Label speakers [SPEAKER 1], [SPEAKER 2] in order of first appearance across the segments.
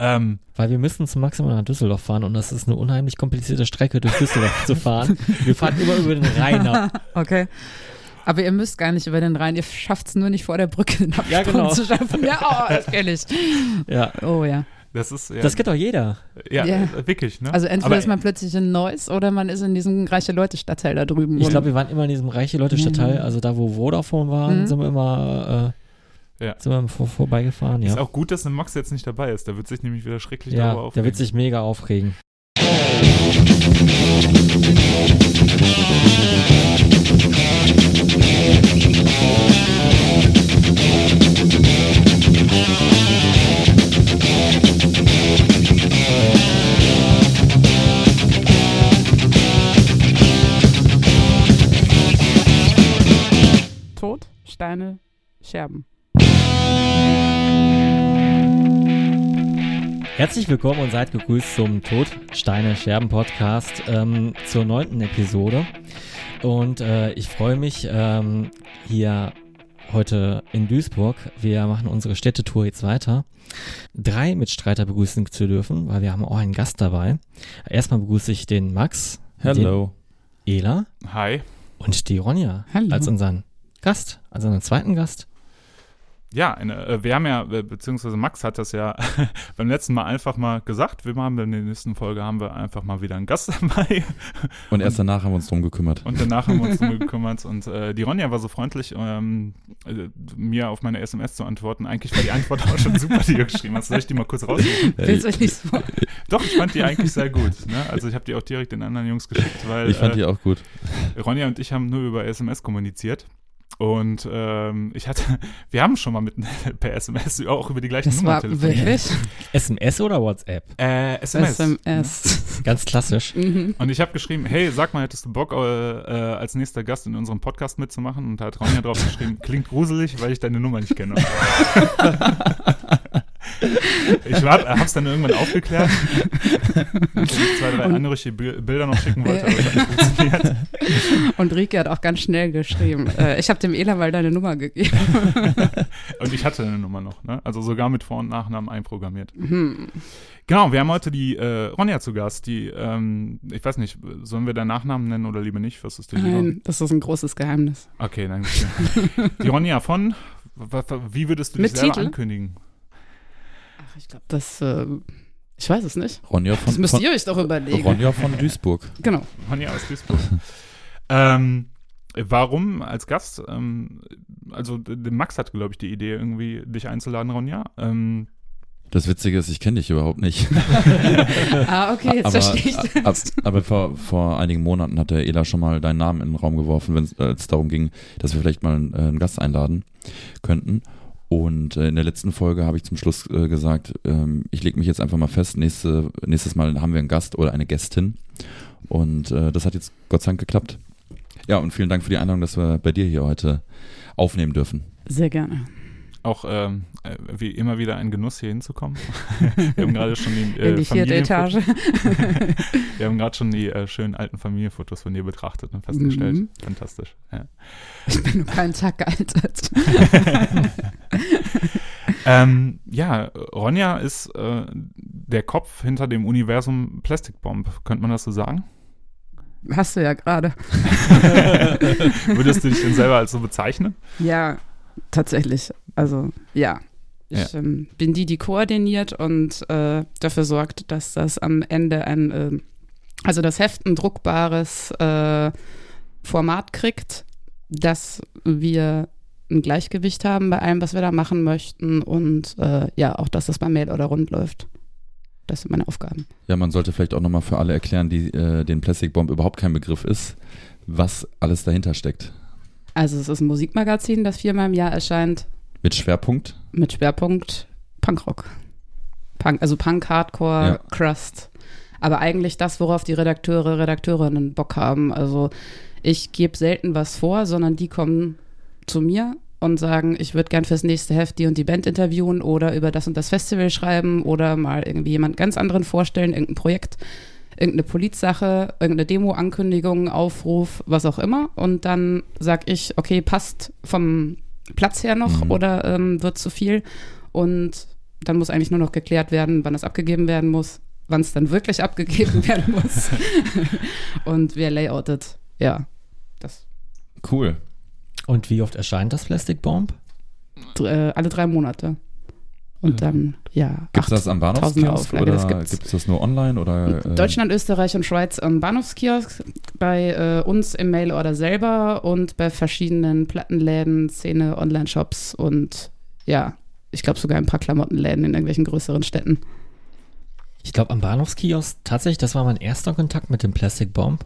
[SPEAKER 1] Ähm,
[SPEAKER 2] Weil wir müssen zum Maximal nach Düsseldorf fahren und das ist eine unheimlich komplizierte Strecke durch Düsseldorf zu fahren. Wir fahren immer über den Rhein ab.
[SPEAKER 3] Okay. Aber ihr müsst gar nicht über den Rhein, ihr schafft es nur nicht vor der Brücke den Absprung
[SPEAKER 2] Ja, genau.
[SPEAKER 3] zu schaffen. Ja, oh, das kenne ich.
[SPEAKER 2] Ja,
[SPEAKER 3] Oh ja.
[SPEAKER 1] das ist ja,
[SPEAKER 2] das kennt doch jeder.
[SPEAKER 1] ja,
[SPEAKER 3] Ja.
[SPEAKER 1] äh, wirklich, ne?
[SPEAKER 3] Also entweder
[SPEAKER 1] Aber,
[SPEAKER 3] ist man plötzlich in Neuss oder man ist in diesem reiche Leute-Stadtteil da drüben.
[SPEAKER 2] Ich glaube, wir waren immer in diesem reiche Leute-Stadtteil,
[SPEAKER 3] Mhm.
[SPEAKER 2] also da, wo Vodafone war,
[SPEAKER 3] Mhm.
[SPEAKER 2] sind wir immer, äh,
[SPEAKER 1] Ja.
[SPEAKER 2] sind wir vor, vorbeigefahren, ja.
[SPEAKER 1] Ist auch gut, dass ein Max jetzt nicht dabei ist. Der wird sich nämlich wieder schrecklich
[SPEAKER 2] Ja,
[SPEAKER 1] darüber
[SPEAKER 2] der
[SPEAKER 1] aufregen.
[SPEAKER 2] wird sich mega aufregen.
[SPEAKER 3] Tod, Steine, Scherben.
[SPEAKER 2] Herzlich willkommen und seid gegrüßt zum Tod, Steine, Scherben Podcast ähm, zur neunten Episode. Und äh, ich freue mich ähm, hier heute in Duisburg. Wir machen unsere Städtetour jetzt weiter. Drei Mitstreiter begrüßen zu dürfen, weil wir haben auch einen Gast dabei. Erstmal begrüße ich den Max,
[SPEAKER 4] Hello.
[SPEAKER 2] den Ela
[SPEAKER 1] Hi.
[SPEAKER 2] und die Ronja
[SPEAKER 3] Hallo.
[SPEAKER 2] als unseren Gast, als unseren zweiten Gast.
[SPEAKER 1] Ja, eine, äh, wir haben ja, beziehungsweise Max hat das ja beim letzten Mal einfach mal gesagt. Wir haben in der nächsten Folge haben wir einfach mal wieder einen Gast dabei.
[SPEAKER 4] Und erst danach haben wir uns drum gekümmert.
[SPEAKER 1] Und danach haben wir uns drum gekümmert. Und äh, die Ronja war so freundlich, ähm, äh, mir auf meine SMS zu antworten. Eigentlich war die Antwort auch schon super, die du geschrieben hast. Soll ich die mal kurz raussuchen?
[SPEAKER 3] Willst du nicht so?
[SPEAKER 1] Doch, ich fand die eigentlich sehr gut. Ne? Also ich habe die auch direkt den anderen Jungs geschickt, weil
[SPEAKER 4] ich fand
[SPEAKER 1] äh,
[SPEAKER 4] die auch gut.
[SPEAKER 1] Ronja und ich haben nur über SMS kommuniziert. Und ähm, ich hatte, wir haben schon mal mit per SMS auch über die gleichen
[SPEAKER 3] Das
[SPEAKER 1] Nummern
[SPEAKER 3] war
[SPEAKER 1] telefoniert.
[SPEAKER 3] wirklich
[SPEAKER 2] SMS oder WhatsApp?
[SPEAKER 1] Äh, SMS.
[SPEAKER 3] SMS.
[SPEAKER 2] Ganz klassisch.
[SPEAKER 3] Mhm.
[SPEAKER 1] Und ich habe geschrieben, hey, sag mal, hättest du Bock, äh, äh, als nächster Gast in unserem Podcast mitzumachen? Und da hat Ronja drauf geschrieben, klingt gruselig, weil ich deine Nummer nicht kenne. Ich war, hab's dann irgendwann aufgeklärt. Dass ich zwei, drei
[SPEAKER 3] Und-
[SPEAKER 1] Bil- Bilder noch schicken wollte, aber das hat nicht funktioniert.
[SPEAKER 3] Und Rike hat auch ganz schnell geschrieben. Äh, ich habe dem Ela mal deine Nummer gegeben.
[SPEAKER 1] Und ich hatte eine Nummer noch, ne? Also sogar mit Vor- und Nachnamen einprogrammiert.
[SPEAKER 3] Hm.
[SPEAKER 1] Genau, wir haben heute die äh, Ronja zu Gast, die, ähm, ich weiß nicht, sollen wir deinen Nachnamen nennen oder lieber nicht? Was ist?
[SPEAKER 3] Nein, das ist ein großes Geheimnis.
[SPEAKER 1] Okay, danke. schön. Die Ronja von, wie würdest du dich
[SPEAKER 3] Mit
[SPEAKER 1] selber
[SPEAKER 3] Titel?
[SPEAKER 1] ankündigen?
[SPEAKER 3] Ich glaube, das, äh, ich weiß es nicht.
[SPEAKER 4] Ronja
[SPEAKER 3] Das
[SPEAKER 4] von,
[SPEAKER 3] müsst
[SPEAKER 4] von,
[SPEAKER 3] ihr euch doch überlegen.
[SPEAKER 4] Ronja von Duisburg.
[SPEAKER 3] Genau.
[SPEAKER 1] Ronja aus Duisburg. ähm, warum als Gast? Ähm, also, Max hat, glaube ich, die Idee, irgendwie dich einzuladen, Ronja. Ähm,
[SPEAKER 4] Das Witzige ist, ich kenne dich überhaupt nicht.
[SPEAKER 3] Ah, okay, jetzt
[SPEAKER 4] aber,
[SPEAKER 3] verstehe ich das.
[SPEAKER 4] aber vor, vor einigen Monaten hat der Ela schon mal deinen Namen in den Raum geworfen, wenn es darum ging, dass wir vielleicht mal einen, äh, einen Gast einladen könnten. Und äh, in der letzten Folge habe ich zum Schluss äh, gesagt, ähm, ich lege mich jetzt einfach mal fest, nächste, nächstes Mal haben wir einen Gast oder eine Gästin. Und äh, das hat jetzt Gott sei Dank geklappt. Ja, und vielen Dank für die Einladung, dass wir bei dir hier heute aufnehmen dürfen.
[SPEAKER 3] Sehr gerne.
[SPEAKER 1] Auch ähm, äh, wie immer wieder ein Genuss, hier hinzukommen. wir haben gerade schon die, äh,
[SPEAKER 3] In die vierte Etage.
[SPEAKER 1] Wir haben gerade schon die äh, schönen alten Familienfotos von dir betrachtet und festgestellt.
[SPEAKER 3] Mhm.
[SPEAKER 1] Fantastisch. Ja.
[SPEAKER 3] Ich bin nur keinen Tag gealtert.
[SPEAKER 1] ähm, ja, Ronja ist äh, der Kopf hinter dem Universum Plastic Bomb. Könnte man das so sagen?
[SPEAKER 3] Hast du ja gerade.
[SPEAKER 1] Würdest du dich denn selber als so bezeichnen?
[SPEAKER 3] Ja, tatsächlich. Also, ja. Ich ähm, bin die, die koordiniert und äh, dafür sorgt, dass das am Ende ein, äh, also das Heft ein druckbares äh, Format kriegt, dass wir ein Gleichgewicht haben bei allem, was wir da machen möchten und äh, ja, auch, dass das bei Mail oder rund läuft. Das sind meine Aufgaben.
[SPEAKER 4] Ja, man sollte vielleicht auch nochmal für alle erklären, die äh, den Plastic Bomb überhaupt kein Begriff ist, was alles dahinter steckt.
[SPEAKER 3] Also es ist ein Musikmagazin, das viermal im Jahr erscheint.
[SPEAKER 4] Mit Schwerpunkt.
[SPEAKER 3] mit Schwerpunkt Punkrock. Punk, also Punk, Hardcore,
[SPEAKER 4] Ja.
[SPEAKER 3] Crust. Aber eigentlich das, worauf die Redakteure, Redakteurinnen Bock haben. Also ich gebe selten was vor, sondern die kommen zu mir und sagen, ich würde gern fürs nächste Heft die und die Band interviewen oder über das und das Festival schreiben oder mal irgendwie jemand ganz anderen vorstellen, irgendein Projekt, irgendeine Polizsache, irgendeine Demo-Ankündigung, Aufruf, was auch immer. Und dann sag ich, okay, passt vom Platz her noch
[SPEAKER 4] Mhm.
[SPEAKER 3] oder ähm, wird zu viel. Und dann muss eigentlich nur noch geklärt werden, wann es abgegeben werden muss, wann es dann wirklich abgegeben werden muss und wer layoutet. Ja, das.
[SPEAKER 4] Cool.
[SPEAKER 2] Und wie oft erscheint das Plastic Bomb?
[SPEAKER 3] Äh, alle drei Monate. Und dann, ja.
[SPEAKER 4] Gibt es das am Bahnhofskiosk
[SPEAKER 3] Auflage,
[SPEAKER 4] oder gibt es das nur online? Oder, äh,
[SPEAKER 3] Deutschland, Österreich und Schweiz am Bahnhofskiosk, bei äh, uns im Mailorder selber und bei verschiedenen Plattenläden, Szene, Online-Shops und ja, ich glaube sogar ein paar Klamottenläden in irgendwelchen größeren Städten.
[SPEAKER 2] Ich glaube, am Bahnhofskiosk, tatsächlich, das war mein erster Kontakt mit dem Plastic Bomb,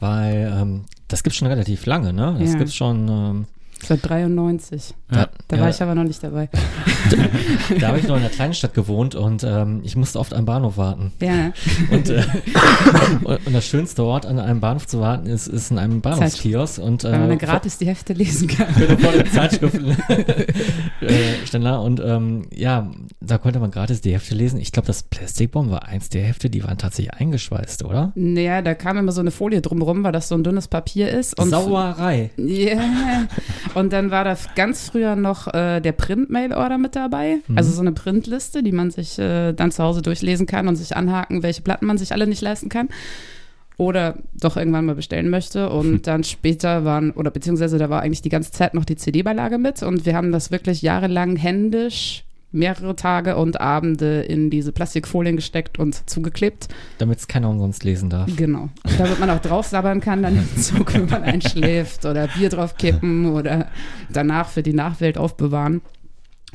[SPEAKER 2] weil ähm, das gibt schon relativ lange, ne? Das
[SPEAKER 3] Ja.
[SPEAKER 2] gibt's schon. Ähm,
[SPEAKER 3] Seit 93.
[SPEAKER 1] Ja.
[SPEAKER 3] Da
[SPEAKER 2] ja,
[SPEAKER 3] war ich aber noch nicht dabei.
[SPEAKER 2] da habe ich noch in einer kleinen Stadt gewohnt und ähm, ich musste oft am Bahnhof warten.
[SPEAKER 3] Ja,
[SPEAKER 2] Und, äh, und, und das schönste Ort, an einem Bahnhof zu warten, ist, ist in einem Bahnhofskiosk. Und,
[SPEAKER 3] weil man
[SPEAKER 2] äh,
[SPEAKER 3] gratis die Hefte lesen kann.
[SPEAKER 2] vor, vor den Zeitschriften äh, und ähm, ja, da konnte man gratis die Hefte lesen. Ich glaube, das Plastic Bomb war eins der Hefte, die waren tatsächlich eingeschweißt, oder?
[SPEAKER 3] Naja, da kam immer so eine Folie drumrum, weil das so ein dünnes Papier ist. Und
[SPEAKER 2] Sauerei.
[SPEAKER 3] Ja. Und dann war da ganz früher noch äh, der Print-Mail-Order mit dabei.
[SPEAKER 2] Mhm.
[SPEAKER 3] Also so eine Printliste, die man sich äh, dann zu Hause durchlesen kann und sich anhaken, welche Platten man sich alle nicht leisten kann. Oder doch irgendwann mal bestellen möchte. Und dann später waren, oder beziehungsweise da war eigentlich die ganze Zeit noch die CD-Beilage mit. Und wir haben das wirklich jahrelang händisch mehrere Tage und Abende in diese Plastikfolien gesteckt und zugeklebt.
[SPEAKER 2] Damit es keiner umsonst lesen darf.
[SPEAKER 3] Genau. Damit man auch drauf sabbern kann, dann im Zug, wenn man einschläft oder Bier drauf kippen oder danach für die Nachwelt aufbewahren.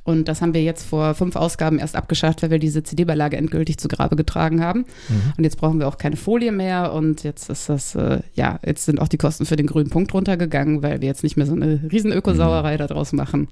[SPEAKER 3] Und das haben wir jetzt vor fünf Ausgaben erst abgeschafft, weil wir diese CD-Beilage endgültig zu Grabe getragen haben.
[SPEAKER 2] Mhm.
[SPEAKER 3] Und jetzt brauchen wir auch keine Folie mehr. Und jetzt ist das, äh, ja, jetzt sind auch die Kosten für den grünen Punkt runtergegangen, weil wir jetzt nicht mehr so eine riesen Ökosauerei daraus machen.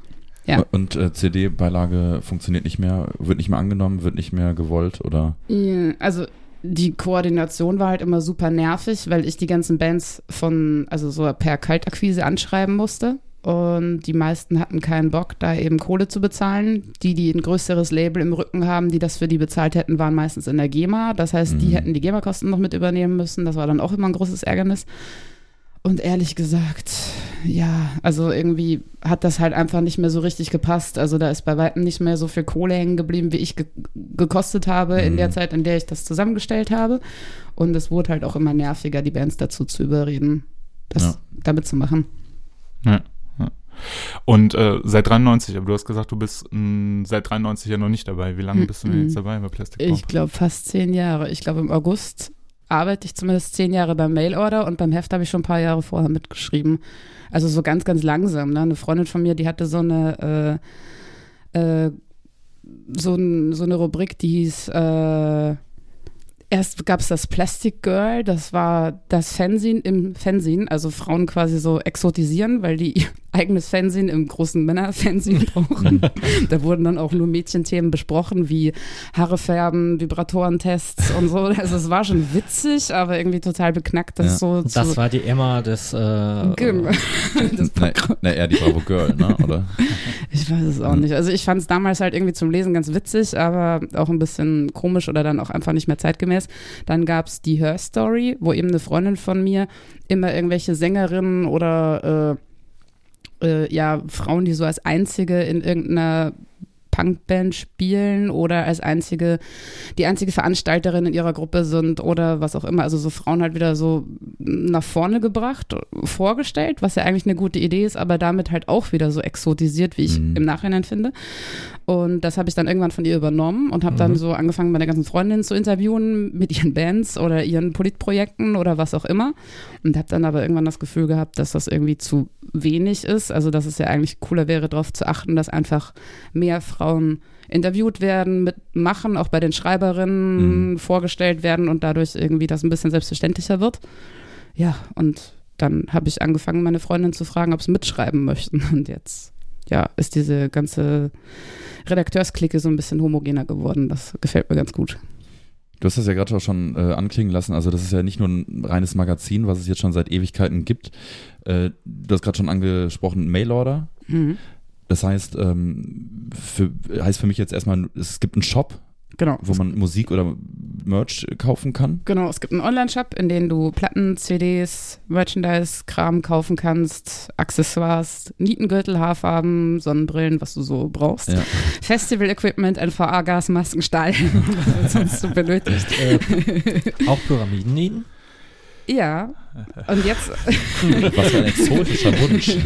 [SPEAKER 3] Ja.
[SPEAKER 4] Und äh, CD-Beilage funktioniert nicht mehr, wird nicht mehr angenommen, wird nicht mehr gewollt oder?
[SPEAKER 3] Ja, Also die Koordination war halt immer super nervig, weil ich die ganzen Bands von, also so per Kaltakquise anschreiben musste. Und die meisten hatten keinen Bock, da eben Kohle zu bezahlen. Die, die ein größeres Label im Rücken haben, die das für die bezahlt hätten, waren meistens in der GEMA. Das heißt, die
[SPEAKER 4] Mhm.
[SPEAKER 3] hätten die GEMA-Kosten noch mit übernehmen müssen. Das war dann auch immer ein großes Ärgernis. Und ehrlich gesagt, ja, also irgendwie hat das halt einfach nicht mehr so richtig gepasst. Also da ist bei weitem nicht mehr so viel Kohle hängen geblieben, wie ich ge gekostet habe in
[SPEAKER 4] Mhm.
[SPEAKER 3] der Zeit, in der ich das zusammengestellt habe. Und es wurde halt auch immer nerviger, die Bands dazu zu überreden, das
[SPEAKER 4] Ja.
[SPEAKER 3] damit zu machen.
[SPEAKER 1] Ja, ja. Und äh, seit 93, aber du hast gesagt, du bist mh, seit 93 ja noch nicht dabei. Wie lange
[SPEAKER 3] Mhm.
[SPEAKER 1] bist du denn jetzt dabei bei Plastic Bomb?
[SPEAKER 3] Ich glaube fast zehn Jahre. Ich glaube im August arbeite ich zumindest zehn Jahre beim Mailorder und beim Heft habe ich schon ein paar Jahre vorher mitgeschrieben. Also so ganz, ganz langsam. Ne? Eine Freundin von mir, die hatte so eine äh, äh, so, ein, so eine Rubrik, die hieß äh, Erst gab es das Plastic Girl, das war das Fernsehen im Fernsehen, also Frauen quasi so exotisieren, weil die ihr eigenes Fernsehen im großen Männerfernsehen brauchen. da wurden dann auch nur Mädchenthemen besprochen, wie Haare färben, Vibratorentests und so. Also es war schon witzig, aber irgendwie total beknackt, das
[SPEAKER 4] Ja.
[SPEAKER 3] so
[SPEAKER 2] Das
[SPEAKER 3] zu.
[SPEAKER 2] war die Emma des. Äh,
[SPEAKER 3] Genau. das
[SPEAKER 4] Na, na, eher die Bravo Girl, ne? Oder?
[SPEAKER 3] Ich weiß es auch nicht. Also ich fand es damals halt irgendwie zum Lesen ganz witzig, aber auch ein bisschen komisch oder dann auch einfach nicht mehr zeitgemäß. Dann gab es die Her Story, wo eben eine Freundin von mir immer irgendwelche Sängerinnen oder äh, äh, ja, Frauen, die so als einzige in irgendeiner Punkband spielen oder als einzige, die einzige Veranstalterin in ihrer Gruppe sind oder was auch immer. Also so Frauen halt wieder so nach vorne gebracht, vorgestellt, was ja eigentlich eine gute Idee ist, aber damit halt auch wieder so exotisiert, wie ich
[SPEAKER 4] Mhm.
[SPEAKER 3] im Nachhinein finde. Und das habe ich dann irgendwann von ihr übernommen und habe dann
[SPEAKER 2] Mhm.
[SPEAKER 3] so angefangen, meine ganzen Freundinnen zu interviewen mit ihren Bands oder ihren Politprojekten oder was auch immer. Und habe dann aber irgendwann das Gefühl gehabt, dass das irgendwie zu wenig ist. Also, dass es ja eigentlich cooler wäre, darauf zu achten, dass einfach mehr Frauen interviewt werden, mitmachen, auch bei den Schreiberinnen
[SPEAKER 4] Mhm.
[SPEAKER 3] vorgestellt werden und dadurch irgendwie das ein bisschen selbstverständlicher wird. Ja, und dann habe ich angefangen, meine Freundin zu fragen, ob sie mitschreiben möchten. Und jetzt, ja, ist diese ganze Redakteursklicke so ein bisschen homogener geworden. Das gefällt mir ganz gut.
[SPEAKER 4] Du hast das ja gerade auch schon äh, anklingen lassen. Also, das ist ja nicht nur ein reines Magazin, was es jetzt schon seit Ewigkeiten gibt. Äh, du hast gerade schon angesprochen, Mailorder.
[SPEAKER 3] Mhm.
[SPEAKER 4] Das heißt, ähm, für, heißt für mich jetzt erstmal, es gibt einen Shop,
[SPEAKER 3] Genau.
[SPEAKER 4] wo man Musik oder Merch kaufen kann?
[SPEAKER 3] Genau, es gibt einen Online-Shop, in dem du Platten, CDs, Merchandise-Kram kaufen kannst, Accessoires, Nietengürtel, Haarfarben, Sonnenbrillen, was du so brauchst.
[SPEAKER 4] Ja.
[SPEAKER 3] Festival-Equipment, NVA-Gasmasken, Stahl, was sonst so benötigt.
[SPEAKER 2] Äh, auch Pyramidennieten?
[SPEAKER 3] Ja, und jetzt,
[SPEAKER 4] Was für ein exotischer Wunsch.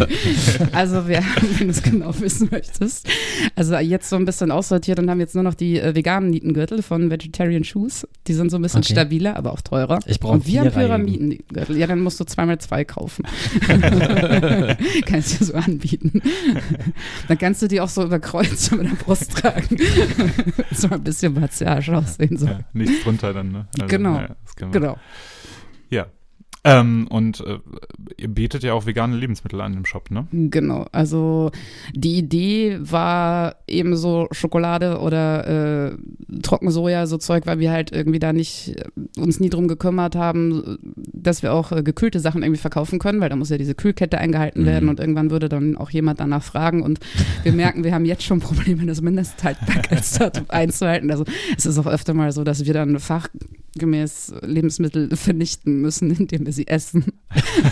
[SPEAKER 3] also wir, wenn du es genau wissen möchtest, also jetzt so ein bisschen aussortiert und haben jetzt nur noch die äh, veganen Nietengürtel von Vegetarian Shoes. Die sind so ein bisschen
[SPEAKER 2] Okay.
[SPEAKER 3] stabiler, aber auch teurer.
[SPEAKER 2] Ich brauche
[SPEAKER 3] Und wir haben. Pyramiden-Nietengürtel. Ja, dann musst du zweimal zwei kaufen. kannst du so anbieten. Dann kannst du die auch so über Kreuz mit der Brust tragen. so ein bisschen martialisch aussehen. So.
[SPEAKER 1] Ja, nichts drunter dann, ne?
[SPEAKER 3] Genau.
[SPEAKER 1] ja,
[SPEAKER 3] Genau.
[SPEAKER 1] Ja. Ähm, und äh, ihr bietet ja auch vegane Lebensmittel an im Shop, ne?
[SPEAKER 3] Genau, also die Idee war eben so Schokolade oder äh, Trockensoja, so Zeug, weil wir halt irgendwie da nicht äh, uns nie drum gekümmert haben, dass wir auch äh, gekühlte Sachen irgendwie verkaufen können, weil da muss ja diese Kühlkette eingehalten
[SPEAKER 4] Mhm.
[SPEAKER 3] werden und irgendwann würde dann auch jemand danach fragen und wir merken, wir haben jetzt schon Probleme, das Mindesthaltbarkeitsdatum einzuhalten. Also es ist auch öfter mal so, dass wir dann fachgemäß Lebensmittel vernichten müssen, indem wir sie essen.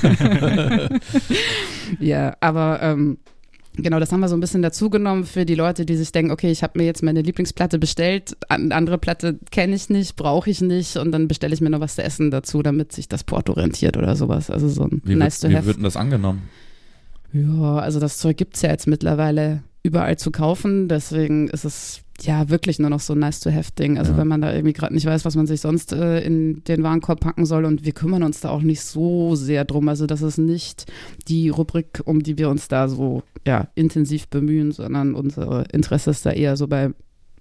[SPEAKER 3] ja, aber ähm, genau, das haben wir so ein bisschen dazugenommen für die Leute, die sich denken, okay, ich habe mir jetzt meine Lieblingsplatte bestellt, eine andere Platte kenne ich nicht, brauche ich nicht und dann bestelle ich mir noch was zu essen dazu, damit sich das Porto rentiert oder sowas. Also so ein
[SPEAKER 4] Wie,
[SPEAKER 3] nice
[SPEAKER 4] wird,
[SPEAKER 3] to
[SPEAKER 4] wie
[SPEAKER 3] have.
[SPEAKER 4] wird denn das angenommen?
[SPEAKER 3] Ja, also das Zeug gibt's ja jetzt mittlerweile überall zu kaufen, deswegen ist es ja wirklich nur noch so ein nice to have Ding. Also
[SPEAKER 4] Ja.
[SPEAKER 3] wenn man da irgendwie gerade nicht weiß, was man sich sonst äh, in den Warenkorb packen soll und wir kümmern uns da auch nicht so sehr drum. Also das ist nicht die Rubrik, um die wir uns da so ja intensiv bemühen, sondern unser Interesse ist da eher so bei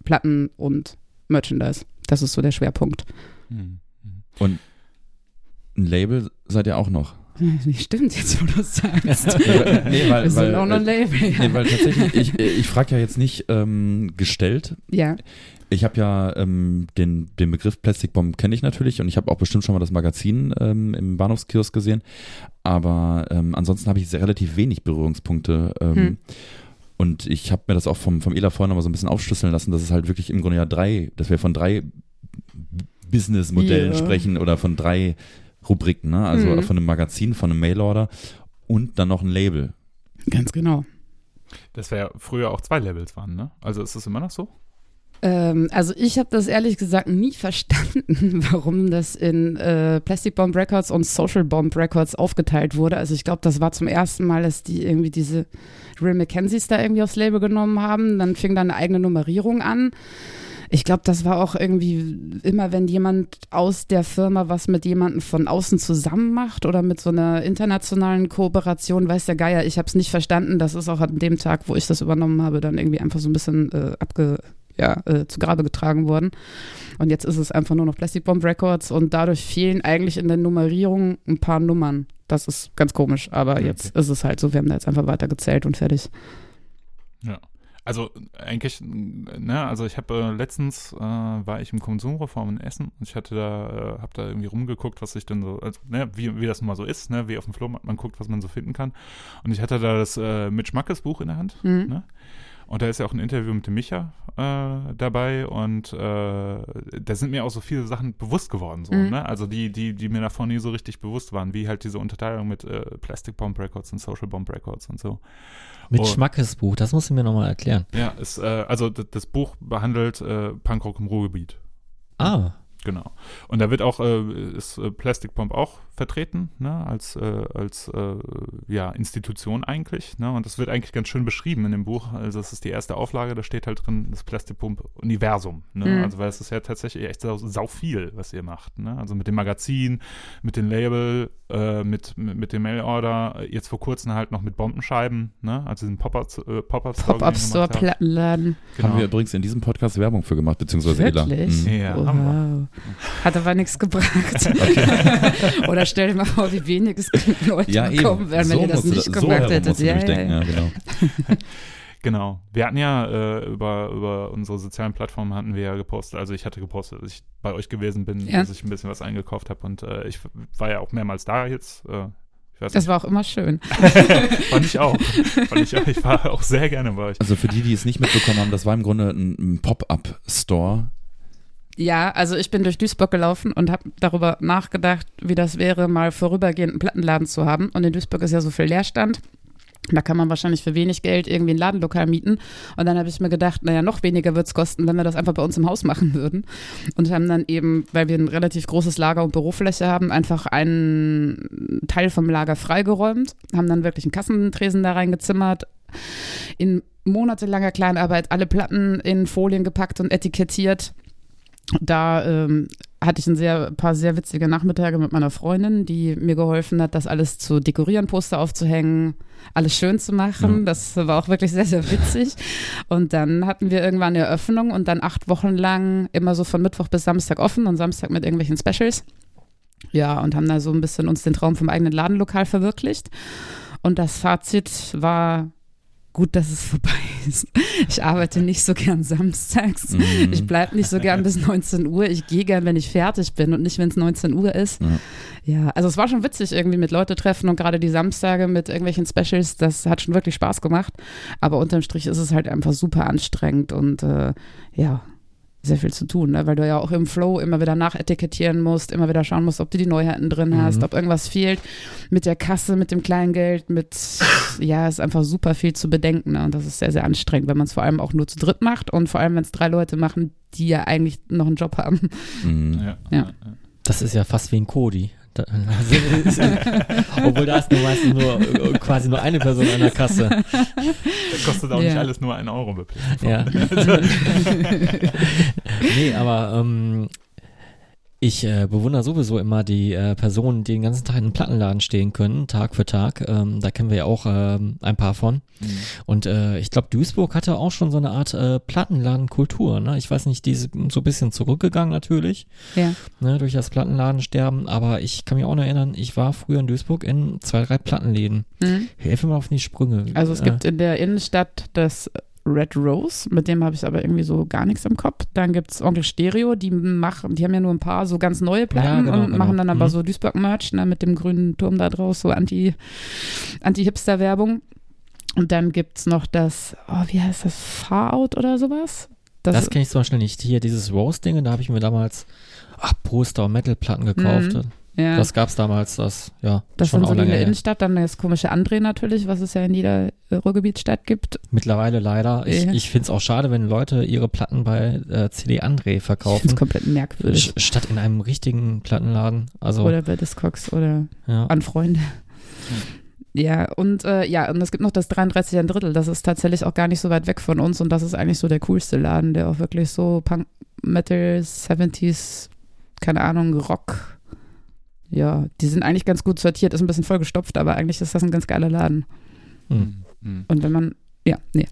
[SPEAKER 3] Platten und Merchandise. Das ist so der Schwerpunkt.
[SPEAKER 1] Hm.
[SPEAKER 4] Und ein Label seid ihr auch noch?
[SPEAKER 3] Stimmt, jetzt wo du es sagst.
[SPEAKER 4] nee, weil,
[SPEAKER 3] sind
[SPEAKER 4] weil,
[SPEAKER 3] ein
[SPEAKER 4] äh,
[SPEAKER 3] Label. Ja.
[SPEAKER 4] nee, weil tatsächlich, ich, ich frage ja jetzt nicht ähm, gestellt.
[SPEAKER 3] ja.
[SPEAKER 4] Ich habe ja ähm, den, den Begriff Plastikbomb kenne ich natürlich und ich habe auch bestimmt schon mal das Magazin ähm, im Bahnhofskiosk gesehen. Aber ähm, ansonsten habe ich sehr relativ wenig Berührungspunkte. Ähm,
[SPEAKER 3] Hm.
[SPEAKER 4] Und ich habe mir das auch vom, vom Ela vorhin noch mal so ein bisschen aufschlüsseln lassen, dass es halt wirklich im Grunde ja drei, dass wir von drei Businessmodellen
[SPEAKER 3] Ja.
[SPEAKER 4] sprechen oder von drei Rubriken, ne? Also
[SPEAKER 3] Mhm.
[SPEAKER 4] von einem Magazin, von einem Mailorder und dann noch ein Label.
[SPEAKER 3] Ganz genau.
[SPEAKER 1] Das wäre früher auch zwei Labels waren, ne? Also ist das immer noch so?
[SPEAKER 3] Ähm, also ich habe das ehrlich gesagt nie verstanden, warum das in äh, Plastic Bomb Records und Social Bomb Records aufgeteilt wurde. Also ich glaube, das war zum ersten Mal, dass die irgendwie diese Real Mackenzies da irgendwie aufs Label genommen haben. Dann fing da eine eigene Nummerierung an. Ich glaube, das war auch irgendwie immer, wenn jemand aus der Firma was mit jemandem von außen zusammen macht oder mit so einer internationalen Kooperation, weiß der Geier, ich habe es nicht verstanden. Das ist auch an dem Tag, wo ich das übernommen habe, dann irgendwie einfach so ein bisschen äh, abge, ja, äh, zu Grabe getragen worden. Und jetzt ist es einfach nur noch Plastic Bomb Records und dadurch fehlen eigentlich in der Nummerierung ein paar Nummern. Das ist ganz komisch, aber
[SPEAKER 1] Okay.
[SPEAKER 3] jetzt ist es halt so, wir haben da jetzt einfach weiter gezählt und fertig.
[SPEAKER 1] Ja. Also eigentlich, ne, also ich habe äh, letztens äh, war ich im Konsumreform in Essen und ich hatte da, äh, habe da irgendwie rumgeguckt, was ich denn so, also, ne, wie, wie das nun mal so ist, ne, wie auf dem Flohmarkt man guckt, was man so finden kann. Und ich hatte da das äh, Mitch Mackes Buch in der Hand.
[SPEAKER 3] Mhm.
[SPEAKER 1] Ne? Und da ist ja auch ein Interview mit dem Micha äh, dabei und äh, da sind mir auch so viele Sachen bewusst geworden, so,
[SPEAKER 3] Mhm.
[SPEAKER 1] ne? Also die, die, die mir davor nie so richtig bewusst waren, wie halt diese Unterteilung mit äh, Plastic Bomb Records und Social Bomb Records und so.
[SPEAKER 2] Mit
[SPEAKER 1] Oh.
[SPEAKER 2] Schmackes Buch, das musst du mir nochmal erklären.
[SPEAKER 1] Ja, ist, äh, also d- das Buch behandelt äh, Punkrock im Ruhrgebiet.
[SPEAKER 2] Ah,
[SPEAKER 1] Genau. Und da wird auch, äh, ist äh, Plastic Bomb auch vertreten, ne, als, äh, als äh, ja, Institution eigentlich. Ne? Und das wird eigentlich ganz schön beschrieben in dem Buch. Also das ist die erste Auflage, da steht halt drin das Plastic Bomb Universum. Ne?
[SPEAKER 3] Mhm.
[SPEAKER 1] Also weil es ist ja tatsächlich echt sau, sau viel, was ihr macht. Ne? Also mit dem Magazin, mit dem Label, äh, mit, mit, mit dem Mailorder, jetzt vor kurzem halt noch mit Bombenscheiben, ne? Also diesen Pop-Up äh, Pop-Up Store,
[SPEAKER 3] Pop-Up
[SPEAKER 1] den ihr
[SPEAKER 3] Store,
[SPEAKER 1] gemacht habt.
[SPEAKER 3] Plattenladen.
[SPEAKER 1] Genau.
[SPEAKER 4] Haben wir übrigens in diesem Podcast Werbung für gemacht, beziehungsweise Ela.
[SPEAKER 3] Wirklich?
[SPEAKER 4] Mhm.
[SPEAKER 1] Ja,
[SPEAKER 3] wow. Hat aber nichts gebracht. Oder stell dir mal vor, wie wenig es Leute
[SPEAKER 4] Ja,
[SPEAKER 3] bekommen wären, wenn
[SPEAKER 4] so
[SPEAKER 3] ihr das nicht
[SPEAKER 4] da- so
[SPEAKER 3] gemacht
[SPEAKER 4] herum
[SPEAKER 3] hättet. Ja, ja,
[SPEAKER 4] denken,
[SPEAKER 3] ja.
[SPEAKER 4] ja, genau.
[SPEAKER 1] Genau. Wir hatten ja äh, über, über unsere sozialen Plattformen hatten wir ja gepostet, also ich hatte gepostet, dass ich bei euch gewesen bin,
[SPEAKER 3] Ja.
[SPEAKER 1] dass ich ein bisschen was eingekauft habe und äh, ich war ja auch mehrmals da jetzt. Äh,
[SPEAKER 3] Das
[SPEAKER 1] nicht,
[SPEAKER 3] war auch immer schön.
[SPEAKER 1] fand ich auch. fand ich auch. Ich war auch sehr gerne bei euch.
[SPEAKER 4] Also für die, die es nicht mitbekommen haben, das war im Grunde ein, ein Pop-Up-Store.
[SPEAKER 3] Ja, also ich bin durch Duisburg gelaufen und habe darüber nachgedacht, wie das wäre, mal vorübergehend einen Plattenladen zu haben. Und in Duisburg ist ja so viel Leerstand. Da kann man wahrscheinlich für wenig Geld irgendwie ein Ladenlokal mieten. Und dann habe ich mir gedacht, naja, noch weniger wird es kosten, wenn wir das einfach bei uns im Haus machen würden. Und haben dann eben, weil wir ein relativ großes Lager und Bürofläche haben, einfach einen Teil vom Lager freigeräumt, haben dann wirklich einen Kassentresen da reingezimmert, in monatelanger Kleinarbeit alle Platten in Folien gepackt und etikettiert da ähm, hatte ich ein sehr, paar sehr witzige Nachmittage mit meiner Freundin, die mir geholfen hat, das alles zu dekorieren, Poster aufzuhängen, alles schön zu machen. Ja. Das war auch wirklich sehr, sehr witzig. Und dann hatten wir irgendwann eine Eröffnung und dann acht Wochen lang immer so von Mittwoch bis Samstag offen und Samstag mit irgendwelchen Specials. Ja, und haben da so ein bisschen uns den Traum vom eigenen Ladenlokal verwirklicht. Und das Fazit war gut, dass es vorbei ist. Ich arbeite nicht so gern samstags. Mhm. Ich bleibe nicht so gern bis 19 Uhr. Ich gehe gern, wenn ich fertig bin und nicht, wenn es 19 Uhr ist. Ja. ja. also es war schon witzig, irgendwie mit Leute treffen und gerade die Samstage mit irgendwelchen Specials, das hat schon wirklich Spaß gemacht. Aber unterm Strich ist es halt einfach super anstrengend und äh, ja, sehr viel zu tun, ne? weil du ja auch im Flow immer wieder nachetikettieren musst, immer wieder schauen musst, ob du die Neuheiten drin hast, mhm. ob irgendwas fehlt mit der Kasse, mit dem Kleingeld, mit, ja, ist einfach super viel zu bedenken ne? und das ist sehr, sehr anstrengend, wenn man es vor allem auch nur zu dritt macht und vor allem, wenn es drei Leute machen, die ja eigentlich noch einen Job haben.
[SPEAKER 2] Mhm. Ja. ja. Das ist ja fast wie ein Cody. Obwohl da ist nur meistens nur äh, quasi nur eine Person an der Kasse.
[SPEAKER 1] Das kostet auch ja. nicht alles nur einen Euro.
[SPEAKER 2] Ja. nee, aber ähm, ich äh, bewundere sowieso immer die äh, Personen, die den ganzen Tag in einem Plattenladen stehen können, Tag für Tag. Ähm, da kennen wir ja auch äh, ein paar von. Mhm. Und äh, ich glaube, Duisburg hatte auch schon so eine Art äh, Plattenladenkultur. Ne? Ich weiß nicht, die ist so ein bisschen zurückgegangen natürlich. Ja. Ne, durch das Plattenladensterben. Aber ich kann mich auch noch erinnern, ich war früher in Duisburg in zwei, drei Plattenläden. Mhm. Helfe mal auf die Sprünge.
[SPEAKER 3] Also es gibt in der Innenstadt das Red Rose, mit dem habe ich aber irgendwie so gar nichts im Kopf. Dann gibt es Onkel Stereo, die machen, die haben ja nur ein paar so ganz neue Platten ja, genau, und genau. machen dann aber mhm. so Duisburg-Merch ne, mit dem grünen Turm da draus, so Anti, Anti-Hipster-Werbung. Und dann gibt es noch das, oh, wie heißt das, Far Out oder sowas?
[SPEAKER 2] Das, das kenne ich zum Beispiel nicht. Hier dieses Rose-Ding, da habe ich mir damals ach, Poster und Metal-Platten gekauft. Mhm. Ja. Das gab es damals, das, ja.
[SPEAKER 3] Das schon so in der Innenstadt, dann das komische André natürlich, was es ja in jeder Ruhrgebietsstadt gibt.
[SPEAKER 2] Mittlerweile leider. Ich, ja. ich finde es auch schade, wenn Leute ihre Platten bei äh, CD André verkaufen. Das ist
[SPEAKER 3] komplett merkwürdig.
[SPEAKER 2] Statt in einem richtigen Plattenladen. Also,
[SPEAKER 3] oder bei Discogs oder ja. an Freunde. Ja, und äh, ja, und es gibt noch das 33 ein Drittel. Das ist tatsächlich auch gar nicht so weit weg von uns und das ist eigentlich so der coolste Laden, der auch wirklich so Punk, Metal, 70s, keine Ahnung, Rock, ja, die sind eigentlich ganz gut sortiert, ist ein bisschen vollgestopft, aber eigentlich ist das ein ganz geiler Laden. Mhm. Und wenn man, ja, nee.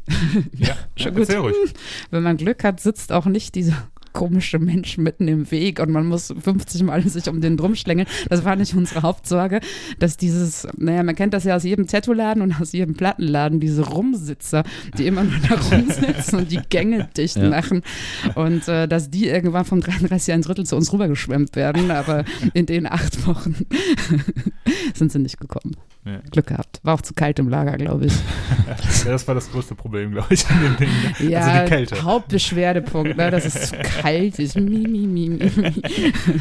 [SPEAKER 1] Ja, schon gut. Ruhig.
[SPEAKER 3] Wenn man Glück hat, sitzt auch nicht diese komische Mensch mitten im Weg und man muss 50 Mal sich um den drum schlängeln. Das war nicht unsere Hauptsorge, dass dieses, naja, man kennt das ja aus jedem Tattoo-Laden und aus jedem Plattenladen, diese Rumsitzer, die immer nur da rumsitzen und die Gänge dicht ja. machen und äh, dass die irgendwann vom 33 ein Drittel zu uns rübergeschwemmt werden, aber in den acht Wochen sind sie nicht gekommen. Ja. Glück gehabt. War auch zu kalt im Lager, glaube ich.
[SPEAKER 1] ja, das war das größte Problem, glaube ich, an dem Ding.
[SPEAKER 3] Ne? Ja, also die Kälte. Hauptbeschwerdepunkt, ne, dass es zu kalt ist. Mi, mi, mi, mi,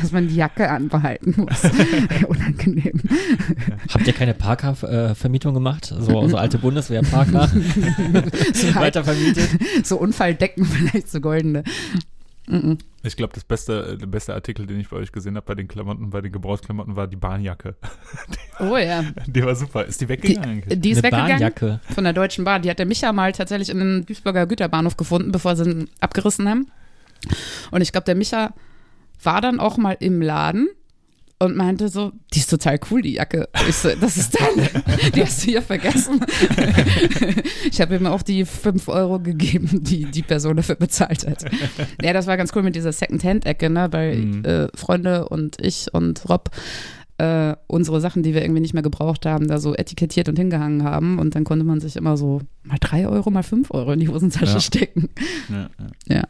[SPEAKER 3] Dass man die Jacke anbehalten muss. Unangenehm.
[SPEAKER 2] Habt ihr keine Parkvermietung gemacht? So, so alte Bundeswehr-Parker? so Weiter vermietet?
[SPEAKER 3] So Unfalldecken vielleicht, so goldene.
[SPEAKER 1] Ich glaube, das beste, der beste Artikel, den ich bei euch gesehen habe bei den Klamotten, bei den Gebrauchsklamotten, war die Bahnjacke.
[SPEAKER 3] Die oh ja.
[SPEAKER 1] Die war super. Ist die weggegangen?
[SPEAKER 3] Die, die ist Eine weggegangen Bahnjacke. von der Deutschen Bahn. Die hat der Micha mal tatsächlich in einem Duisburger Güterbahnhof gefunden, bevor sie ihn abgerissen haben. Und ich glaube, der Micha war dann auch mal im Laden und meinte so, die ist total cool, die Jacke. Ich so, das ist deine, die hast du hier vergessen. ich habe ihm auch die 5 Euro gegeben, die die Person dafür bezahlt hat. Ja, das war ganz cool mit dieser Second-Hand-Ecke, ne, weil mhm. äh, Freunde und ich und Rob äh, unsere Sachen, die wir irgendwie nicht mehr gebraucht haben, da so etikettiert und hingehangen haben. Und dann konnte man sich immer so mal 3 Euro, mal 5 Euro in die Hosentasche ja. stecken. Ja, ja. ja.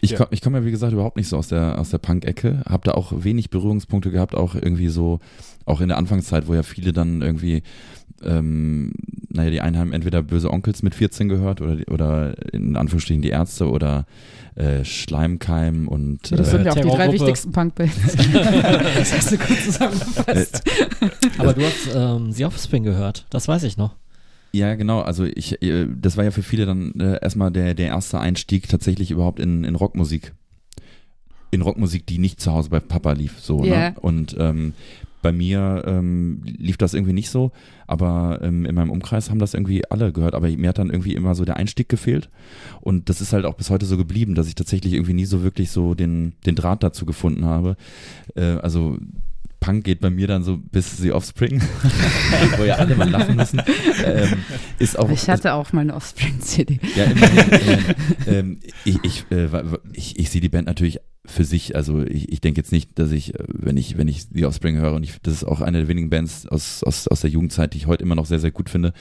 [SPEAKER 4] Ich ja. komme komm ja, wie gesagt, überhaupt nicht so aus der, aus der Punk-Ecke. Hab da auch wenig Berührungspunkte gehabt, auch irgendwie so, auch in der Anfangszeit, wo ja viele dann irgendwie ähm, naja, die einen haben entweder böse Onkels mit 14 gehört oder, oder in Anführungsstrichen die Ärzte oder äh, Schleimkeim und.
[SPEAKER 3] Das
[SPEAKER 4] äh,
[SPEAKER 3] sind ja auch die drei wichtigsten Punkbands. das hast du kurz zusammengefasst.
[SPEAKER 2] Aber du hast ähm, The Offspring gehört, das weiß ich noch.
[SPEAKER 4] Ja, genau. Also ich, äh, das war ja für viele dann äh, erstmal der, der erste Einstieg tatsächlich überhaupt in, in Rockmusik. In Rockmusik, die nicht zu Hause bei Papa lief, so.
[SPEAKER 3] Ja.
[SPEAKER 4] Ne? Und ähm, bei mir ähm, lief das irgendwie nicht so, aber ähm, in meinem Umkreis haben das irgendwie alle gehört. Aber mir hat dann irgendwie immer so der Einstieg gefehlt. Und das ist halt auch bis heute so geblieben, dass ich tatsächlich irgendwie nie so wirklich so den, den Draht dazu gefunden habe. Äh, also Punk geht bei mir dann so bis The Offspring, wo ja alle mal lachen müssen. Ähm, ist auch,
[SPEAKER 3] Ich hatte auch mal eine Offspring-CD.
[SPEAKER 4] ja, immerhin, immerhin. ähm, ich, ich, äh, ich, ich sehe die Band natürlich für sich. Also ich, ich denke jetzt nicht, dass ich, äh, wenn ich, wenn ich The Offspring höre, und ich, das ist auch eine der wenigen Bands aus, aus, aus der Jugendzeit, die ich heute immer noch sehr, sehr gut finde,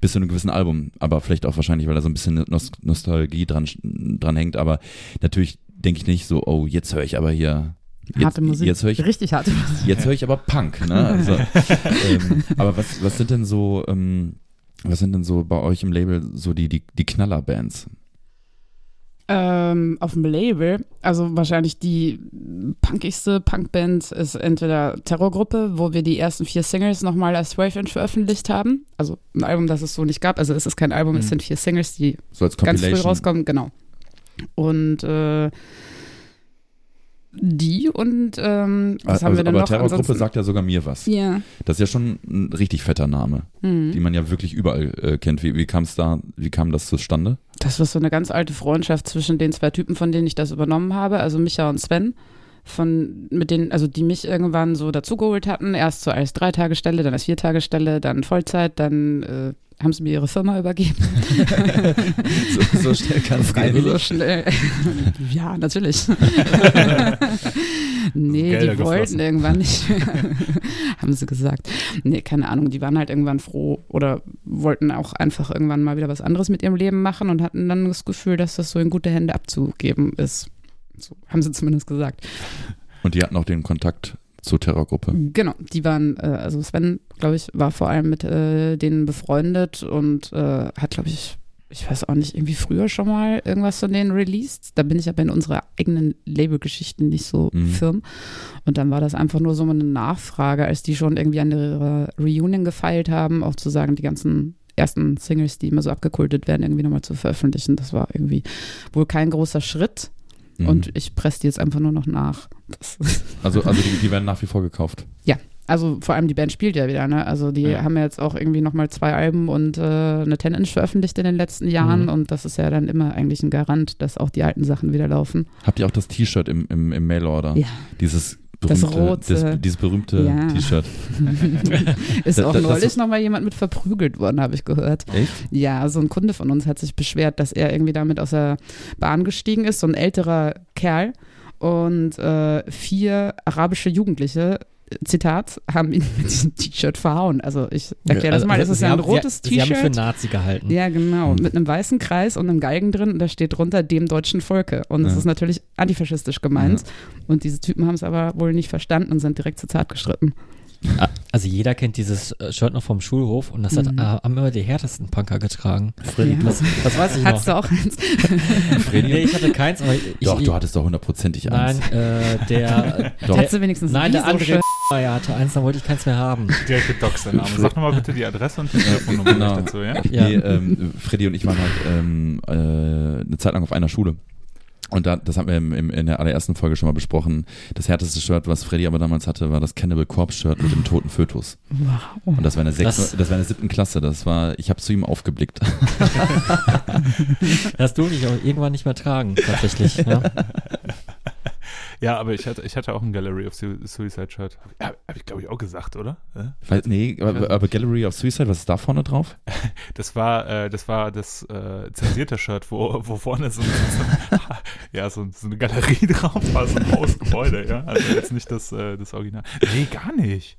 [SPEAKER 4] bis zu einem gewissen Album. Aber vielleicht auch wahrscheinlich, weil da so ein bisschen Nos Nostalgie dran, dran hängt. Aber natürlich denke ich nicht so, oh, jetzt höre ich aber hier. Jetzt,
[SPEAKER 3] Harte Musik.
[SPEAKER 4] Jetzt ich
[SPEAKER 3] Richtig harte Musik.
[SPEAKER 4] Jetzt höre ich aber Punk, ne? Also, ähm, aber was, was sind denn so, ähm, was sind denn so bei euch im Label so die, die, die Knallerbands?
[SPEAKER 3] Ähm, auf dem Label, also wahrscheinlich die punkigste Punkband ist entweder Terrorgruppe, wo wir die ersten vier Singles nochmal als 12-Inch veröffentlicht haben. Also ein Album, das es so nicht gab. Also es ist kein Album, es
[SPEAKER 4] Mhm.
[SPEAKER 3] sind vier Singles, die
[SPEAKER 4] So
[SPEAKER 3] ganz früh rauskommen, genau. Und äh, die und ähm, was
[SPEAKER 4] also,
[SPEAKER 3] haben wir denn
[SPEAKER 4] aber
[SPEAKER 3] noch?
[SPEAKER 4] Terrorgruppe
[SPEAKER 3] Ansonsten-
[SPEAKER 4] sagt ja sogar mir was.
[SPEAKER 3] Ja.
[SPEAKER 4] Das ist ja schon ein richtig fetter Name,
[SPEAKER 3] Mhm.
[SPEAKER 4] die man ja wirklich überall äh, kennt. Wie, wie kam es da, wie kam das zustande?
[SPEAKER 3] Das war so eine ganz alte Freundschaft zwischen den zwei Typen, von denen ich das übernommen habe, also Micha und Sven. Von, mit denen, also die mich irgendwann so dazugeholt hatten, erst so als Dreitagestelle, dann als Viertagestelle, dann Vollzeit, dann äh, haben sie mir ihre Firma übergeben.
[SPEAKER 4] So, so schnell kann es gehen.
[SPEAKER 3] So schnell. ja, natürlich. nee,
[SPEAKER 1] Gelder
[SPEAKER 3] die wollten
[SPEAKER 1] geflossen.
[SPEAKER 3] irgendwann nicht mehr, haben sie gesagt. Nee, keine Ahnung, die waren halt irgendwann froh oder wollten auch einfach irgendwann mal wieder was anderes mit ihrem Leben machen und hatten dann das Gefühl, dass das so in gute Hände abzugeben ist. So haben sie zumindest gesagt.
[SPEAKER 4] Und die hatten auch den Kontakt zur Terrorgruppe.
[SPEAKER 3] Genau, die waren, äh, also Sven, glaube ich, war vor allem mit äh, denen befreundet und äh, hat, glaube ich, ich weiß auch nicht, irgendwie früher schon mal irgendwas von denen released. Da bin ich aber in unserer eigenen Labelgeschichten nicht so
[SPEAKER 4] Mhm.
[SPEAKER 3] firm. Und dann war das einfach nur so eine Nachfrage, als die schon irgendwie an ihrer Reunion gefeilt haben, auch zu sagen, die ganzen ersten Singles, die immer so abgekultet werden, irgendwie nochmal zu veröffentlichen. Das war irgendwie wohl kein großer Schritt.
[SPEAKER 4] Mhm.
[SPEAKER 3] Und ich presse die jetzt einfach nur noch nach. Das
[SPEAKER 4] also also die, die werden nach wie vor gekauft.
[SPEAKER 3] Also vor allem die Band spielt ja wieder, ne? Also die
[SPEAKER 4] Ja.
[SPEAKER 3] haben ja jetzt auch irgendwie nochmal zwei Alben und äh, eine 10-Inch veröffentlicht in den letzten Jahren
[SPEAKER 2] Mhm.
[SPEAKER 3] und das ist ja dann immer eigentlich ein Garant, dass auch die alten Sachen wieder laufen.
[SPEAKER 4] Habt ihr auch das T-Shirt im, im, im Mailorder?
[SPEAKER 3] Ja.
[SPEAKER 4] Dieses
[SPEAKER 3] Das
[SPEAKER 4] berühmte,
[SPEAKER 3] rote.
[SPEAKER 4] das, dieses berühmte
[SPEAKER 3] Ja.
[SPEAKER 4] T-Shirt.
[SPEAKER 3] ist auch
[SPEAKER 4] das-
[SPEAKER 3] neulich nochmal jemand mit verprügelt worden, habe ich gehört.
[SPEAKER 4] Echt?
[SPEAKER 3] Ja, so ein Kunde von uns hat sich beschwert, dass er irgendwie damit aus der Bahn gestiegen ist, so ein älterer Kerl und äh, vier arabische Jugendliche Zitat, haben ihn mit diesem T-Shirt verhauen. Also ich erkläre das
[SPEAKER 2] Also,
[SPEAKER 3] mal, es ist
[SPEAKER 2] sie
[SPEAKER 3] ja ein rotes
[SPEAKER 2] sie, Sie haben ihn für
[SPEAKER 3] T-Shirt.
[SPEAKER 2] Nazi gehalten.
[SPEAKER 3] Ja, genau.
[SPEAKER 4] Hm.
[SPEAKER 3] Mit einem weißen Kreis und einem Galgen drin und da steht drunter dem deutschen Volke. Und es
[SPEAKER 4] Ja.
[SPEAKER 3] ist natürlich antifaschistisch gemeint. Und diese Typen haben es aber wohl nicht verstanden und sind direkt zu Zart gestritten.
[SPEAKER 2] Ah, Also jeder kennt dieses äh, Shirt noch vom Schulhof und das hat,
[SPEAKER 3] Mhm.
[SPEAKER 2] äh, haben immer die härtesten Punker getragen.
[SPEAKER 4] Freddy,
[SPEAKER 3] Ja.
[SPEAKER 2] Das, das weiß ich
[SPEAKER 3] Hattest
[SPEAKER 2] noch.
[SPEAKER 3] du auch eins?
[SPEAKER 4] Freddy
[SPEAKER 2] Nee, ich hatte keins, aber ich,
[SPEAKER 4] Doch,
[SPEAKER 2] ich,
[SPEAKER 4] du hattest doch hundertprozentig
[SPEAKER 2] Nein,
[SPEAKER 4] eins.
[SPEAKER 2] äh, der,
[SPEAKER 4] Doch.
[SPEAKER 3] Hattest du wenigstens
[SPEAKER 2] nein, der andere
[SPEAKER 3] schön?
[SPEAKER 2] Hatte eins, dann wollte ich keins mehr haben.
[SPEAKER 1] Direkt gedoxt, der Name. Sag nochmal bitte die Adresse und die Telefonnummer
[SPEAKER 4] Genau.
[SPEAKER 1] dazu, ja?
[SPEAKER 2] Ja.
[SPEAKER 4] Nee, ähm, Freddy und ich waren halt ähm, äh, eine Zeit lang auf einer Schule. Und da, das haben wir im, im, in der allerersten Folge schon mal besprochen. Das härteste Shirt, was Freddy aber damals hatte, war das Cannibal Corpse Shirt mit dem toten Fötus.
[SPEAKER 3] Wow.
[SPEAKER 4] Und das war in der, sechsten,
[SPEAKER 2] Das-
[SPEAKER 4] das, war in der siebten Klasse. Das war, ich habe zu ihm aufgeblickt.
[SPEAKER 2] Das durfte ich auch irgendwann nicht mehr tragen, tatsächlich. Ja.
[SPEAKER 1] Ja, aber ich hatte, ich hatte auch ein Gallery of Su- Suicide Shirt. Ja, habe ich glaube ich auch gesagt, oder? Ja?
[SPEAKER 4] Weil, nee, aber, aber Gallery of Suicide, was ist da vorne drauf?
[SPEAKER 1] Das war, äh, das war das äh, zensierte Shirt, wo, wo vorne so, so, ja, so, so eine Galerie drauf war, so ein Hausgebäude, ja. Also jetzt nicht das, äh, das Original. Nee, gar nicht.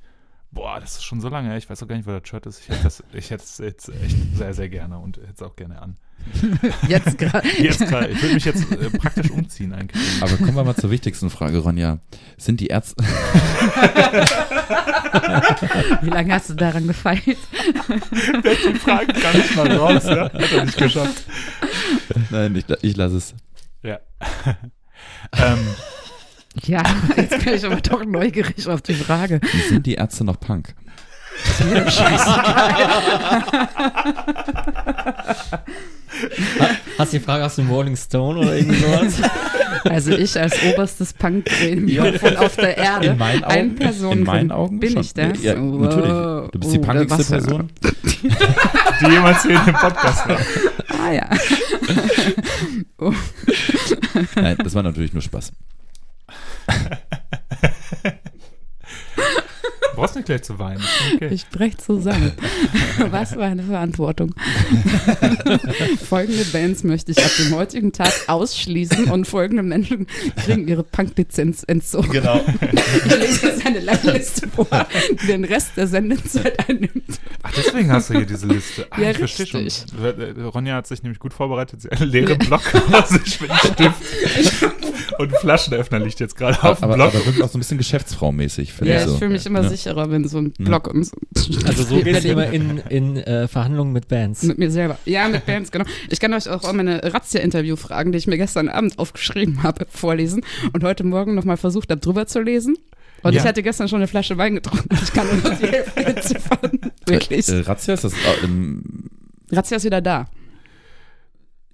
[SPEAKER 1] Boah, das ist schon so lange. Ich weiß auch gar nicht, wo das Shirt ist. Ich hätte das, ich hätte es jetzt echt sehr, sehr gerne und hätte es auch gerne an.
[SPEAKER 3] Jetzt gerade.
[SPEAKER 1] Jetzt gerade. Ich würde mich jetzt äh, praktisch umziehen eigentlich.
[SPEAKER 4] Aber kommen wir mal zur wichtigsten Frage, Ronja. Sind die Ärzte.
[SPEAKER 3] Wie lange hast du daran gefeilt?
[SPEAKER 1] Die Fragen gar nicht mal raus, ja? Hat er nicht geschafft.
[SPEAKER 4] Nein, ich, ich lasse es.
[SPEAKER 1] Ja. ähm,
[SPEAKER 3] Ja, jetzt bin ich aber doch neugierig auf die Frage.
[SPEAKER 4] Sind die Ärzte noch Punk?
[SPEAKER 2] Hast du die Frage aus dem Rolling Stone oder irgendwie sowas?
[SPEAKER 3] Also ich als oberstes Punk-Gremium von auf der Erde.
[SPEAKER 4] In meinen Augen,
[SPEAKER 3] Ein Person
[SPEAKER 4] in meinen Augen
[SPEAKER 3] bin
[SPEAKER 4] schon.
[SPEAKER 3] ich das?
[SPEAKER 4] Ja, natürlich. Du bist die
[SPEAKER 3] Oh,
[SPEAKER 4] punkigste
[SPEAKER 3] was-
[SPEAKER 4] Person.
[SPEAKER 1] die jemals hier in dem Podcast war.
[SPEAKER 3] Ah ja.
[SPEAKER 4] Nein, das war natürlich nur Spaß.
[SPEAKER 1] Du brauchst nicht gleich zu weinen. Okay.
[SPEAKER 3] Ich brech zusammen. Was für eine Verantwortung. folgende Bands möchte ich ab dem heutigen Tag ausschließen und folgende Menschen kriegen ihre Punk-Lizenz entzogen.
[SPEAKER 4] Genau.
[SPEAKER 3] Ich lese jetzt eine lange Liste vor, die den Rest der Sendezeit einnimmt.
[SPEAKER 1] Ach, deswegen hast du hier diese Liste. Ah,
[SPEAKER 3] Ja,
[SPEAKER 1] ich verstehe schon.
[SPEAKER 3] richtig.
[SPEAKER 1] Äh, Ronja hat sich nämlich gut vorbereitet. Sie hat einen leeren Block sich mit einem Stift. Und ein Flaschenöffner liegt jetzt gerade auf dem
[SPEAKER 4] Aber,
[SPEAKER 1] Block.
[SPEAKER 4] aber wirklich auch so ein bisschen geschäftsfraumäßig,
[SPEAKER 3] Ja,
[SPEAKER 4] ich
[SPEAKER 3] ich
[SPEAKER 4] so.
[SPEAKER 3] fühle mich immer
[SPEAKER 4] Ja.
[SPEAKER 3] Sicherer, wenn so ein. Block und so.
[SPEAKER 2] Also so geht's immer in, in äh, Verhandlungen mit Bands.
[SPEAKER 3] Mit mir selber. Ja, mit Bands, genau. Ich kann euch auch meine Razzia-Interview-Fragen, die ich mir gestern Abend aufgeschrieben habe, vorlesen und heute Morgen nochmal versucht habe, drüber zu lesen. Und
[SPEAKER 1] Ja.
[SPEAKER 3] ich hatte gestern schon eine Flasche Wein getrunken. Ich kann nur noch die Hälfte entziffern. Wirklich.
[SPEAKER 4] Äh, Razzia ist das. Äh, ähm,
[SPEAKER 3] Razzia ist wieder da.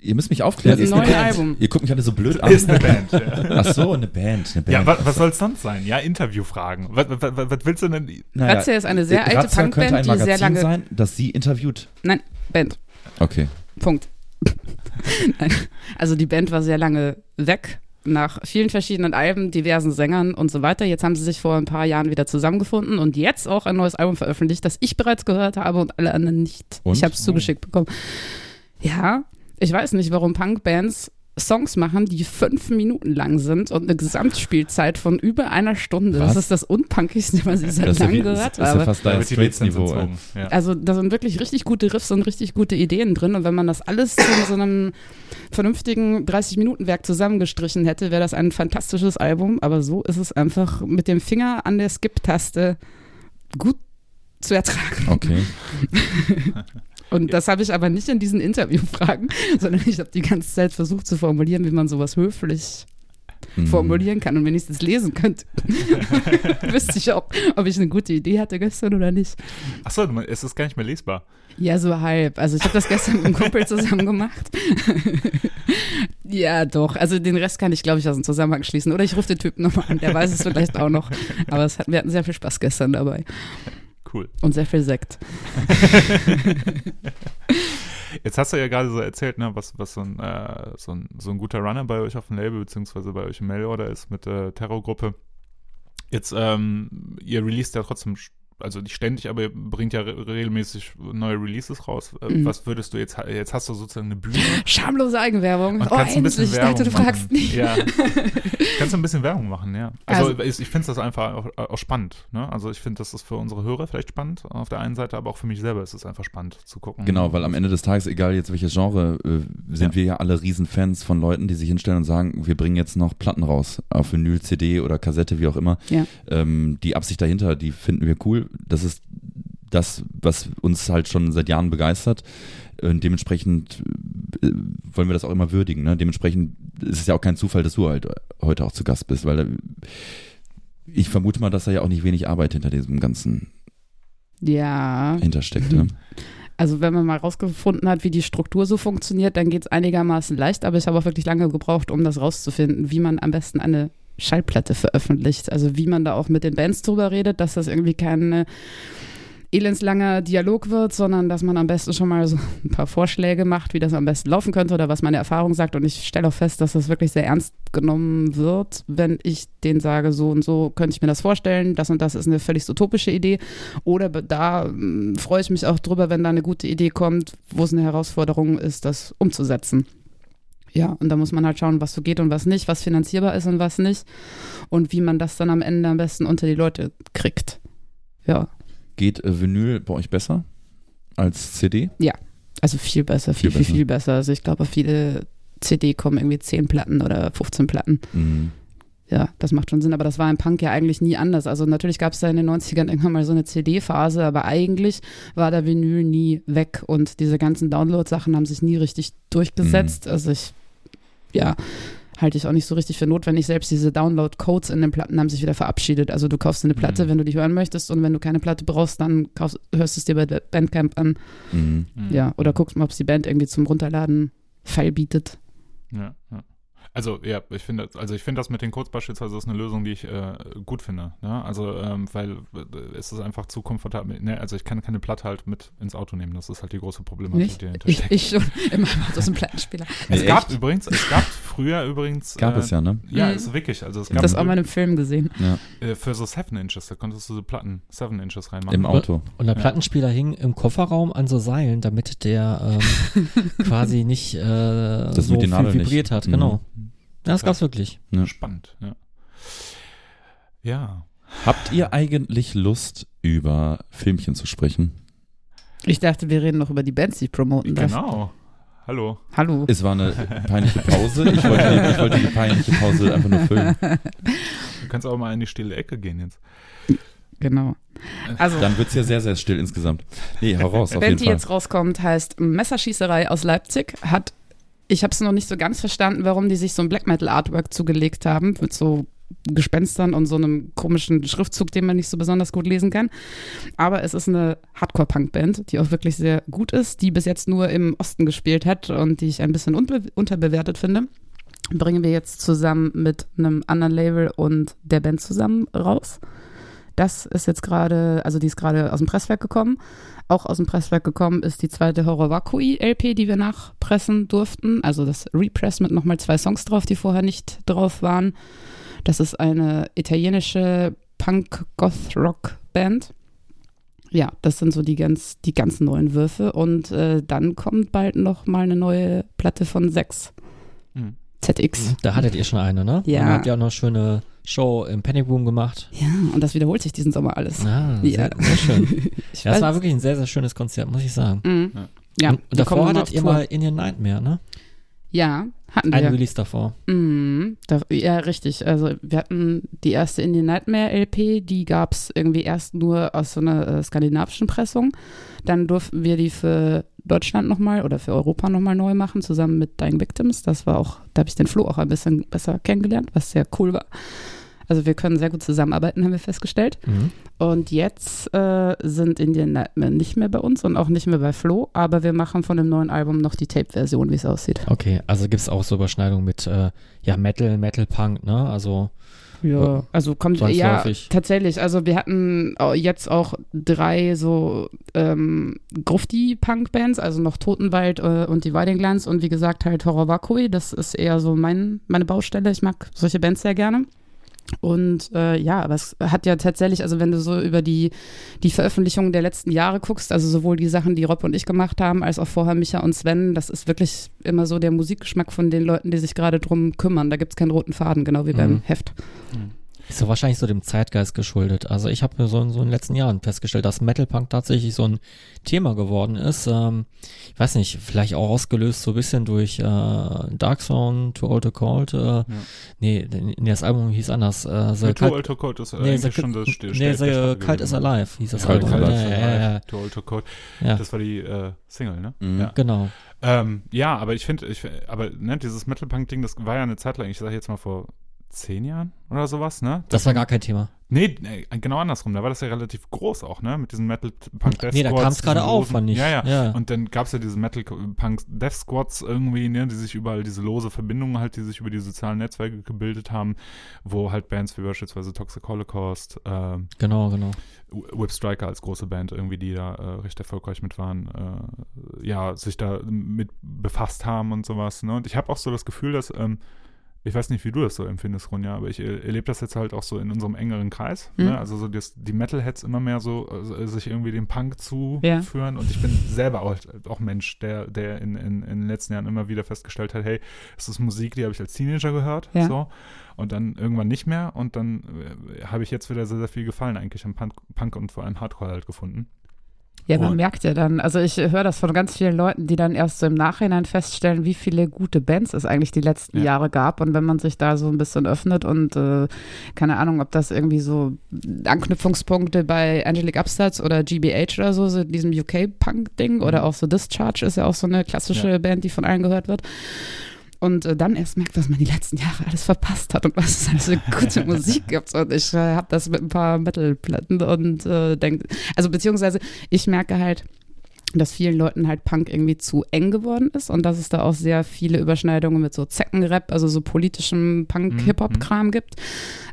[SPEAKER 4] Ihr müsst mich aufklären.
[SPEAKER 3] Mit
[SPEAKER 4] Ist
[SPEAKER 3] neuen
[SPEAKER 4] Band.
[SPEAKER 3] Album.
[SPEAKER 4] Ihr guckt mich alle so blöd an.
[SPEAKER 1] Ist eine Band. Ja,
[SPEAKER 4] Ach so, eine Band. Eine Band.
[SPEAKER 1] ja was, was soll es sonst sein? Ja, Interviewfragen. Was, was, was, willst du denn?
[SPEAKER 4] Naja,
[SPEAKER 3] Razzia ist eine sehr alte
[SPEAKER 4] Razzia könnte
[SPEAKER 3] Punkband,
[SPEAKER 4] ein
[SPEAKER 3] die
[SPEAKER 4] Magazin
[SPEAKER 3] sehr lange.
[SPEAKER 4] sein, das sie interviewt.
[SPEAKER 3] Nein, Band.
[SPEAKER 4] Okay.
[SPEAKER 3] Punkt. Also die Band war sehr lange weg, nach vielen verschiedenen Alben, diversen Sängern und so weiter. Jetzt haben sie sich vor ein paar Jahren wieder zusammengefunden und jetzt auch ein neues Album veröffentlicht, das ich bereits gehört habe und alle anderen nicht.
[SPEAKER 4] Und?
[SPEAKER 3] Ich habe es zugeschickt bekommen. Ja, ich weiß nicht, warum Punkbands Songs machen, die fünf Minuten lang sind und eine Gesamtspielzeit von über einer Stunde.
[SPEAKER 4] Was?
[SPEAKER 3] Das ist das Unpunkigste, was ich seit
[SPEAKER 4] Das
[SPEAKER 3] langem gehört
[SPEAKER 4] ist, ist ja
[SPEAKER 3] habe.
[SPEAKER 4] fast
[SPEAKER 1] Da
[SPEAKER 4] dein Straits-Niveau.
[SPEAKER 1] Ja.
[SPEAKER 3] Also da sind wirklich richtig gute Riffs und richtig gute Ideen drin. Und wenn man das alles zu so einem vernünftigen 30-Minuten-Werk zusammengestrichen hätte, wäre das ein fantastisches Album. Aber so ist es einfach mit dem Finger an der Skip-Taste gut zu ertragen.
[SPEAKER 4] Okay.
[SPEAKER 3] Und das habe ich aber nicht in diesen Interviewfragen, sondern ich habe die ganze Zeit versucht zu formulieren, wie man sowas höflich
[SPEAKER 4] Mhm.
[SPEAKER 3] formulieren kann. Und wenn ich es lesen könnte, wüsste ich auch, ob ich eine gute Idee hatte gestern oder nicht.
[SPEAKER 1] Achso, es ist gar nicht mehr lesbar.
[SPEAKER 3] Ja, so halb. Also ich habe das gestern mit einem Kumpel zusammen gemacht. ja, doch. Also den Rest kann ich, glaube ich, aus dem Zusammenhang schließen. Oder ich rufe den Typen nochmal an, der weiß es vielleicht auch noch. Aber es hat, wir hatten sehr viel Spaß gestern dabei.
[SPEAKER 1] Cool.
[SPEAKER 3] Und sehr viel Sekt.
[SPEAKER 1] Jetzt hast du ja gerade so erzählt, ne, was, was so, ein, äh, so, ein, so ein guter Runner bei euch auf dem Label, beziehungsweise bei euch im Mailorder ist mit der Terrorgruppe. Jetzt, ähm, ihr released ja trotzdem, also nicht ständig, aber ihr bringt ja re regelmäßig neue Releases raus. Äh,
[SPEAKER 3] Mhm.
[SPEAKER 1] Was würdest du jetzt, jetzt hast du sozusagen eine Bühne
[SPEAKER 3] Schamlose Eigenwerbung.
[SPEAKER 1] und
[SPEAKER 3] oh,
[SPEAKER 1] kannst ein bisschen
[SPEAKER 3] endlich. Ich
[SPEAKER 1] Werbung
[SPEAKER 3] dachte, du
[SPEAKER 1] machen.
[SPEAKER 3] fragst nicht.
[SPEAKER 1] Ja. kannst du ein bisschen Werbung machen, ja. Also,
[SPEAKER 3] Also-
[SPEAKER 1] ich, ich finde das einfach auch, auch spannend. Ne? Also ich finde, das ist für unsere Hörer vielleicht spannend auf der einen Seite, aber auch für mich selber ist es einfach spannend zu gucken.
[SPEAKER 4] Genau, weil am Ende des Tages, egal jetzt welches Genre, äh, sind
[SPEAKER 1] Ja.
[SPEAKER 4] wir ja alle Riesenfans von Leuten, die sich hinstellen und sagen, wir bringen jetzt noch Platten raus, auf Vinyl, CD oder Kassette, wie auch immer.
[SPEAKER 3] Ja.
[SPEAKER 4] Ähm, die Absicht dahinter, die finden wir cool. Das ist das, was uns halt schon seit Jahren begeistert. Und dementsprechend äh, wollen wir das auch immer würdigen. Ne? Dementsprechend ist es ja auch kein Zufall, dass du halt heute auch zu Gast bist, weil da, ich vermute mal, dass da ja auch nicht wenig Arbeit hinter diesem Ganzen
[SPEAKER 3] Ja.
[SPEAKER 4] hintersteckt. Ne?
[SPEAKER 3] Also wenn man mal rausgefunden hat, wie die Struktur so funktioniert, dann geht es einigermaßen leicht, aber ich habe auch wirklich lange gebraucht, um das rauszufinden, wie man am besten eine Schallplatte veröffentlicht. Also wie man da auch mit den Bands drüber redet, dass das irgendwie kein elendslanger Dialog wird, sondern dass man am besten schon mal so ein paar Vorschläge macht, wie das am besten laufen könnte oder was meine Erfahrung sagt. Und ich stelle auch fest, dass das wirklich sehr ernst genommen wird, wenn ich denen sage, so und so könnte ich mir das vorstellen, das und das ist eine völlig utopische Idee. Oder da mm, freue ich mich auch drüber, wenn da eine gute Idee kommt, wo es eine Herausforderung ist, das umzusetzen. Ja, und da muss man halt schauen, was so geht und was nicht, was finanzierbar ist und was nicht und wie man das dann am Ende am besten unter die Leute kriegt. Ja,
[SPEAKER 4] Geht äh, Vinyl bei euch besser als CD?
[SPEAKER 3] Also viel besser, viel,
[SPEAKER 4] Viel
[SPEAKER 3] viel,
[SPEAKER 4] besser.
[SPEAKER 3] viel besser. Also ich glaube, auf jede CD kommen irgendwie 10 Platten oder 15 Platten.
[SPEAKER 4] Mhm.
[SPEAKER 3] Ja, das macht schon Sinn, aber das war im Punk ja eigentlich nie anders. Also natürlich gab es da in den 90ern irgendwann mal so eine CD-Phase, aber eigentlich war der Vinyl nie weg und diese ganzen Download-Sachen haben sich nie richtig durchgesetzt. Also ich, ja, halte ich auch nicht so richtig für notwendig. Selbst diese Download-Codes in den Platten haben sich wieder verabschiedet. Also du kaufst dir eine Platte,
[SPEAKER 1] Mhm.
[SPEAKER 3] wenn du die hören möchtest und wenn du keine Platte brauchst, dann kaufst, hörst du es dir bei Bandcamp an.
[SPEAKER 4] Mhm.
[SPEAKER 3] Ja, oder guckst mal, ob es die Band irgendwie zum Runterladen File bietet.
[SPEAKER 1] Ja, ja. Also ja, ich finde, also ich finde das mit den Codes beispielsweise ist eine Lösung, die ich äh, gut finde. Ne? Also ähm, weil äh, es ist einfach zu komfortabel. Ne? Also ich kann keine Platte halt mit ins Auto nehmen. Das ist halt die große Problematik,
[SPEAKER 3] Nicht?
[SPEAKER 1] die dahinter
[SPEAKER 3] Ich,
[SPEAKER 1] steckt.
[SPEAKER 3] ich schon immer Auto aus dem Plattenspieler.
[SPEAKER 4] Nee,
[SPEAKER 1] es gab
[SPEAKER 4] echt?
[SPEAKER 1] übrigens, es gab früher übrigens.
[SPEAKER 4] Gab
[SPEAKER 1] äh,
[SPEAKER 4] es ja, ne?
[SPEAKER 1] Ja,
[SPEAKER 3] Mhm.
[SPEAKER 1] ist wirklich. Also es
[SPEAKER 3] Ich
[SPEAKER 1] gab
[SPEAKER 3] habe das auch mal in einem Film gesehen.
[SPEAKER 4] Ja,
[SPEAKER 1] äh, für so 7 Inches, da konntest du so Platten 7 Inches reinmachen.
[SPEAKER 4] im Auto.
[SPEAKER 2] Und der
[SPEAKER 1] Ja.
[SPEAKER 2] Plattenspieler hing im Kofferraum an so Seilen, damit der ähm, quasi nicht äh,
[SPEAKER 4] Das
[SPEAKER 2] so viel vibriert
[SPEAKER 4] nicht.
[SPEAKER 2] hat.
[SPEAKER 4] Mhm.
[SPEAKER 2] Genau. Ja, das gab's wirklich.
[SPEAKER 4] Ja.
[SPEAKER 1] Spannend, ja. Ja.
[SPEAKER 4] Habt ihr eigentlich Lust, über Filmchen zu sprechen?
[SPEAKER 3] Ich dachte, wir reden noch über die Bands, die ich promoten darf.
[SPEAKER 1] Genau. Hallo.
[SPEAKER 3] Hallo.
[SPEAKER 4] Es war eine peinliche Pause. Ich wollte, ich wollte die peinliche Pause einfach nur füllen.
[SPEAKER 1] Du kannst auch mal in die stille Ecke gehen jetzt.
[SPEAKER 3] Genau. Also,
[SPEAKER 4] Dann wird's ja sehr, sehr still insgesamt. Nee, hau raus,
[SPEAKER 3] Band, die jetzt rauskommt, heißt Messerschießerei aus Leipzig. Hat, ich habe es noch nicht so ganz verstanden, warum die sich so ein Black Metal Artwork zugelegt haben, mit so Gespenstern und so einem komischen Schriftzug, den man nicht so besonders gut lesen kann. Aber es ist eine Hardcore-Punk-Band, die auch wirklich sehr gut ist, die bis jetzt nur im Osten gespielt hat und die ich ein bisschen unterbewertet finde. Bringen wir jetzt zusammen mit einem anderen Label und der Band zusammen raus. Das ist jetzt gerade, also die ist gerade aus dem Presswerk gekommen. Auch aus dem Presswerk gekommen ist die zweite Horror Vakui LP, die wir nachpressen durften. Also das Repress mit nochmal zwei Songs drauf, die vorher nicht drauf waren. Das ist eine italienische Punk-Goth-Rock-Band. Ja, das sind so die ganz, die ganz neuen Würfe. Und äh, dann kommt bald noch mal eine neue Platte von 6.
[SPEAKER 1] Hm.
[SPEAKER 3] ZX.
[SPEAKER 2] Da hattet ihr schon eine, ne?
[SPEAKER 3] Ja.
[SPEAKER 2] Und habt ihr auch noch schöne Show im Panic Room gemacht.
[SPEAKER 3] Ja, und das wiederholt sich diesen Sommer alles.
[SPEAKER 2] Ah,
[SPEAKER 3] Ja.
[SPEAKER 2] sehr, sehr schön. Ja, das war wirklich ein sehr, sehr schönes Konzert, muss ich sagen.
[SPEAKER 3] Mhm.
[SPEAKER 1] Ja.
[SPEAKER 2] Und
[SPEAKER 3] kommen
[SPEAKER 2] davor hattet ihr mal Indian Nightmare, ne?
[SPEAKER 3] Ja, hatten
[SPEAKER 2] Ein
[SPEAKER 3] wir.
[SPEAKER 2] Release davor.
[SPEAKER 3] Mhm, da, ja, richtig. Also wir hatten die erste Indian Nightmare LP, die gab es irgendwie erst nur aus so einer äh, skandinavischen Pressung. Dann durften wir die für Deutschland nochmal oder für Europa nochmal neu machen, zusammen mit Dying Victims. Das war auch, da habe ich den Flo auch ein bisschen besser kennengelernt, was sehr cool war. Also wir können sehr gut zusammenarbeiten, haben wir festgestellt.
[SPEAKER 2] Mhm.
[SPEAKER 3] Und jetzt äh, sind Indian Nightmare nicht mehr bei uns und auch nicht mehr bei Flo, aber wir machen von dem neuen Album noch die Tape-Version, wie es aussieht.
[SPEAKER 2] Okay, also gibt es auch so Überschneidungen mit äh, ja, Metal, Metal Punk, ne? Also
[SPEAKER 3] Ja, also kommt ja tatsächlich. Also wir hatten jetzt auch drei so ähm, Grufti-Punk-Bands, also noch Totenwald äh, und Dividing Lands und wie gesagt halt Horror Vakui. Das ist eher so mein, meine Baustelle. Ich mag solche Bands sehr gerne. Und äh, ja, aber es hat ja tatsächlich, also wenn du so über die, die Veröffentlichungen der letzten Jahre guckst, also sowohl die Sachen, die Rob und ich gemacht haben, als auch vorher Micha und Sven, das ist wirklich immer so der Musikgeschmack von den Leuten, die sich gerade drum kümmern. Da gibt es keinen roten Faden, genau wie beim
[SPEAKER 2] Mhm. Ist so wahrscheinlich so dem Zeitgeist geschuldet. Also ich habe so, so in den letzten Jahren festgestellt, dass Metal Punk tatsächlich so ein Thema geworden ist. Ähm, ich weiß nicht, vielleicht auch ausgelöst so ein bisschen durch äh, Dark Zone, Too Old to Cold. Äh, Nee, nee, das Album hieß anders. Äh, The
[SPEAKER 1] Ja, Too
[SPEAKER 2] Cult-
[SPEAKER 1] Old to Code ist
[SPEAKER 2] Nee,
[SPEAKER 1] eigentlich
[SPEAKER 2] The-
[SPEAKER 1] schon das Ste-
[SPEAKER 2] nee, The Cult is
[SPEAKER 1] gewesen.
[SPEAKER 2] Alive hieß das
[SPEAKER 1] Ja,
[SPEAKER 4] Cult
[SPEAKER 2] Album.
[SPEAKER 4] is
[SPEAKER 2] Ja,
[SPEAKER 4] Alive.
[SPEAKER 2] ja, ja, ja.
[SPEAKER 1] Too Old to
[SPEAKER 2] ja.
[SPEAKER 1] Das war die äh, Single, ne?
[SPEAKER 4] Mhm.
[SPEAKER 1] Ja.
[SPEAKER 2] Genau.
[SPEAKER 1] Ähm, ja, aber ich finde, ich, aber ne, dieses Metal-Punk-Ding, das war ja eine Zeit lang, ich sage jetzt mal vor zehn Jahren oder sowas, ne?
[SPEAKER 2] Das war gar kein Thema.
[SPEAKER 1] Nee, nee, genau andersrum. Da war das ja relativ groß auch, ne? Mit diesen Metal Punk Death
[SPEAKER 2] Nee, da
[SPEAKER 1] Squads,
[SPEAKER 2] kam es gerade auf, fand ich.
[SPEAKER 1] Ja, ja.
[SPEAKER 2] ja.
[SPEAKER 1] Und dann gab es ja diese Metal Punk Death Squads irgendwie, ne, die sich überall diese lose Verbindungen halt, die sich über die sozialen Netzwerke gebildet haben, wo halt Bands wie beispielsweise Toxic Holocaust, ähm,
[SPEAKER 2] Genau, genau.
[SPEAKER 1] Whip Striker als große Band irgendwie, die da äh, recht erfolgreich mit waren, äh, ja, sich da mit befasst haben und sowas. Ne? Und ich habe auch so das Gefühl, dass, ähm, ich weiß nicht, wie du das so empfindest, Ronja, aber ich erlebe das jetzt halt auch so in unserem engeren Kreis.
[SPEAKER 3] Mhm.
[SPEAKER 1] Ne? Also so das, die Metalheads immer mehr so äh, sich irgendwie dem Punk
[SPEAKER 3] Ja.
[SPEAKER 1] zuführen. Und ich bin selber auch, auch Mensch, der, der in, in, in den letzten Jahren immer wieder festgestellt hat, hey, es ist Musik, die habe ich als Teenager gehört.
[SPEAKER 3] Ja.
[SPEAKER 1] So. Und dann irgendwann nicht mehr. Und dann äh, habe ich jetzt wieder sehr, sehr viel Gefallen eigentlich am Punk, Punk und vor allem Hardcore halt gefunden.
[SPEAKER 3] Ja, man und merkt ja dann, also ich höre das von ganz vielen Leuten, die dann erst so im Nachhinein feststellen, wie viele gute Bands es eigentlich die letzten ja. Jahre gab. Und wenn man sich da so ein bisschen öffnet und äh, keine Ahnung, ob das irgendwie so Anknüpfungspunkte bei Angelic Upstarts oder GBH oder so, so diesem UK-Punk-Ding mhm. oder auch so Discharge ist ja auch so eine klassische ja. Band, die von allen gehört wird und äh, dann erst merkt, was man die letzten Jahre alles verpasst hat und was es alles für gute Musik gibt. Und ich äh, habe das mit ein paar Metal-Platten und äh, denke, also beziehungsweise ich merke halt, dass vielen Leuten halt Punk irgendwie zu eng geworden ist und dass es da auch sehr viele Überschneidungen mit so Zeckenrap, also so politischem Punk-Hip-Hop-Kram mhm. gibt,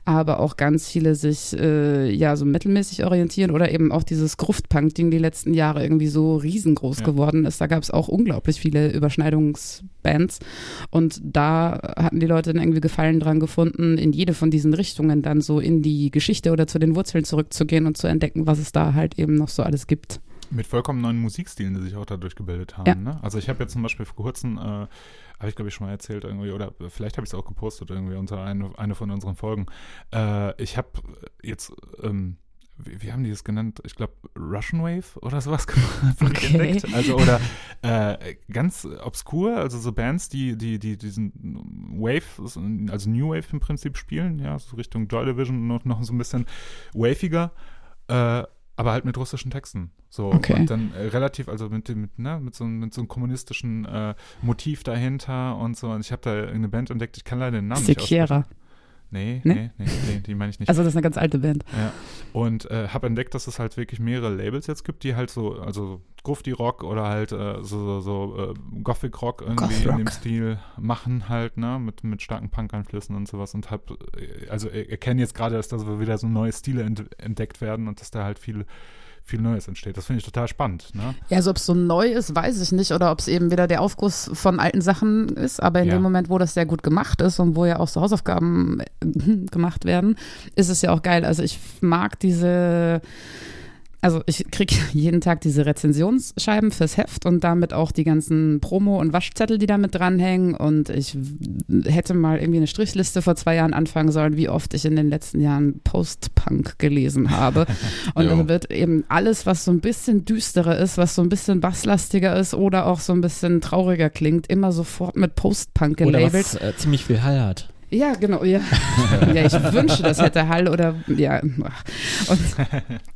[SPEAKER 3] aber auch ganz viele sich äh, ja so mittelmäßig orientieren oder eben auch dieses Gruft-Punk-Ding die letzten Jahre irgendwie so riesengroß ja. geworden ist. Da gab es auch unglaublich viele Überschneidungsbands und da hatten die Leute dann irgendwie Gefallen dran gefunden, in jede von diesen Richtungen dann so in die Geschichte oder zu den Wurzeln zurückzugehen und zu entdecken, was es da halt eben noch so alles gibt.
[SPEAKER 1] Mit vollkommen neuen Musikstilen, die sich auch dadurch gebildet haben. Ja. Ne? Also ich habe jetzt zum Beispiel vor kurzem, äh, habe ich glaube ich schon mal erzählt irgendwie, oder vielleicht habe ich es auch gepostet irgendwie unter eine, eine von unseren Folgen. Äh, ich habe jetzt, ähm, wie, wie, haben die es genannt? Ich glaube Russian Wave oder sowas okay. entdeckt. Also oder äh, ganz obskur, also so Bands, die, die, die diesen Wave, also New Wave im Prinzip spielen, ja, so Richtung Joy Division noch, noch so ein bisschen waviger. Äh, aber halt mit russischen Texten. So
[SPEAKER 3] okay.
[SPEAKER 1] und dann äh, relativ, also mit dem, mit, ne, mit so, mit so einem kommunistischen äh, Motiv dahinter und so. Und ich habe da eine Band entdeckt, ich kann leider den Namen
[SPEAKER 3] Sekiera. nicht aussprechen.
[SPEAKER 1] Nee, nee, nee, nee, die meine ich nicht.
[SPEAKER 3] Also das ist eine ganz alte Band.
[SPEAKER 1] Ja. Und äh, habe entdeckt, dass es halt wirklich mehrere Labels jetzt gibt, die halt so, also Grufti Rock oder halt äh, so, so, so äh, Gothic Rock irgendwie Goth in dem Stil machen halt, ne, mit, mit starken Punk-Einflüssen und sowas und hab, äh, also erkenne jetzt gerade, dass da so wieder so neue Stile ent entdeckt werden und dass da halt viel viel Neues entsteht. Das finde ich total spannend. Ne?
[SPEAKER 3] Ja, also ob es so neu ist, weiß ich nicht. Oder ob es eben wieder der Aufguss von alten Sachen ist. Aber in ja. dem Moment, wo das sehr gut gemacht ist und wo ja auch so Hausaufgaben gemacht werden, ist es ja auch geil. Also ich mag diese also ich kriege jeden Tag diese Rezensionsscheiben fürs Heft und damit auch die ganzen Promo- und Waschzettel, die damit dranhängen. Und ich hätte mal irgendwie eine Strichliste vor zwei Jahren anfangen sollen, wie oft ich in den letzten Jahren Post-Punk gelesen habe. Und dann wird eben alles, was so ein bisschen düsterer ist, was so ein bisschen basslastiger ist oder auch so ein bisschen trauriger klingt, immer sofort mit Post-Punk gelabelt. Oder was
[SPEAKER 2] äh, ziemlich viel Hall hat.
[SPEAKER 3] Ja, genau, ja. ja, ich wünsche, das hätte Hall oder ja. Und,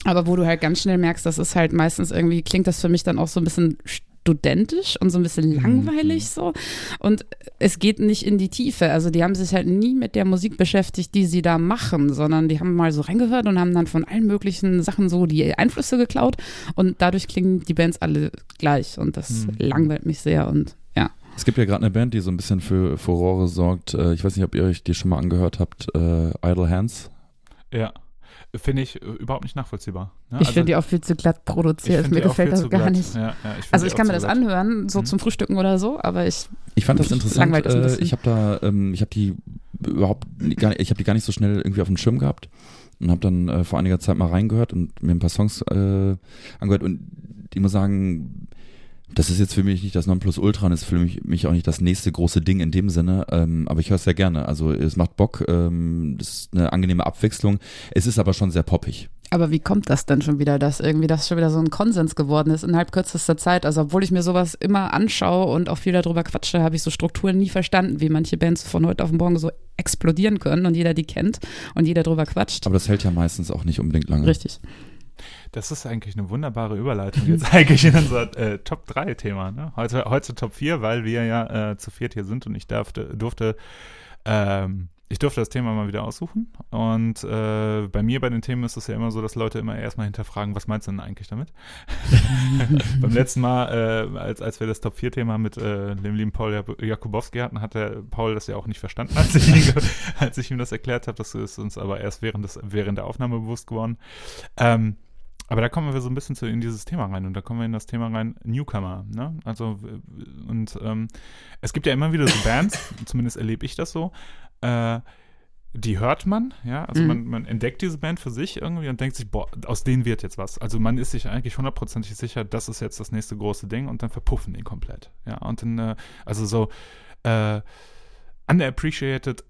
[SPEAKER 3] aber wo du halt ganz schnell merkst, das ist halt meistens irgendwie, klingt das für mich dann auch so ein bisschen studentisch und so ein bisschen mhm, langweilig mhm. so. Und es geht nicht in die Tiefe. Also die haben sich halt nie mit der Musik beschäftigt, die sie da machen, sondern die haben mal so reingehört und haben dann von allen möglichen Sachen so die Einflüsse geklaut und dadurch klingen die Bands alle gleich und das mhm. langweilt mich sehr und.
[SPEAKER 4] Es gibt ja gerade eine Band, die so ein bisschen für Furore sorgt. Äh, ich weiß nicht, ob ihr euch die schon mal angehört habt. Äh, Idle Hands.
[SPEAKER 1] Ja. Finde ich äh, überhaupt nicht nachvollziehbar.
[SPEAKER 3] Ne? Ich also, finde die auch viel zu glatt produziert. Mir gefällt das gar glatt. nicht. Ja, ja, ich also ich kann mir das glatt. anhören, so mhm. zum Frühstücken oder so, aber ich.
[SPEAKER 4] Ich fand das interessant. Äh, ich habe da, ähm, ich habe die überhaupt gar nicht, ich habe die gar nicht so schnell irgendwie auf dem Schirm gehabt und habe dann äh, vor einiger Zeit mal reingehört und mir ein paar Songs äh, angehört und ich muss sagen, das ist jetzt für mich nicht das Nonplusultra und ist für mich, mich auch nicht das nächste große Ding in dem Sinne, ähm, aber ich höre es sehr gerne. Also es macht Bock, ähm, das ist eine angenehme Abwechslung. Es ist aber schon sehr poppig.
[SPEAKER 3] Aber wie kommt das denn schon wieder, dass irgendwie das schon wieder so ein Konsens geworden ist innerhalb kürzester Zeit? Also obwohl ich mir sowas immer anschaue und auch viel darüber quatsche, habe ich so Strukturen nie verstanden, wie manche Bands von heute auf morgen so explodieren können und jeder die kennt und jeder drüber quatscht.
[SPEAKER 4] Aber das hält ja meistens auch nicht unbedingt lange.
[SPEAKER 3] Richtig.
[SPEAKER 1] Das ist eigentlich eine wunderbare Überleitung jetzt eigentlich in unser äh, Top 3 Thema. Ne? Heute, heute Top 4, weil wir ja äh, zu viert hier sind und ich darfte, durfte, ähm, ich durfte das Thema mal wieder aussuchen. Und äh, bei mir bei den Themen ist es ja immer so, dass Leute immer erstmal hinterfragen, was meinst du denn eigentlich damit? Beim letzten Mal, äh, als, als wir das Top 4-Thema mit äh, dem lieben Paul Jakubowski hatten, hat der Paul das ja auch nicht verstanden, als ich, ihn, als ich ihm das erklärt habe. Das ist uns aber erst während, des, während der Aufnahme bewusst geworden. Ähm, aber da kommen wir so ein bisschen zu, in dieses Thema rein und da kommen wir in das Thema rein Newcomer. Ne? Also und ähm, es gibt ja immer wieder so Bands, zumindest erlebe ich das so. Äh, die hört man, ja, also mhm. man, man entdeckt diese Band für sich irgendwie und denkt sich, boah, aus denen wird jetzt was. Also man ist sich eigentlich hundertprozentig sicher, das ist jetzt das nächste große Ding und dann verpuffen die komplett, ja, und dann, äh, also so äh, underappreciated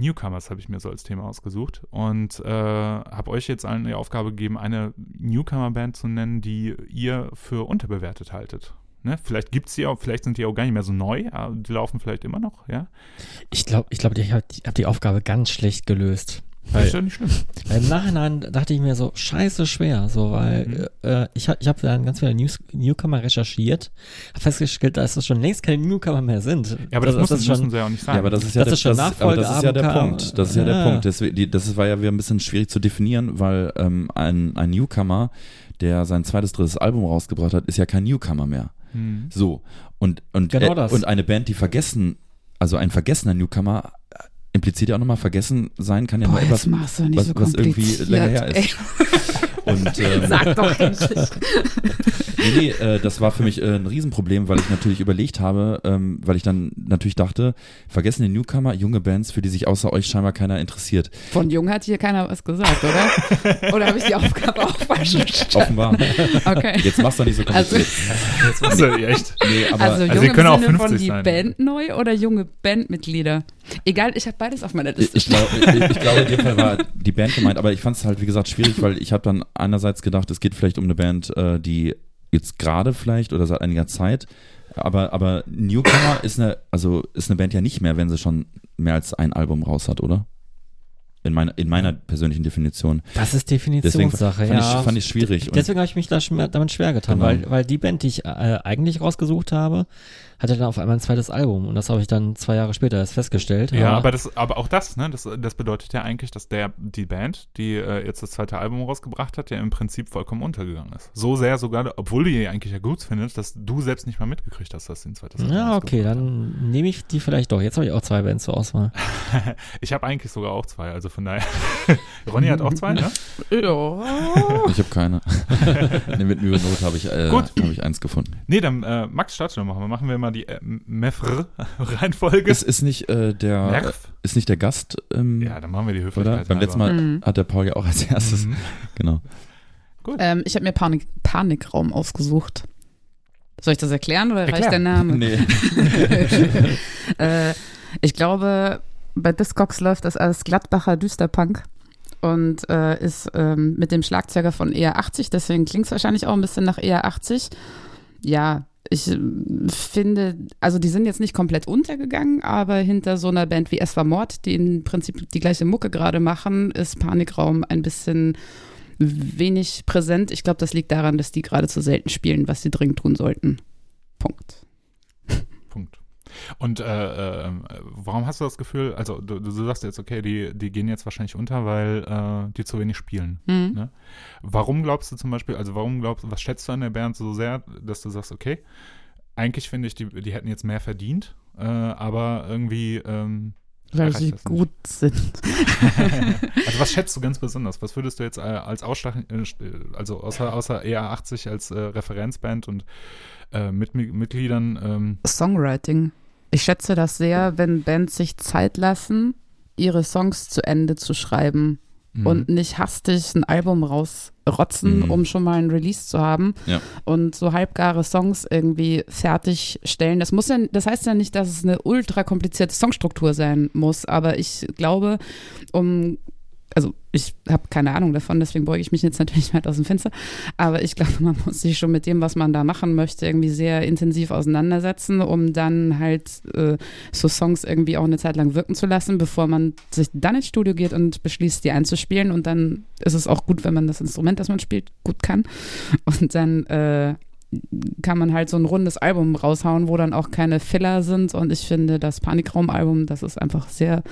[SPEAKER 1] Newcomers habe ich mir so als Thema ausgesucht und äh, habe euch jetzt die Aufgabe gegeben, eine Newcomer-Band zu nennen, die ihr für unterbewertet haltet. Ne? Vielleicht gibt es die auch, vielleicht sind die auch gar nicht mehr so neu, aber die laufen vielleicht immer noch, ja?
[SPEAKER 2] Ich glaube, ich, glaub, ich habe hab die Aufgabe ganz schlecht gelöst.
[SPEAKER 1] Das ist ja nicht schlimm.
[SPEAKER 2] im Nachhinein dachte ich mir so, scheiße schwer, so, weil
[SPEAKER 1] Mhm.
[SPEAKER 2] äh, ich, ich habe dann ganz viele News, Newcomer recherchiert, habe festgestellt, dass das schon längst keine Newcomer mehr sind.
[SPEAKER 1] Ja, aber das,
[SPEAKER 2] das,
[SPEAKER 1] müssen,
[SPEAKER 2] ist schon,
[SPEAKER 1] müssen sie ja auch nicht sein.
[SPEAKER 4] Ja, aber das ist ja,
[SPEAKER 2] Das
[SPEAKER 4] der,
[SPEAKER 2] ist schon
[SPEAKER 4] das, aber das ist ja der Punkt. Das ist ja der
[SPEAKER 2] Ja.
[SPEAKER 4] Punkt. Deswegen, die, das war ja wieder ein bisschen schwierig zu definieren, weil ähm, ein, ein Newcomer, der sein zweites, drittes Album rausgebracht hat, ist ja kein Newcomer mehr.
[SPEAKER 1] Hm.
[SPEAKER 4] So. Und, und,
[SPEAKER 2] Genau
[SPEAKER 4] äh,
[SPEAKER 2] das.
[SPEAKER 4] und eine Band, die vergessen, also ein vergessener Newcomer, impliziert ja auch nochmal vergessen sein kann ja
[SPEAKER 3] Boah, jetzt
[SPEAKER 4] etwas. was-
[SPEAKER 3] so
[SPEAKER 4] was irgendwie länger her ist. Und, ähm,
[SPEAKER 3] Sag doch endlich.
[SPEAKER 4] Nee, nee, äh, das war für mich äh, ein Riesenproblem, weil ich natürlich überlegt habe, ähm, weil ich dann natürlich dachte, vergessen den Newcomer, junge Bands, für die sich außer euch scheinbar keiner interessiert.
[SPEAKER 3] Von Jung hat hier keiner was gesagt, oder? Oder habe ich die Aufgabe auch falsch verstanden?
[SPEAKER 4] Offenbar.
[SPEAKER 3] Okay.
[SPEAKER 4] Jetzt machst du nicht so
[SPEAKER 3] Also,
[SPEAKER 4] kompliziert.
[SPEAKER 1] Jetzt machst du echt.
[SPEAKER 4] nee, aber
[SPEAKER 3] also,
[SPEAKER 1] also
[SPEAKER 3] jung
[SPEAKER 1] die
[SPEAKER 3] im
[SPEAKER 1] können auch
[SPEAKER 3] Sinne von
[SPEAKER 1] 50
[SPEAKER 3] die
[SPEAKER 1] sein.
[SPEAKER 3] Band neu oder junge Bandmitglieder? Egal, ich habe beides auf meiner Liste.
[SPEAKER 4] ich, glaub, ich, ich glaube, in dem Fall war die Band gemeint, aber ich fand es halt, wie gesagt, schwierig, weil ich habe dann einerseits gedacht, es geht vielleicht um eine Band, äh, die jetzt gerade vielleicht oder seit einiger Zeit, aber, aber Newcomer ist eine, also ist eine Band ja nicht mehr, wenn sie schon mehr als ein Album raus hat, oder? In meiner, in meiner persönlichen Definition.
[SPEAKER 2] das ist Definitionssache,
[SPEAKER 4] fand,
[SPEAKER 2] ja.
[SPEAKER 4] ich, fand ich schwierig.
[SPEAKER 2] Deswegen habe ich mich da damit schwer getan,
[SPEAKER 4] Genau.
[SPEAKER 2] weil, weil die Band, die ich äh, eigentlich rausgesucht habe, hatte dann auf einmal ein zweites Album und das habe ich dann zwei Jahre später erst festgestellt.
[SPEAKER 1] Ja, aber, das, aber auch das, ne, das, das bedeutet ja eigentlich, dass der, die Band, die äh, jetzt das zweite Album rausgebracht hat, ja im Prinzip vollkommen untergegangen ist. So sehr sogar, obwohl du die eigentlich ja gut findest, dass du selbst nicht mal mitgekriegt hast, dass sie ein zweites Album
[SPEAKER 2] ja, okay, dann nehme ich die vielleicht doch. Jetzt habe ich auch zwei Bands zur Auswahl.
[SPEAKER 1] Ich habe eigentlich sogar auch zwei, also von daher. Ronny hat auch zwei, ne?
[SPEAKER 3] Ja.
[SPEAKER 4] ich habe keine. nee, mit Mühe Not habe ich, äh, hab ich eins gefunden.
[SPEAKER 1] Nee, dann äh, Max, start schon mal. Machen wir mal die äh, Mefr-Reihenfolge.
[SPEAKER 4] Ist, ist nicht äh, der
[SPEAKER 1] Merf?
[SPEAKER 4] ist nicht der Gast, ähm,
[SPEAKER 1] Ja, dann machen wir die Höflichkeit.
[SPEAKER 4] oder? Beim letzten Mal
[SPEAKER 3] Mhm.
[SPEAKER 4] hat der Paul ja auch als erstes.
[SPEAKER 1] Mhm.
[SPEAKER 4] Genau.
[SPEAKER 3] Ähm, ich habe mir Panik, Panikraum ausgesucht. Soll ich das erklären oder reicht
[SPEAKER 1] Erklär.
[SPEAKER 3] der Name?
[SPEAKER 4] Nee.
[SPEAKER 3] äh, ich glaube, bei Discogs läuft das als Gladbacher Düsterpunk und äh, ist ähm, mit dem Schlagzeuger von ER80, deswegen klingt es wahrscheinlich auch ein bisschen nach ER80. Ja, ich äh, finde, also die sind jetzt nicht komplett untergegangen, aber hinter so einer Band wie Es war Mord, die im Prinzip die gleiche Mucke gerade machen, ist Panikraum ein bisschen wenig präsent. Ich glaube, das liegt daran, dass die gerade zu selten spielen, was sie dringend tun sollten. Punkt.
[SPEAKER 1] Und äh, äh, warum hast du das Gefühl, also du, du sagst jetzt, okay, die, die gehen jetzt wahrscheinlich unter, weil äh, die zu wenig spielen.
[SPEAKER 3] Hm.
[SPEAKER 1] Ne? Warum glaubst du zum Beispiel, also warum glaubst du, was schätzt du an der Band so sehr, dass du sagst, okay, eigentlich finde ich, die, die hätten jetzt mehr verdient, äh, aber irgendwie ähm,
[SPEAKER 3] Weil sie
[SPEAKER 1] das nicht.
[SPEAKER 3] gut sind.
[SPEAKER 1] also was schätzt du ganz besonders? Was würdest du jetzt äh, als Ausschlag, äh, also außer, außer EA80 als äh, Referenzband und äh, mit Mitgliedern, ähm,
[SPEAKER 3] Songwriting. Ich schätze das sehr, wenn Bands sich Zeit lassen, ihre Songs zu Ende zu schreiben
[SPEAKER 1] mhm.
[SPEAKER 3] und nicht hastig ein Album rausrotzen,
[SPEAKER 4] Mhm.
[SPEAKER 3] um schon mal ein Release zu haben
[SPEAKER 4] Ja.
[SPEAKER 3] und so halbgare Songs irgendwie fertigstellen. Das muss ja, das heißt ja nicht, dass es eine ultra komplizierte Songstruktur sein muss, aber ich glaube, um also ich habe keine Ahnung davon, deswegen beuge ich mich jetzt natürlich weit aus dem Fenster. Aber ich glaube, man muss sich schon mit dem, was man da machen möchte, irgendwie sehr intensiv auseinandersetzen, um dann halt äh, so Songs irgendwie auch eine Zeit lang wirken zu lassen, bevor man sich dann ins Studio geht und beschließt, die einzuspielen. Und dann ist es auch gut, wenn man das Instrument, das man spielt, gut kann. Und dann äh, kann man halt so ein rundes Album raushauen, wo dann auch keine Filler sind. Und ich finde, das Panikraum-Album, das ist einfach sehr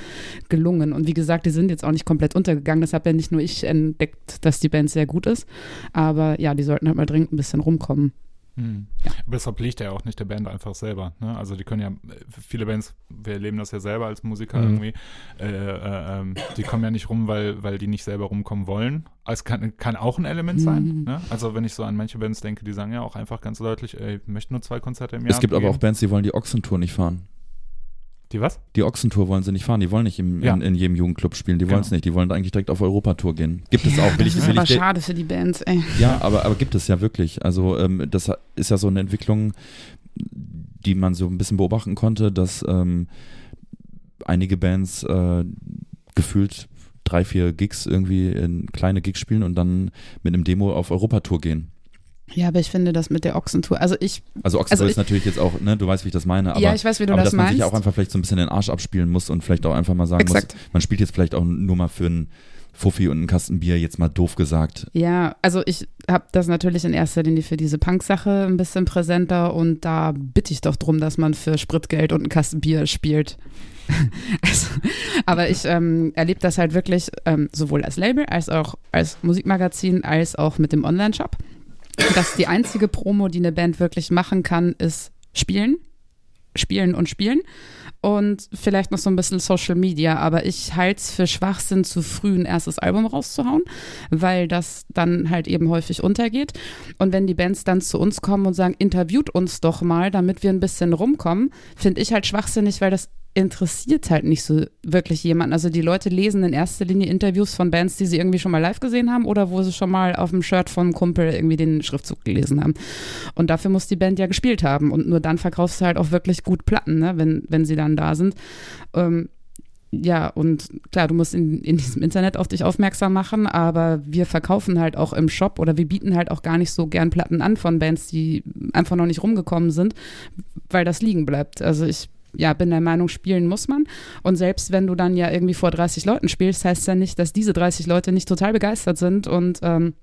[SPEAKER 3] gelungen. Und wie gesagt, die sind jetzt auch nicht komplett untergegangen. Das habe ja nicht nur ich entdeckt, dass die Band sehr gut ist. Aber ja, die sollten halt mal dringend ein bisschen rumkommen.
[SPEAKER 1] Hm. Aber deshalb liegt ja auch nicht der Band einfach selber. Ne? Also die können ja, viele Bands, wir erleben das ja selber als Musiker
[SPEAKER 2] Mhm.
[SPEAKER 1] irgendwie, äh, äh, ähm, die kommen ja nicht rum, weil, weil die nicht selber rumkommen wollen. Es kann, kann auch ein Element sein.
[SPEAKER 3] Mhm.
[SPEAKER 1] Ne? Also wenn ich so an manche Bands denke, die sagen ja auch einfach ganz deutlich, ey, ich möchte nur zwei Konzerte im Jahr.
[SPEAKER 4] Es gibt aber auch. Bands, die wollen die Ochsentour nicht fahren.
[SPEAKER 1] Die was?
[SPEAKER 4] Die Ochsentour wollen sie nicht fahren. Die wollen nicht im,
[SPEAKER 1] Ja.
[SPEAKER 4] in, in jedem Jugendclub spielen. Die
[SPEAKER 1] Genau.
[SPEAKER 4] wollen es nicht. Die wollen eigentlich direkt auf Europatour gehen. Gibt es auch. Will ich,
[SPEAKER 3] das ist
[SPEAKER 4] will
[SPEAKER 3] aber
[SPEAKER 4] ich, de-
[SPEAKER 3] schade für die Bands, ey.
[SPEAKER 4] Ja, aber, aber gibt es ja wirklich. Also ähm, das ist ja so eine Entwicklung, die man so ein bisschen beobachten konnte, dass ähm, einige Bands äh, gefühlt drei, vier Gigs irgendwie in kleine Gigs spielen und dann mit einem Demo auf Europatour gehen.
[SPEAKER 3] Ja, aber ich finde das mit der Ochsentour, also ich.
[SPEAKER 4] Also Ochsentour also ist natürlich jetzt auch, ne, du weißt, wie ich das meine, aber,
[SPEAKER 3] ja, ich weiß, wie du
[SPEAKER 4] aber
[SPEAKER 3] das
[SPEAKER 4] dass man
[SPEAKER 3] meinst.
[SPEAKER 4] sich auch einfach vielleicht so ein bisschen den Arsch abspielen muss und vielleicht auch einfach mal sagen
[SPEAKER 3] Exakt.
[SPEAKER 4] muss, man spielt jetzt vielleicht auch nur mal für einen Fuffi und einen Kasten Bier, jetzt mal doof gesagt.
[SPEAKER 3] Ja, also ich habe das natürlich in erster Linie für diese Punk-Sache ein bisschen präsenter und da bitte ich doch drum, dass man für Spritgeld und einen Kasten Bier spielt. also, aber ich ähm, erlebe das halt wirklich ähm, sowohl als Label als auch als Musikmagazin als auch mit dem Online-Shop, dass die einzige Promo, die eine Band wirklich machen kann, ist spielen, spielen und spielen. Und vielleicht noch so ein bisschen Social Media, aber ich halte es für Schwachsinn, zu früh ein erstes Album rauszuhauen, weil das dann halt eben häufig untergeht. Und wenn die Bands dann zu uns kommen und sagen, interviewt uns doch mal, damit wir ein bisschen rumkommen, finde ich halt schwachsinnig, weil das interessiert halt nicht so wirklich jemanden. Also die Leute lesen in erster Linie Interviews von Bands, die sie irgendwie schon mal live gesehen haben oder wo sie schon mal auf dem Shirt vom Kumpel irgendwie den Schriftzug gelesen haben. Und dafür muss die Band ja gespielt haben. Und nur dann verkaufst du halt auch wirklich gut Platten, ne, wenn, wenn sie dann da sind. Ähm, ja, und klar, du musst in, in diesem Internet auf dich aufmerksam machen, aber wir verkaufen halt auch im Shop oder wir bieten halt auch gar nicht so gern Platten an von Bands, die einfach noch nicht rumgekommen sind, weil das liegen bleibt. Also ich ja, bin der Meinung, spielen muss man. Und selbst wenn du dann ja irgendwie vor 30 Leuten spielst, heißt ja nicht, dass diese 30 Leute nicht total begeistert sind und ähm,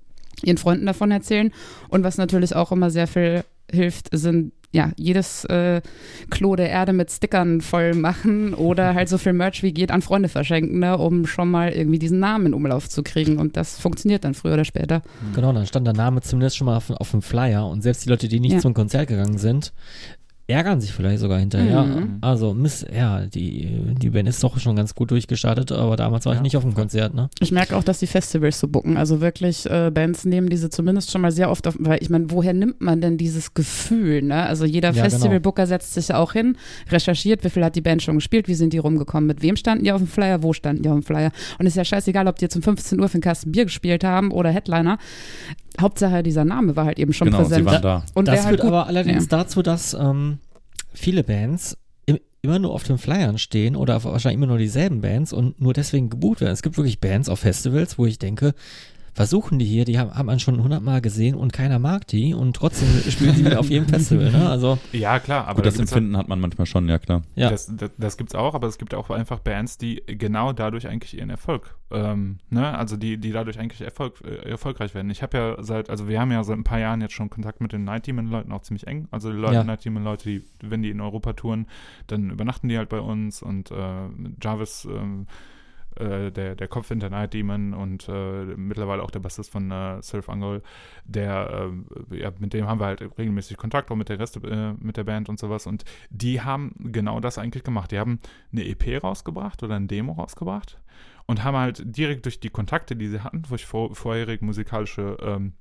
[SPEAKER 3] ihren Freunden davon erzählen. Und was natürlich auch immer sehr viel hilft, sind ja, jedes äh, Klo der Erde mit Stickern voll machen oder halt so viel Merch wie geht an Freunde verschenken, ne, um schon mal irgendwie diesen Namen in Umlauf zu kriegen. Und das funktioniert dann früher oder später.
[SPEAKER 2] Genau, dann stand der Name zumindest schon mal auf, auf dem Flyer und selbst die Leute, die nicht
[SPEAKER 3] Ja.
[SPEAKER 2] zum Konzert gegangen sind, ärgern sich vielleicht sogar hinterher.
[SPEAKER 3] Mhm.
[SPEAKER 2] Also, Miss, ja, die, die Band ist doch schon ganz gut durchgestartet, aber damals war ich
[SPEAKER 1] Ja.
[SPEAKER 2] nicht auf dem Konzert, ne?
[SPEAKER 3] Ich merke auch, dass die Festivals so bucken. Also wirklich äh, Bands nehmen diese zumindest schon mal sehr oft auf, weil ich meine, woher nimmt man denn dieses Gefühl? Ne? Also jeder
[SPEAKER 2] Ja,
[SPEAKER 3] Festivalbooker setzt sich ja auch hin, recherchiert, wie viel hat die Band schon gespielt, wie sind die rumgekommen, mit wem standen die auf dem Flyer, wo standen die auf dem Flyer. Und ist ja scheißegal, ob die jetzt um 15 Uhr für einen Kasten Bier gespielt haben oder Headliner. Hauptsache dieser Name war halt eben schon
[SPEAKER 4] genau, sie
[SPEAKER 3] präsent.
[SPEAKER 4] waren da.
[SPEAKER 3] Und
[SPEAKER 2] das
[SPEAKER 3] halt
[SPEAKER 2] führt
[SPEAKER 3] gut,
[SPEAKER 2] aber allerdings dazu, dass ähm, viele Bands im, immer nur auf den Flyern stehen oder auf, wahrscheinlich immer nur dieselben Bands und nur deswegen gebucht werden. Es gibt wirklich Bands auf Festivals, wo ich denke, versuchen die hier, die haben, haben man schon hundertmal gesehen und keiner mag die und trotzdem spielen sie wieder auf jedem Festival, ne? Also,
[SPEAKER 1] Ja, klar, aber
[SPEAKER 4] Gut,
[SPEAKER 1] da
[SPEAKER 4] das
[SPEAKER 1] halt-
[SPEAKER 4] Empfinden hat man manchmal schon, ja klar.
[SPEAKER 2] ja.
[SPEAKER 1] Das, das, das gibt es auch, aber es gibt auch einfach Bands, die genau dadurch eigentlich ihren Erfolg, ähm, ne, also die, die dadurch eigentlich Erfolg, äh, erfolgreich werden. Ich habe ja seit, also wir haben ja seit ein paar Jahren jetzt schon Kontakt mit den Night Demon-Leuten auch ziemlich eng. Also die Leute,
[SPEAKER 2] Ja.
[SPEAKER 1] Night Demon-Leute, die, wenn die in Europa touren, dann übernachten die halt bei uns und äh, Jarvis, ähm, äh, der, der Kopf hinter Night Demon und äh, mittlerweile auch der Bassist von äh, Surf Angol, der, äh, ja, mit dem haben wir halt regelmäßig Kontakt, auch mit der Rest, äh, mit der Band und sowas. Und die haben genau das eigentlich gemacht. Die haben eine EP rausgebracht oder ein Demo rausgebracht und haben halt direkt durch die Kontakte, die sie hatten, durch vor, vorherige musikalische ähm,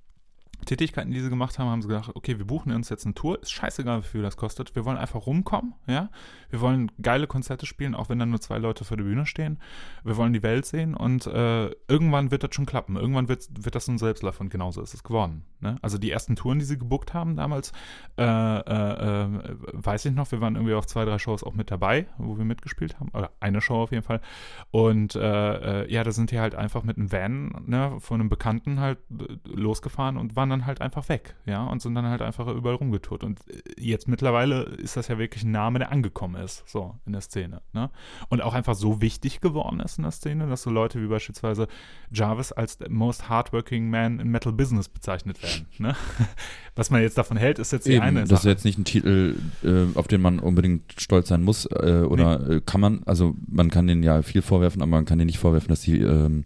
[SPEAKER 1] Tätigkeiten, die sie gemacht haben, haben sie gedacht, okay, wir buchen uns jetzt eine Tour, ist scheißegal, wie viel das kostet. Wir wollen einfach rumkommen, ja. Wir wollen geile Konzerte spielen, auch wenn dann nur zwei Leute vor der Bühne stehen. Wir wollen die Welt sehen und äh, irgendwann wird das schon klappen. Irgendwann wird, wird das ein Selbstlauf und genauso ist es geworden. Ne? Also die ersten Touren, die sie gebucht haben damals, äh, äh, äh, weiß ich noch, wir waren irgendwie auf zwei, drei Shows auch mit dabei, wo wir mitgespielt haben. Oder eine Show auf jeden Fall. Und äh, äh, ja, da sind die halt einfach mit einem Van ne, von einem Bekannten halt losgefahren und waren dann halt einfach weg, ja, und sind dann halt einfach überall rumgetourt. Und äh, jetzt mittlerweile ist das ja wirklich ein Name, der angekommen ist, so in der Szene, ne? Und auch einfach so wichtig geworden ist in der Szene, dass so Leute wie beispielsweise Jarvis als the most hardworking man in Metal Business bezeichnet werden, ne? Was man jetzt davon hält, ist jetzt die
[SPEAKER 4] Eben,
[SPEAKER 1] eine
[SPEAKER 4] das ist
[SPEAKER 1] Sache.
[SPEAKER 4] jetzt nicht ein Titel, äh, auf den man unbedingt stolz sein muss. Äh, oder äh, kann man, also man kann denen ja viel vorwerfen, aber man kann denen nicht vorwerfen, dass sie, ähm,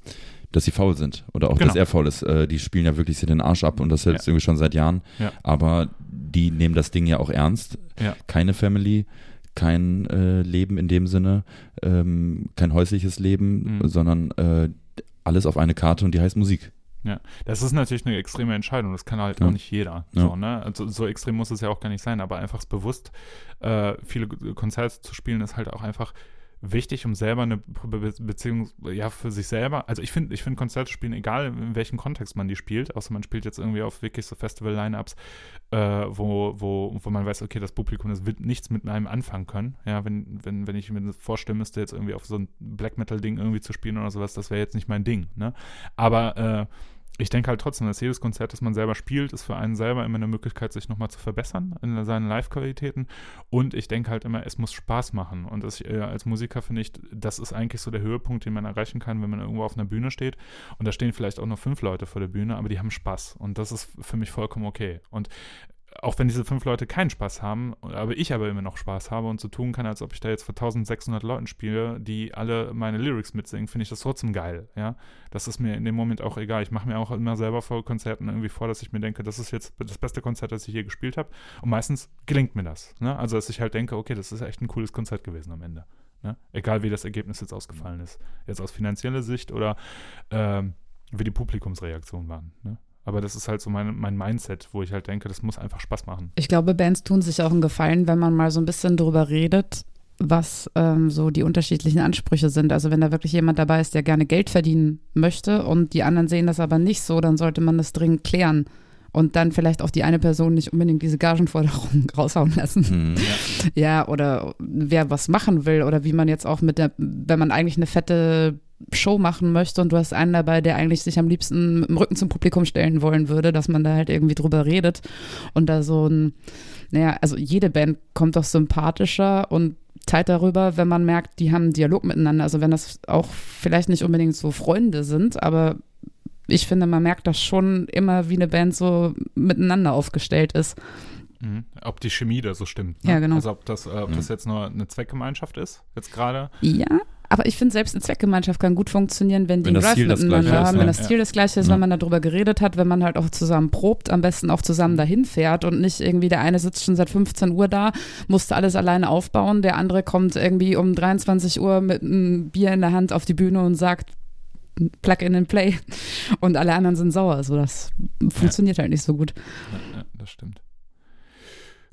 [SPEAKER 4] dass sie faul sind. Oder auch,
[SPEAKER 1] Genau.
[SPEAKER 4] dass er faul ist. Äh, die spielen ja wirklich den Arsch ab und das jetzt
[SPEAKER 1] Ja.
[SPEAKER 4] irgendwie schon seit Jahren.
[SPEAKER 1] Ja.
[SPEAKER 4] Aber die nehmen das Ding ja auch ernst.
[SPEAKER 1] Ja.
[SPEAKER 4] Keine Family, kein äh, Leben in dem Sinne, ähm, kein häusliches Leben,
[SPEAKER 1] Mhm.
[SPEAKER 4] sondern äh, alles auf eine Karte und die heißt Musik.
[SPEAKER 1] Ja, das ist natürlich eine extreme Entscheidung. Das kann halt
[SPEAKER 4] Ja.
[SPEAKER 1] auch nicht jeder.
[SPEAKER 4] Ja.
[SPEAKER 1] So, ne? also, so extrem muss es ja auch gar nicht sein, aber einfach bewusst äh, viele Konzerte zu spielen ist halt auch einfach wichtig, um selber eine Be Beziehung, ja, für sich selber. Also ich finde, ich finde Konzerte spielen, egal in welchem Kontext man die spielt, außer man spielt jetzt irgendwie auf wirklich so Festival-Line-Ups, äh, wo, wo, wo man weiß, okay, das Publikum, das wird nichts mit einem anfangen können. Ja, wenn, wenn, wenn ich mir vorstellen müsste, jetzt irgendwie auf so ein Black Metal-Ding irgendwie zu spielen oder sowas, das wäre jetzt nicht mein Ding. Ne? Aber äh, ich denke halt trotzdem, dass jedes Konzert, das man selber spielt, ist für einen selber immer eine Möglichkeit, sich nochmal zu verbessern in seinen Live-Qualitäten. Und ich denke halt immer, es muss Spaß machen. Und das, äh, als Musiker finde ich, das ist eigentlich so der Höhepunkt, den man erreichen kann, wenn man irgendwo auf einer Bühne steht. Und da stehen vielleicht auch nur fünf Leute vor der Bühne, aber die haben Spaß. Und das ist für mich vollkommen okay. Und auch wenn diese fünf Leute keinen Spaß haben, aber ich aber immer noch Spaß habe und so tun kann, als ob ich da jetzt vor 1600 Leuten spiele, die alle meine Lyrics mitsingen, finde ich das trotzdem geil, ja. Das ist mir in dem Moment auch egal. Ich mache mir auch immer selber vor Konzerten irgendwie vor, dass ich mir denke, das ist jetzt das beste Konzert, das ich je gespielt habe. Und meistens gelingt mir das, ne? Also, dass ich halt denke, okay, das ist echt ein cooles Konzert gewesen am Ende. Ne? Egal, wie das Ergebnis jetzt ausgefallen ist. Jetzt aus finanzieller Sicht oder ähm, wie die Publikumsreaktionen waren, ne? Aber das ist halt so mein, mein Mindset, wo ich halt denke, das muss einfach Spaß machen.
[SPEAKER 3] Ich glaube, Bands tun sich auch einen Gefallen, wenn man mal so ein bisschen drüber redet, was ähm, so die unterschiedlichen Ansprüche sind. Also wenn da wirklich jemand dabei ist, der gerne Geld verdienen möchte und die anderen sehen das aber nicht so, dann sollte man das dringend klären und dann vielleicht auch die eine Person nicht unbedingt diese Gagenforderung raushauen lassen. Mhm, ja. ja, oder wer was machen will oder wie man jetzt auch mit der, wenn man eigentlich eine fette Show machen möchte und du hast einen dabei, der eigentlich sich am liebsten mit dem Rücken zum Publikum stellen wollen würde, dass man da halt irgendwie drüber redet und da so ein, naja, also jede Band kommt doch sympathischer und teilt darüber, wenn man merkt, die haben einen Dialog miteinander. Also wenn das auch vielleicht nicht unbedingt so Freunde sind, aber ich finde, man merkt das schon immer, wie eine Band so miteinander aufgestellt ist.
[SPEAKER 1] Mhm. Ob die Chemie da so stimmt. Ne?
[SPEAKER 3] Ja, genau.
[SPEAKER 1] Also ob das, äh, ob mhm. das jetzt nur eine Zweckgemeinschaft ist, jetzt gerade.
[SPEAKER 3] Ja, aber ich finde, selbst eine Zweckgemeinschaft kann gut funktionieren, wenn die wenn einen Drive miteinander haben, wenn das Ziel das gleiche ist, ja. wenn man darüber geredet hat, wenn man halt auch zusammen probt, am besten auch zusammen dahin fährt und nicht irgendwie der eine sitzt schon seit 15 Uhr da, musste alles alleine aufbauen, der andere kommt irgendwie um 23 Uhr mit einem Bier in der Hand auf die Bühne und sagt, Plug in and Play und alle anderen sind sauer. Also das funktioniert ja. halt nicht so gut.
[SPEAKER 1] Ja, ja, das stimmt.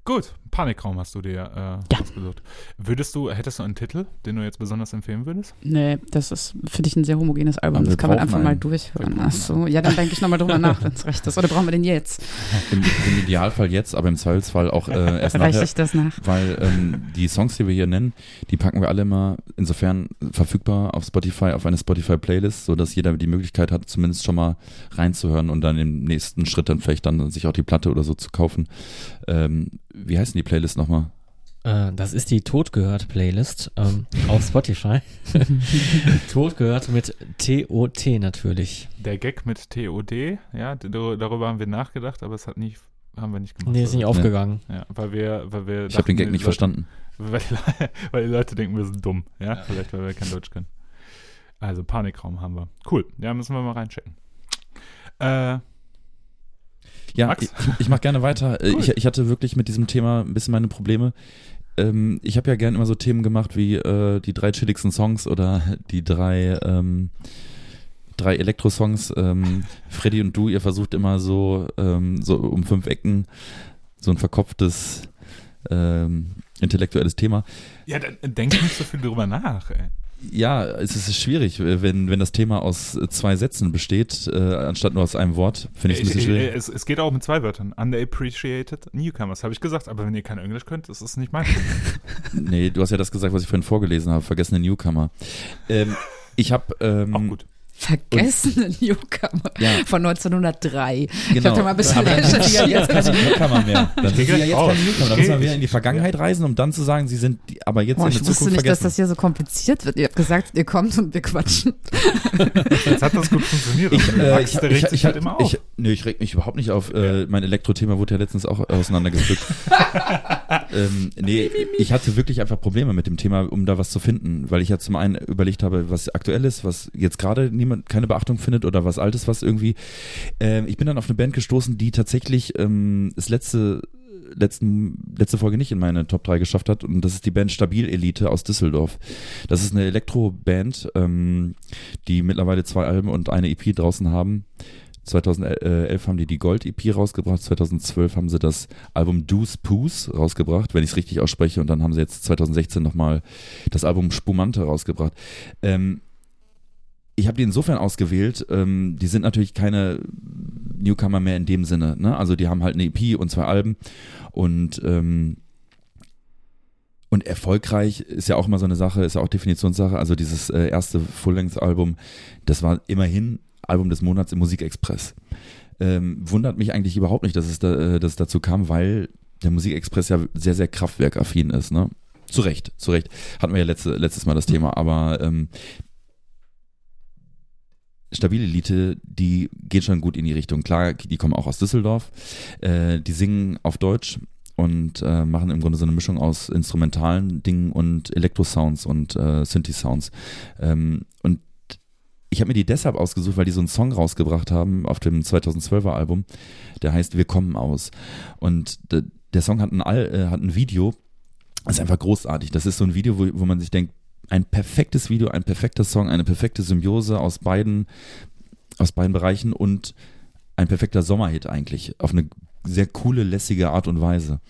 [SPEAKER 1] Gut, Panikraum hast du dir äh,
[SPEAKER 3] ja.
[SPEAKER 1] ausgesucht. Würdest du, hättest du einen Titel, den du jetzt besonders empfehlen würdest?
[SPEAKER 3] Nee, das ist für dich ein sehr homogenes Album. Das kann man einfach einen. mal durchhören. Achso, ja, dann denke ich nochmal drüber nach, wenn es recht ist. Oder brauchen wir den jetzt?
[SPEAKER 4] Im, Im, Idealfall jetzt, aber im Zweifelsfall auch äh, erst nachher.
[SPEAKER 3] ich das nach.
[SPEAKER 4] Weil ähm, die Songs, die wir hier nennen, die packen wir alle immer insofern verfügbar auf Spotify, auf eine Spotify-Playlist, sodass jeder die Möglichkeit hat, zumindest schon mal reinzuhören und dann im nächsten Schritt dann vielleicht dann sich auch die Platte oder so zu kaufen. Ähm, wie heißt denn die Playlist nochmal?
[SPEAKER 2] Äh, das ist die Totgehört Playlist ähm, auf Spotify. Totgehört mit TOT natürlich.
[SPEAKER 1] Der Gag mit TOD, ja, darüber haben wir nachgedacht, aber es hat nicht, haben wir nicht gemacht.
[SPEAKER 2] Nee, ist nicht aufgegangen.
[SPEAKER 1] Ja, weil wir, weil wir
[SPEAKER 4] Ich habe den Gag nicht Leute, verstanden.
[SPEAKER 1] Weil, weil, die Leute denken, wir sind dumm, ja? ja. Vielleicht, weil wir kein Deutsch können. Also Panikraum haben wir. Cool, ja, müssen wir mal reinchecken. Äh,
[SPEAKER 4] ja, Max? ich, ich mache gerne weiter. Cool. Ich, ich, hatte wirklich mit diesem Thema ein bisschen meine Probleme. Ähm, ich habe ja gerne immer so Themen gemacht wie äh, die drei chilligsten Songs oder die drei ähm, drei Elektro-Songs. Ähm, Freddy und du, ihr versucht immer so, ähm, so um fünf Ecken so ein verkopftes ähm, intellektuelles Thema.
[SPEAKER 1] Ja, dann denk nicht so viel drüber nach, ey.
[SPEAKER 4] Ja, es ist schwierig, wenn, wenn das Thema aus zwei Sätzen besteht, äh, anstatt nur aus einem Wort. Finde ich es ein bisschen schwierig.
[SPEAKER 1] Es, es, geht auch mit zwei Wörtern. Underappreciated Newcomers, habe ich gesagt. Aber wenn ihr kein Englisch könnt, ist es nicht mein
[SPEAKER 4] nee, du hast ja das gesagt, was ich vorhin vorgelesen habe. Vergessene Newcomer. Ähm, ich habe. Ähm,
[SPEAKER 1] auch gut
[SPEAKER 3] vergessene Newcomer ja. von 1903.
[SPEAKER 4] Genau. Ich habe
[SPEAKER 3] da mal ein bisschen aber
[SPEAKER 4] recherchiert. jetzt keine Newcomer mehr. Dann sind ja jetzt keine Newcomer. Da müssen wir wieder in die Vergangenheit reisen, um dann zu sagen, sie sind die, aber jetzt Boah, in der Zukunft
[SPEAKER 3] nicht,
[SPEAKER 4] vergessen.
[SPEAKER 3] dass das hier so kompliziert wird. Ihr habt gesagt, ihr kommt und wir quatschen.
[SPEAKER 1] jetzt hat das gut funktioniert.
[SPEAKER 4] Ich, äh, ich, ich, ich, halt immer auf. Ich, nee, ich reg mich überhaupt nicht auf. Äh, mein Elektro-Thema wurde ja letztens auch auseinandergepflückt. ähm, nee, ich hatte wirklich einfach Probleme mit dem Thema, um da was zu finden, weil ich ja zum einen überlegt habe, was aktuell ist, was jetzt gerade niemand keine Beachtung findet oder was Altes, was irgendwie. Äh, ich bin dann auf eine Band gestoßen, die tatsächlich ähm, das letzte letzten, letzte Folge nicht in meine Top 3 geschafft hat. Und das ist die Band Stabil Elite aus Düsseldorf. Das ist eine Elektro-Band, ähm, die mittlerweile zwei Alben und eine EP draußen haben. 2011 haben die die Gold-EP rausgebracht, 2012 haben sie das Album Deuce Poos rausgebracht, wenn ich es richtig ausspreche, und dann haben sie jetzt 2016 nochmal das Album Spumante rausgebracht. Ähm, ich habe die insofern ausgewählt, ähm, die sind natürlich keine Newcomer mehr in dem Sinne, ne? Also die haben halt eine EP und zwei Alben und ähm, und erfolgreich ist ja auch immer so eine Sache, ist ja auch Definitionssache. Also dieses äh, erste Full-Length-Album, das war immerhin Album des Monats im Musikexpress. Ähm, wundert mich eigentlich überhaupt nicht, dass es, da, äh, dass es dazu kam, weil der Musikexpress ja sehr, sehr kraftwerkaffin ist. Ne? Zu Recht, zu Recht. Hatten wir ja letzte, letztes Mal das Thema, aber ähm, Stabile Elite, die geht schon gut in die Richtung. Klar, die kommen auch aus Düsseldorf. Äh, die singen auf Deutsch und äh, machen im Grunde so eine Mischung aus instrumentalen Dingen und Elektro-Sounds und äh, Synthi-Sounds. Ähm, und ich habe mir die deshalb ausgesucht, weil die so einen Song rausgebracht haben auf dem 2012er Album, der heißt Wir kommen aus. Und der Song hat ein, All, äh, hat ein Video, das ist einfach großartig. Das ist so ein Video, wo, wo man sich denkt, ein perfektes Video, ein perfekter Song, eine perfekte Symbiose aus beiden, aus beiden Bereichen und ein perfekter Sommerhit eigentlich. Auf eine sehr coole, lässige Art und Weise.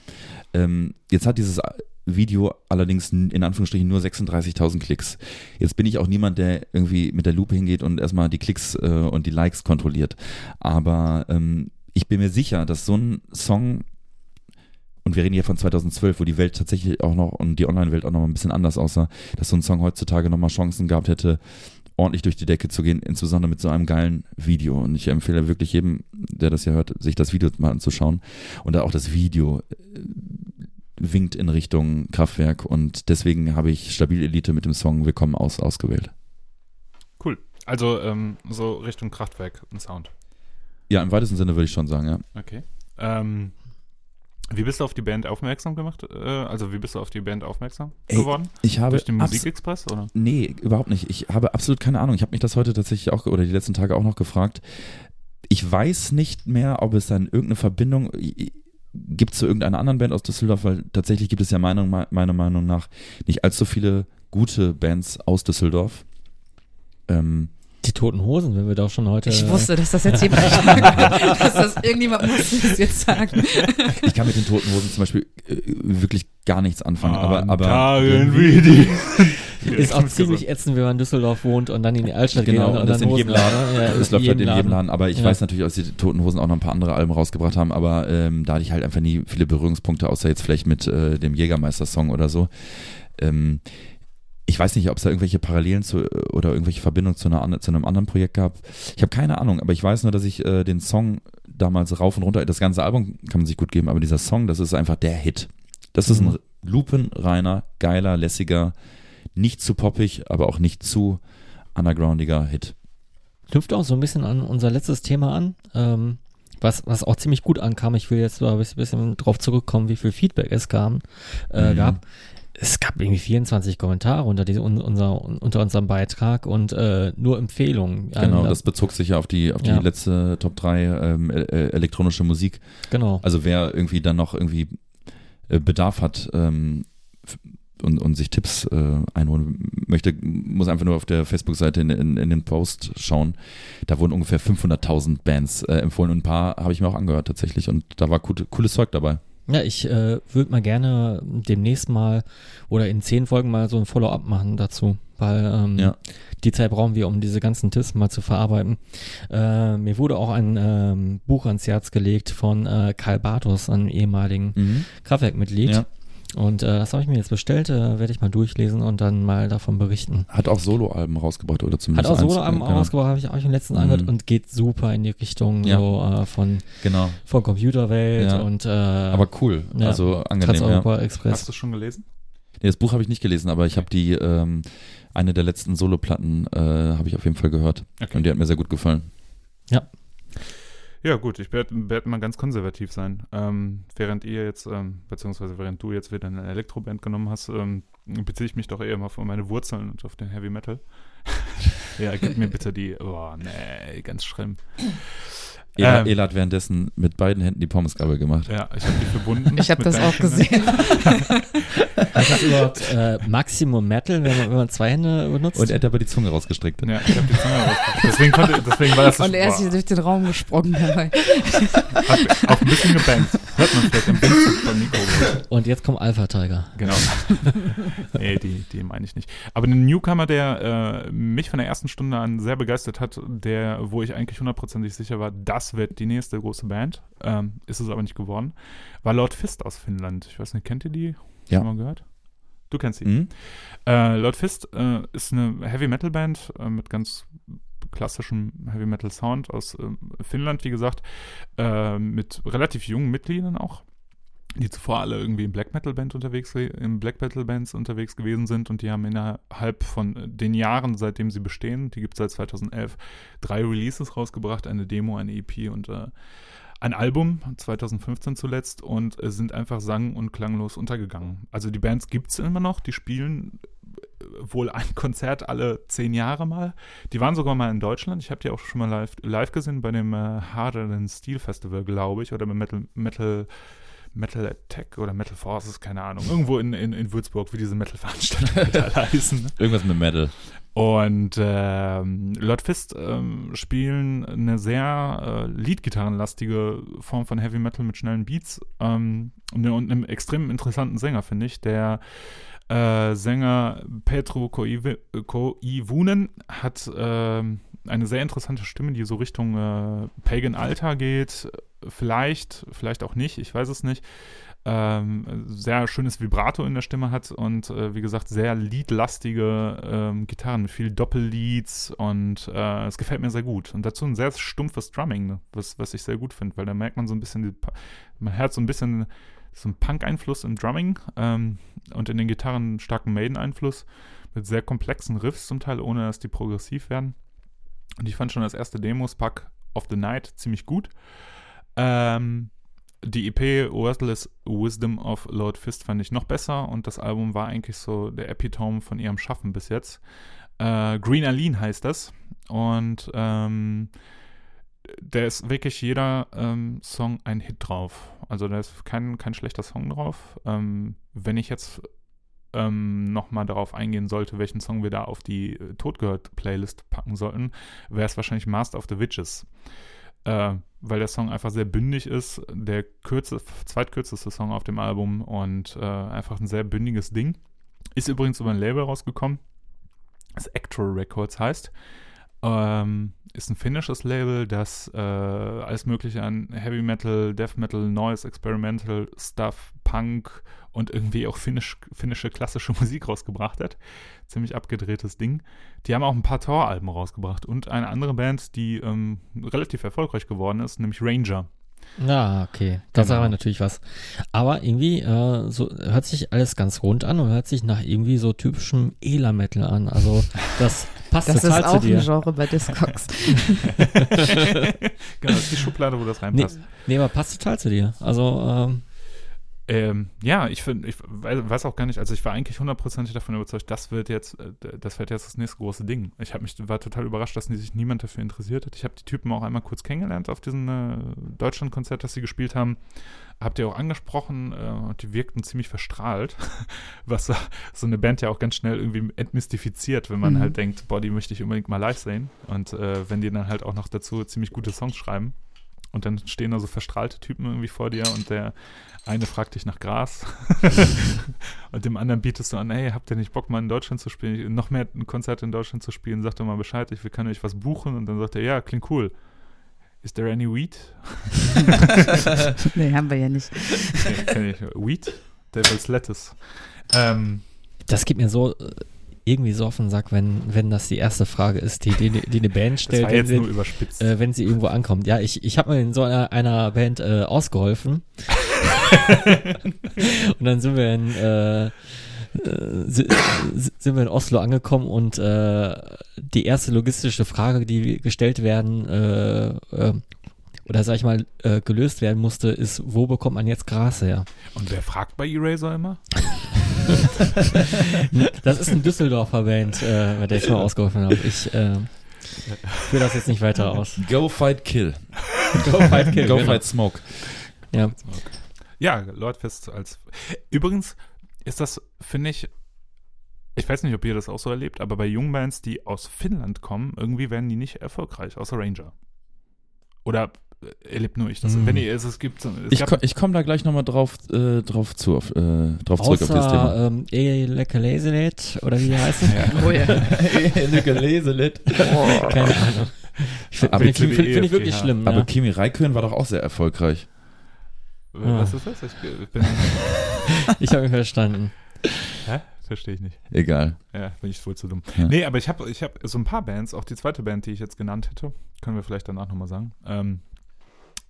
[SPEAKER 4] Ähm, jetzt hat dieses Video allerdings in Anführungsstrichen nur 36.000 Klicks. Jetzt bin ich auch niemand, der irgendwie mit der Lupe hingeht und erstmal die Klicks äh, und die Likes kontrolliert. Aber ähm, ich bin mir sicher, dass so ein Song und wir reden hier von 2012, wo die Welt tatsächlich auch noch und die Online-Welt auch noch ein bisschen anders aussah, dass so ein Song heutzutage nochmal Chancen gehabt hätte, ordentlich durch die Decke zu gehen, insbesondere mit so einem geilen Video. Und ich empfehle wirklich jedem, der das hier hört, sich das Video mal anzuschauen. Und auch das Video äh, winkt in Richtung Kraftwerk und deswegen habe ich Stabil Elite mit dem Song Willkommen aus ausgewählt.
[SPEAKER 1] Cool. Also ähm, so Richtung Kraftwerk ein Sound.
[SPEAKER 4] Ja, im weitesten Sinne würde ich schon sagen, ja.
[SPEAKER 1] Okay. Ähm, wie bist du auf die Band aufmerksam gemacht? Äh, also wie bist du auf die Band aufmerksam Ey, geworden?
[SPEAKER 4] Ich habe
[SPEAKER 1] Durch den Musikexpress oder?
[SPEAKER 4] Nee, überhaupt nicht. Ich habe absolut keine Ahnung. Ich habe mich das heute tatsächlich auch oder die letzten Tage auch noch gefragt. Ich weiß nicht mehr, ob es dann irgendeine Verbindung gibt zu irgendeiner anderen Band aus Düsseldorf, weil tatsächlich gibt es ja meiner, meiner Meinung nach nicht allzu viele gute Bands aus Düsseldorf.
[SPEAKER 2] Ähm, die Toten Hosen, wenn wir doch schon heute.
[SPEAKER 3] Ich wusste, dass das jetzt jemand sagen dass das irgendjemand muss das jetzt sagen.
[SPEAKER 4] Ich kann mit den Toten Hosen zum Beispiel äh, wirklich gar nichts anfangen, aber, aber
[SPEAKER 1] Tagen wie die.
[SPEAKER 2] Ist auch ziemlich ätzend, wenn man in Düsseldorf wohnt und dann in die Altstadt
[SPEAKER 4] genau,
[SPEAKER 2] geht und,
[SPEAKER 4] und das in jedem Laden.
[SPEAKER 2] Ja,
[SPEAKER 4] es läuft halt in jedem Laden, aber ich ja. weiß natürlich, dass die Toten Hosen auch noch ein paar andere Alben rausgebracht haben, aber ähm, da hatte ich halt einfach nie viele Berührungspunkte, außer jetzt vielleicht mit äh, dem Jägermeister-Song oder so. Ähm, ich weiß nicht, ob es da irgendwelche Parallelen zu oder irgendwelche Verbindungen zu, einer, zu einem anderen Projekt gab. Ich habe keine Ahnung, aber ich weiß nur, dass ich äh, den Song damals rauf und runter, das ganze Album kann man sich gut geben, aber dieser Song, das ist einfach der Hit. Das ist ein mhm. lupenreiner, geiler, lässiger, nicht zu poppig, aber auch nicht zu undergroundiger Hit.
[SPEAKER 2] Knüpft auch so ein bisschen an unser letztes Thema an, ähm, was, was auch ziemlich gut ankam. Ich will jetzt ein bisschen drauf zurückkommen, wie viel Feedback es kam, äh, mhm. gab es gab irgendwie 24 Kommentare unter, diese, unser, unter unserem Beitrag und äh, nur Empfehlungen.
[SPEAKER 4] Genau, das bezog sich ja auf die, auf die ja. letzte Top 3 ähm, äh, elektronische Musik.
[SPEAKER 2] Genau.
[SPEAKER 4] Also wer irgendwie dann noch irgendwie äh, Bedarf hat ähm, und, und sich Tipps äh, einholen möchte, muss einfach nur auf der Facebook-Seite in, in, in, den Post schauen. Da wurden ungefähr 500.000 Bands äh, empfohlen und ein paar habe ich mir auch angehört tatsächlich und da war gute, cooles Zeug dabei.
[SPEAKER 2] Ja, ich äh, würde mal gerne demnächst mal oder in zehn Folgen mal so ein Follow-up machen dazu, weil ähm, ja. die Zeit brauchen wir, um diese ganzen Tipps mal zu verarbeiten. Äh, mir wurde auch ein ähm, Buch ans Herz gelegt von äh, Karl Bartos, einem ehemaligen mhm. Kraftwerkmitglied. Ja. Und äh, das habe ich mir jetzt bestellt, äh, werde ich mal durchlesen und dann mal davon berichten.
[SPEAKER 4] Hat auch Soloalben rausgebracht oder zumindest
[SPEAKER 2] Hat auch Soloalben ja. rausgebracht, habe ich euch im letzten mhm. angehört und geht super in die Richtung ja. so äh, von,
[SPEAKER 4] genau.
[SPEAKER 2] von Computerwelt ja. und äh,
[SPEAKER 4] Aber cool, also angenehm. Ja.
[SPEAKER 2] Express.
[SPEAKER 1] Hast du schon gelesen?
[SPEAKER 4] Nee, das Buch habe ich nicht gelesen, aber ich habe die ähm, eine der letzten Soloplatten äh, habe ich auf jeden Fall gehört okay. und die hat mir sehr gut gefallen.
[SPEAKER 2] Ja,
[SPEAKER 1] ja, gut, ich werde werd mal ganz konservativ sein. Ähm, während ihr jetzt, ähm, beziehungsweise während du jetzt wieder eine Elektroband genommen hast, ähm, beziehe ich mich doch eher mal auf meine Wurzeln und auf den Heavy Metal. ja, gib mir bitte die, oh, nee, ganz schlimm.
[SPEAKER 4] Ela,
[SPEAKER 1] Ähm.
[SPEAKER 4] Ela hat währenddessen mit beiden Händen die Pommesgabel gemacht.
[SPEAKER 1] Ja, ich habe die verbunden.
[SPEAKER 3] Ich habe das auch
[SPEAKER 1] Fingern.
[SPEAKER 3] gesehen.
[SPEAKER 2] Was ist überhaupt äh, Maximum Metal, wenn man, wenn man zwei Hände benutzt?
[SPEAKER 4] Und er hat aber die Zunge rausgestreckt.
[SPEAKER 1] Ja, ich habe die Zunge rausgekriegt. Deswegen, konnte, deswegen war das
[SPEAKER 3] Und er ist hier durch den Raum gesprungen dabei.
[SPEAKER 1] hat auch ein bisschen gebankt. Hört man vielleicht im Windzug beim Mikro.
[SPEAKER 2] Und jetzt kommt Alpha Tiger.
[SPEAKER 1] Genau. nee, die, die meine ich nicht. Aber ein Newcomer, der äh, mich von der ersten Stunde an sehr begeistert hat, der, wo ich eigentlich hundertprozentig sicher war, das wird die nächste große Band, ähm, ist es aber nicht geworden, war Lord Fist aus Finnland. Ich weiß nicht, kennt ihr die?
[SPEAKER 4] Ja.
[SPEAKER 1] Schon mal gehört? Du kennst sie.
[SPEAKER 4] Mhm.
[SPEAKER 1] Äh, Lord Fist äh, ist eine Heavy Metal Band äh, mit ganz klassischem Heavy Metal Sound aus ähm, Finnland, wie gesagt, äh, mit relativ jungen Mitgliedern auch, die zuvor alle irgendwie im Black Metal Band unterwegs, im Black Metal Bands unterwegs gewesen sind und die haben innerhalb von den Jahren, seitdem sie bestehen, die gibt es seit 2011, drei Releases rausgebracht, eine Demo, eine EP und äh, ein Album, 2015 zuletzt, und äh, sind einfach sang- und klanglos untergegangen. Also die Bands gibt es immer noch, die spielen äh, wohl ein Konzert alle zehn Jahre mal. Die waren sogar mal in Deutschland. Ich habe die auch schon mal live, live gesehen bei dem äh, Harder Than Steel Festival, glaube ich, oder beim Metal, Metal, Metal Attack oder Metal Forces, keine Ahnung. Irgendwo in, in, in Würzburg, wie diese Metal-Veranstaltungen da heißen. Ne?
[SPEAKER 4] Irgendwas mit Metal.
[SPEAKER 1] Und ähm, Lord Fist ähm, spielen eine sehr äh, Leadgitarrenlastige Form von Heavy Metal mit schnellen Beats ähm, und, und einem extrem interessanten Sänger, finde ich. Der äh, Sänger Petro Koivu- Koivunen hat ähm, eine sehr interessante Stimme, die so Richtung äh, Pagan Altar geht. Vielleicht, vielleicht auch nicht, ich weiß es nicht ähm, sehr schönes Vibrato in der Stimme hat und äh, wie gesagt sehr liedlastige ähm, Gitarren mit viel Doppelleads und äh, es gefällt mir sehr gut. Und dazu ein sehr stumpfes Drumming, ne, was, was ich sehr gut finde, weil da merkt man so ein bisschen, die, man hört so ein bisschen so einen Punk-Einfluss im Drumming ähm, und in den Gitarren starken Maiden-Einfluss mit sehr komplexen Riffs zum Teil, ohne dass die progressiv werden. Und ich fand schon das erste Demos-Pack of the Night ziemlich gut. Ähm, die EP Worthless Wisdom of Lord Fist fand ich noch besser und das Album war eigentlich so der Epitome von ihrem Schaffen bis jetzt. Äh, Green Aline heißt das und ähm, der ist wirklich jeder ähm, Song ein Hit drauf. Also da ist kein, kein schlechter Song drauf. Ähm, wenn ich jetzt ähm, nochmal darauf eingehen sollte, welchen Song wir da auf die äh, Totgehört-Playlist packen sollten, wäre es wahrscheinlich Master of the Witches äh, weil der Song einfach sehr bündig ist, der kürze, zweitkürzeste Song auf dem Album und äh, einfach ein sehr bündiges Ding. Ist übrigens über ein Label rausgekommen, das Actual Records heißt. Ähm, ist ein finnisches Label, das äh, alles mögliche an Heavy Metal, Death Metal, Noise, Experimental Stuff, Punk und irgendwie auch finnisch, finnische klassische Musik rausgebracht hat. Ziemlich abgedrehtes Ding. Die haben auch ein paar Tor-Alben rausgebracht und eine andere Band, die ähm, relativ erfolgreich geworden ist, nämlich Ranger.
[SPEAKER 2] Ja, okay. Das
[SPEAKER 1] Genau.
[SPEAKER 2] sagen wir natürlich was. Aber irgendwie äh, so hört sich alles ganz rund an und hört sich nach irgendwie so typischem Ela-Metal an. Also das passt
[SPEAKER 3] Das
[SPEAKER 2] total
[SPEAKER 3] ist
[SPEAKER 2] zu
[SPEAKER 3] auch
[SPEAKER 2] dir.
[SPEAKER 3] ein Genre bei Discogs.
[SPEAKER 1] genau, das ist die Schublade, wo das
[SPEAKER 2] Nee,
[SPEAKER 1] reinpasst.
[SPEAKER 2] nee, aber passt total zu dir. Also ähm,
[SPEAKER 1] Ähm, ja, ich finde, ich wei- weiß auch gar nicht, also ich war eigentlich hundertprozentig davon überzeugt, das wird jetzt, äh, das wird jetzt das nächste große Ding. Ich habe mich, war total überrascht, dass sich niemand dafür interessiert hat. Ich habe die Typen auch einmal kurz kennengelernt auf diesem äh, Deutschlandkonzert, das sie gespielt haben. Habt ihr auch angesprochen, äh, und die wirkten ziemlich verstrahlt, was so- so eine Band ja auch ganz schnell irgendwie entmystifiziert, wenn man
[SPEAKER 3] Mhm.
[SPEAKER 1] halt denkt, boah, die möchte ich unbedingt mal live sehen. Und äh, wenn die dann halt auch noch dazu ziemlich gute Songs schreiben. Und dann stehen da so verstrahlte Typen irgendwie vor dir und der eine fragt dich nach Gras und dem anderen bietest du an, hey, habt ihr nicht Bock, mal in Deutschland zu spielen, noch mehr ein Konzert in Deutschland zu spielen, sagt doch mal Bescheid, ich, wir können euch was buchen und dann sagt er, ja, klingt cool. Is there any weed?
[SPEAKER 3] nee, haben wir ja nicht.
[SPEAKER 1] Nee, kenn ich. Weed? Devil's Lettuce. Ähm,
[SPEAKER 2] das geht mir so äh, irgendwie so auf den Sack, wenn, wenn das die erste Frage ist, die, die, die eine Band stellt, wenn sie, äh, wenn sie irgendwo ankommt. Ja, ich, ich habe mal in so einer, einer Band äh, ausgeholfen. und dann sind wir in äh, si- si- sind wir in Oslo angekommen und äh, die erste logistische Frage, die gestellt werden äh, äh, oder sag ich mal äh, gelöst werden musste, ist, wo bekommt man jetzt Gras her?
[SPEAKER 1] und wer fragt bei Eraser immer?
[SPEAKER 2] Das ist ein Düsseldorfer Band, äh, bei der ich mal ausgeholfen habe. Ich, äh, führe das jetzt nicht weiter aus.
[SPEAKER 4] Go fight kill.
[SPEAKER 2] Go fight kill.
[SPEAKER 4] Go
[SPEAKER 2] genau.
[SPEAKER 4] fight smoke.
[SPEAKER 2] Ja.
[SPEAKER 1] Ja, Lordfest als. Übrigens ist das, finde ich, ich weiß nicht, ob ihr das auch so erlebt, aber bei jungen Bands, die aus Finnland kommen, irgendwie werden die nicht erfolgreich, außer Ranger. Oder erlebt nur ich das?
[SPEAKER 2] Hm.
[SPEAKER 1] Wenn ihr es, es gibt. Es
[SPEAKER 4] Ich, komme da gleich nochmal drauf, äh, drauf, zu, auf, äh, drauf zurück auf dieses Thema.
[SPEAKER 2] Ähm, Elekeleselet oder wie die heißen.
[SPEAKER 3] Oh ja.
[SPEAKER 2] Keine Ahnung. Ich Finde
[SPEAKER 4] Aber
[SPEAKER 2] find, find, find, find ich wirklich schlimm.
[SPEAKER 4] Aber
[SPEAKER 2] Ja.
[SPEAKER 4] Kimi Räikkönen war doch auch sehr erfolgreich.
[SPEAKER 1] Was ist das? Ich, ich bin.
[SPEAKER 2] Ich habe ihn verstanden.
[SPEAKER 1] Hä? Verstehe ich nicht.
[SPEAKER 4] Egal.
[SPEAKER 1] Ja, bin ich wohl zu dumm.
[SPEAKER 4] Ja.
[SPEAKER 1] Nee, aber ich habe ich hab so ein paar Bands, auch die zweite Band, die ich jetzt genannt hätte, können wir vielleicht danach nochmal sagen. Ähm,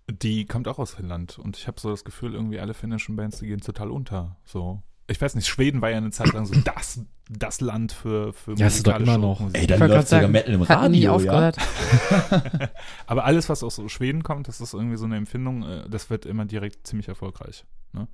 [SPEAKER 1] die kommt auch aus Finnland und ich habe so das Gefühl, irgendwie alle finnischen Bands, die gehen total unter. So. Ich weiß nicht, Schweden war ja eine Zeit lang so das, das Land für, für
[SPEAKER 2] Ja, ist doch immer noch.
[SPEAKER 1] Musik.
[SPEAKER 4] Ey, da
[SPEAKER 3] wollte
[SPEAKER 4] läuft sogar
[SPEAKER 3] sagen,
[SPEAKER 4] Metal im
[SPEAKER 3] Hat nie
[SPEAKER 4] Radio, ja.
[SPEAKER 3] aufgehört.
[SPEAKER 1] aber alles, was aus so Schweden kommt, das ist irgendwie so eine Empfindung, äh, das wird immer direkt ziemlich erfolgreich. Ne?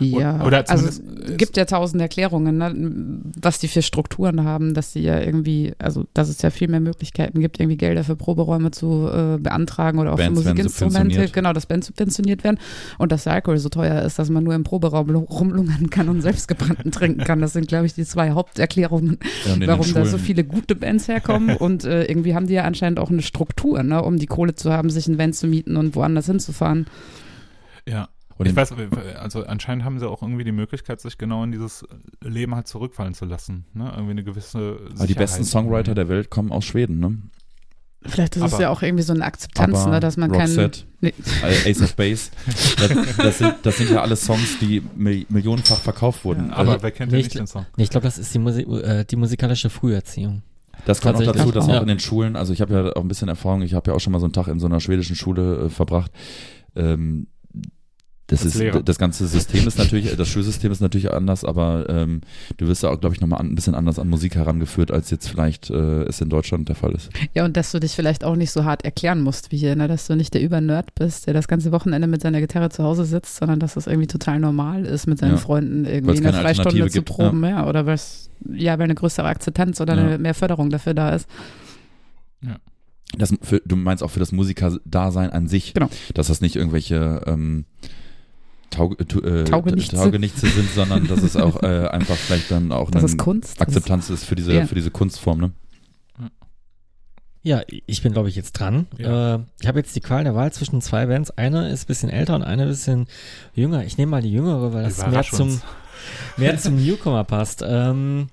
[SPEAKER 3] Ja,
[SPEAKER 1] oder
[SPEAKER 3] also es gibt ja tausend Erklärungen, ne, was die für Strukturen haben, dass sie ja irgendwie, also dass es ja viel mehr Möglichkeiten gibt, irgendwie Gelder für Proberäume zu äh, beantragen oder auch
[SPEAKER 4] Bands
[SPEAKER 3] für Musikinstrumente, genau, dass Bands subventioniert werden und dass der Alkohol so teuer ist, dass man nur im Proberaum lu- rumlungern kann und selbstgebrannten trinken kann. Das sind, glaube ich, die zwei Haupterklärungen,
[SPEAKER 4] Ja,
[SPEAKER 3] warum da so viele gute Bands herkommen und äh, irgendwie haben die ja anscheinend auch eine Struktur, ne, um die Kohle zu haben, sich ein Van zu mieten und woanders hinzufahren.
[SPEAKER 1] Ja.
[SPEAKER 4] Und
[SPEAKER 1] ich weiß, also anscheinend haben sie auch irgendwie die Möglichkeit, sich genau in dieses Leben halt zurückfallen zu lassen. Ne? Irgendwie eine gewisse
[SPEAKER 4] Aber die besten
[SPEAKER 1] Sicherheit.
[SPEAKER 4] Songwriter der Welt kommen aus Schweden, ne?
[SPEAKER 3] Vielleicht ist es
[SPEAKER 1] Aber-
[SPEAKER 3] ja auch irgendwie so eine Akzeptanz,
[SPEAKER 4] Aber
[SPEAKER 3] ne, dass man keinen
[SPEAKER 4] Roxette,
[SPEAKER 3] Nee.
[SPEAKER 4] Ace of Base, das, das, sind, das sind ja alle Songs, die Mil millionenfach verkauft wurden.
[SPEAKER 1] Ja, aber
[SPEAKER 2] Also,
[SPEAKER 1] wer kennt denn
[SPEAKER 2] nicht-
[SPEAKER 1] den Song?
[SPEAKER 2] Nee, ich glaube, das ist die, Musik, äh, die musikalische Früherziehung.
[SPEAKER 4] Das kommt auch dazu, dass
[SPEAKER 2] Ja.
[SPEAKER 4] auch in den Schulen, also ich habe ja auch ein bisschen Erfahrung, ich habe ja auch schon mal so einen Tag in so einer schwedischen Schule äh, verbracht. Ähm, das ist
[SPEAKER 1] Lehrer.
[SPEAKER 4] das ganze System ist natürlich, das Schulsystem ist natürlich anders, aber ähm, du wirst ja auch, glaube ich, nochmal ein bisschen anders an Musik herangeführt, als jetzt vielleicht äh, es in Deutschland der Fall ist.
[SPEAKER 3] Ja, und dass du dich vielleicht auch nicht so hart erklären musst wie hier, ne? dass du nicht der Übernerd bist, der das ganze Wochenende mit seiner Gitarre zu Hause sitzt, sondern dass das irgendwie total normal ist, mit seinen
[SPEAKER 4] Ja.
[SPEAKER 3] Freunden irgendwie eine Freistunde zu proben, ja, oder was, ja, weil eine größere Akzeptanz oder
[SPEAKER 4] Ja.
[SPEAKER 3] eine mehr Förderung dafür da ist.
[SPEAKER 4] Das für, du meinst auch für das Musiker-Dasein an sich,
[SPEAKER 3] Genau.
[SPEAKER 4] dass das nicht irgendwelche ähm, Taug, äh, tu- äh,
[SPEAKER 3] Taugenichtse.
[SPEAKER 4] Taugenichtse sind, sondern dass es auch äh, einfach vielleicht dann auch
[SPEAKER 3] Das
[SPEAKER 4] eine
[SPEAKER 3] Kunst.
[SPEAKER 4] Akzeptanz ist für diese,
[SPEAKER 3] Ja.
[SPEAKER 4] für diese Kunstform. Ne?
[SPEAKER 2] Ja, ich bin, glaube ich, jetzt dran.
[SPEAKER 1] Ja.
[SPEAKER 2] Äh, ich habe jetzt die Qual der Wahl zwischen zwei Bands. Eine ist ein bisschen älter und eine ein bisschen jünger. Ich nehme mal die jüngere, weil das mehr zum, mehr zum Newcomer passt. Ähm,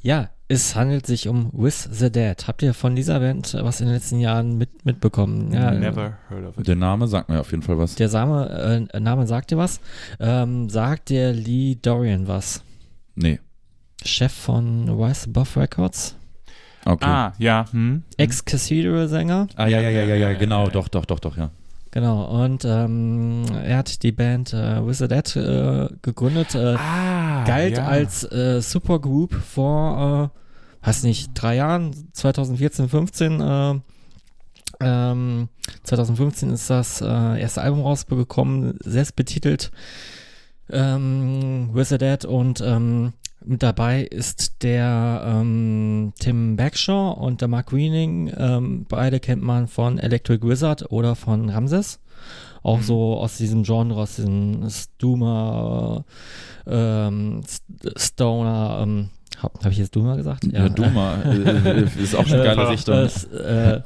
[SPEAKER 2] ja, es handelt sich um With the Dead. Habt ihr von dieser Band was in den letzten Jahren mit, mitbekommen? Ja,
[SPEAKER 1] Never heard of it.
[SPEAKER 4] Der Name sagt mir auf jeden Fall was.
[SPEAKER 2] Der Same, äh, Name sagt dir was? Ähm, sagt der Lee Dorian was?
[SPEAKER 4] Nee.
[SPEAKER 2] Chef von Rise Above Records?
[SPEAKER 4] Okay. Ah,
[SPEAKER 1] Ah, ja. Hm.
[SPEAKER 2] Ex-Cathedral-Sänger?
[SPEAKER 4] ja, ja, ja, ja, ja,
[SPEAKER 1] ja,
[SPEAKER 4] genau, doch, doch, doch, doch, ja.
[SPEAKER 2] Genau, und ähm, er hat die Band äh, Dead äh, gegründet, äh,
[SPEAKER 1] Ah,
[SPEAKER 2] galt
[SPEAKER 1] ja.
[SPEAKER 2] als äh, Supergroup vor, äh, weiß nicht, drei Jahren, 2014, 15. Äh, ähm, 2015 ist das äh, erste Album rausgekommen, selbst betitelt ähm, With the Dead und ähm, mit dabei ist der ähm, Tim Bagshaw und der Mark Greening. Ähm, beide kennt man von Electric Wizard oder von Ramses. Auch
[SPEAKER 1] Mhm.
[SPEAKER 2] so aus diesem Genre, aus diesem Stoomer, ähm, St- Stoner, ähm, habe hab ich jetzt Doomer gesagt?
[SPEAKER 4] Ja, Duma äh, äh, ist auch eine
[SPEAKER 2] Äh,
[SPEAKER 4] geile
[SPEAKER 1] äh,
[SPEAKER 4] Richtung.
[SPEAKER 2] Das, äh,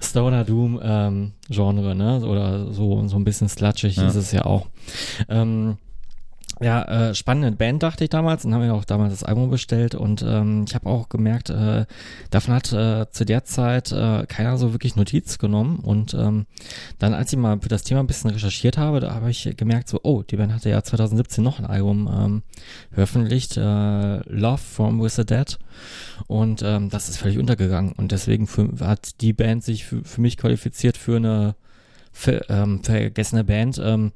[SPEAKER 2] Stoner Doom ähm, Genre, ne? Oder so, so ein bisschen slutschig
[SPEAKER 4] Ja.
[SPEAKER 2] ist es ja auch. Ähm, ja, äh, spannende Band dachte ich damals und haben mir auch damals das Album bestellt. Und ähm, ich habe auch gemerkt, äh, davon hat äh, zu der Zeit äh, keiner so wirklich Notiz genommen. Und ähm, dann als ich mal für das Thema ein bisschen recherchiert habe, da habe ich gemerkt so, oh, die Band hatte ja 2017 noch ein Album ähm, veröffentlicht, äh, Love from With the Dead. Und ähm, das ist völlig untergegangen. Und deswegen für, hat die Band sich für, für mich qualifiziert für eine ver, ähm, vergessene Band. Ähm,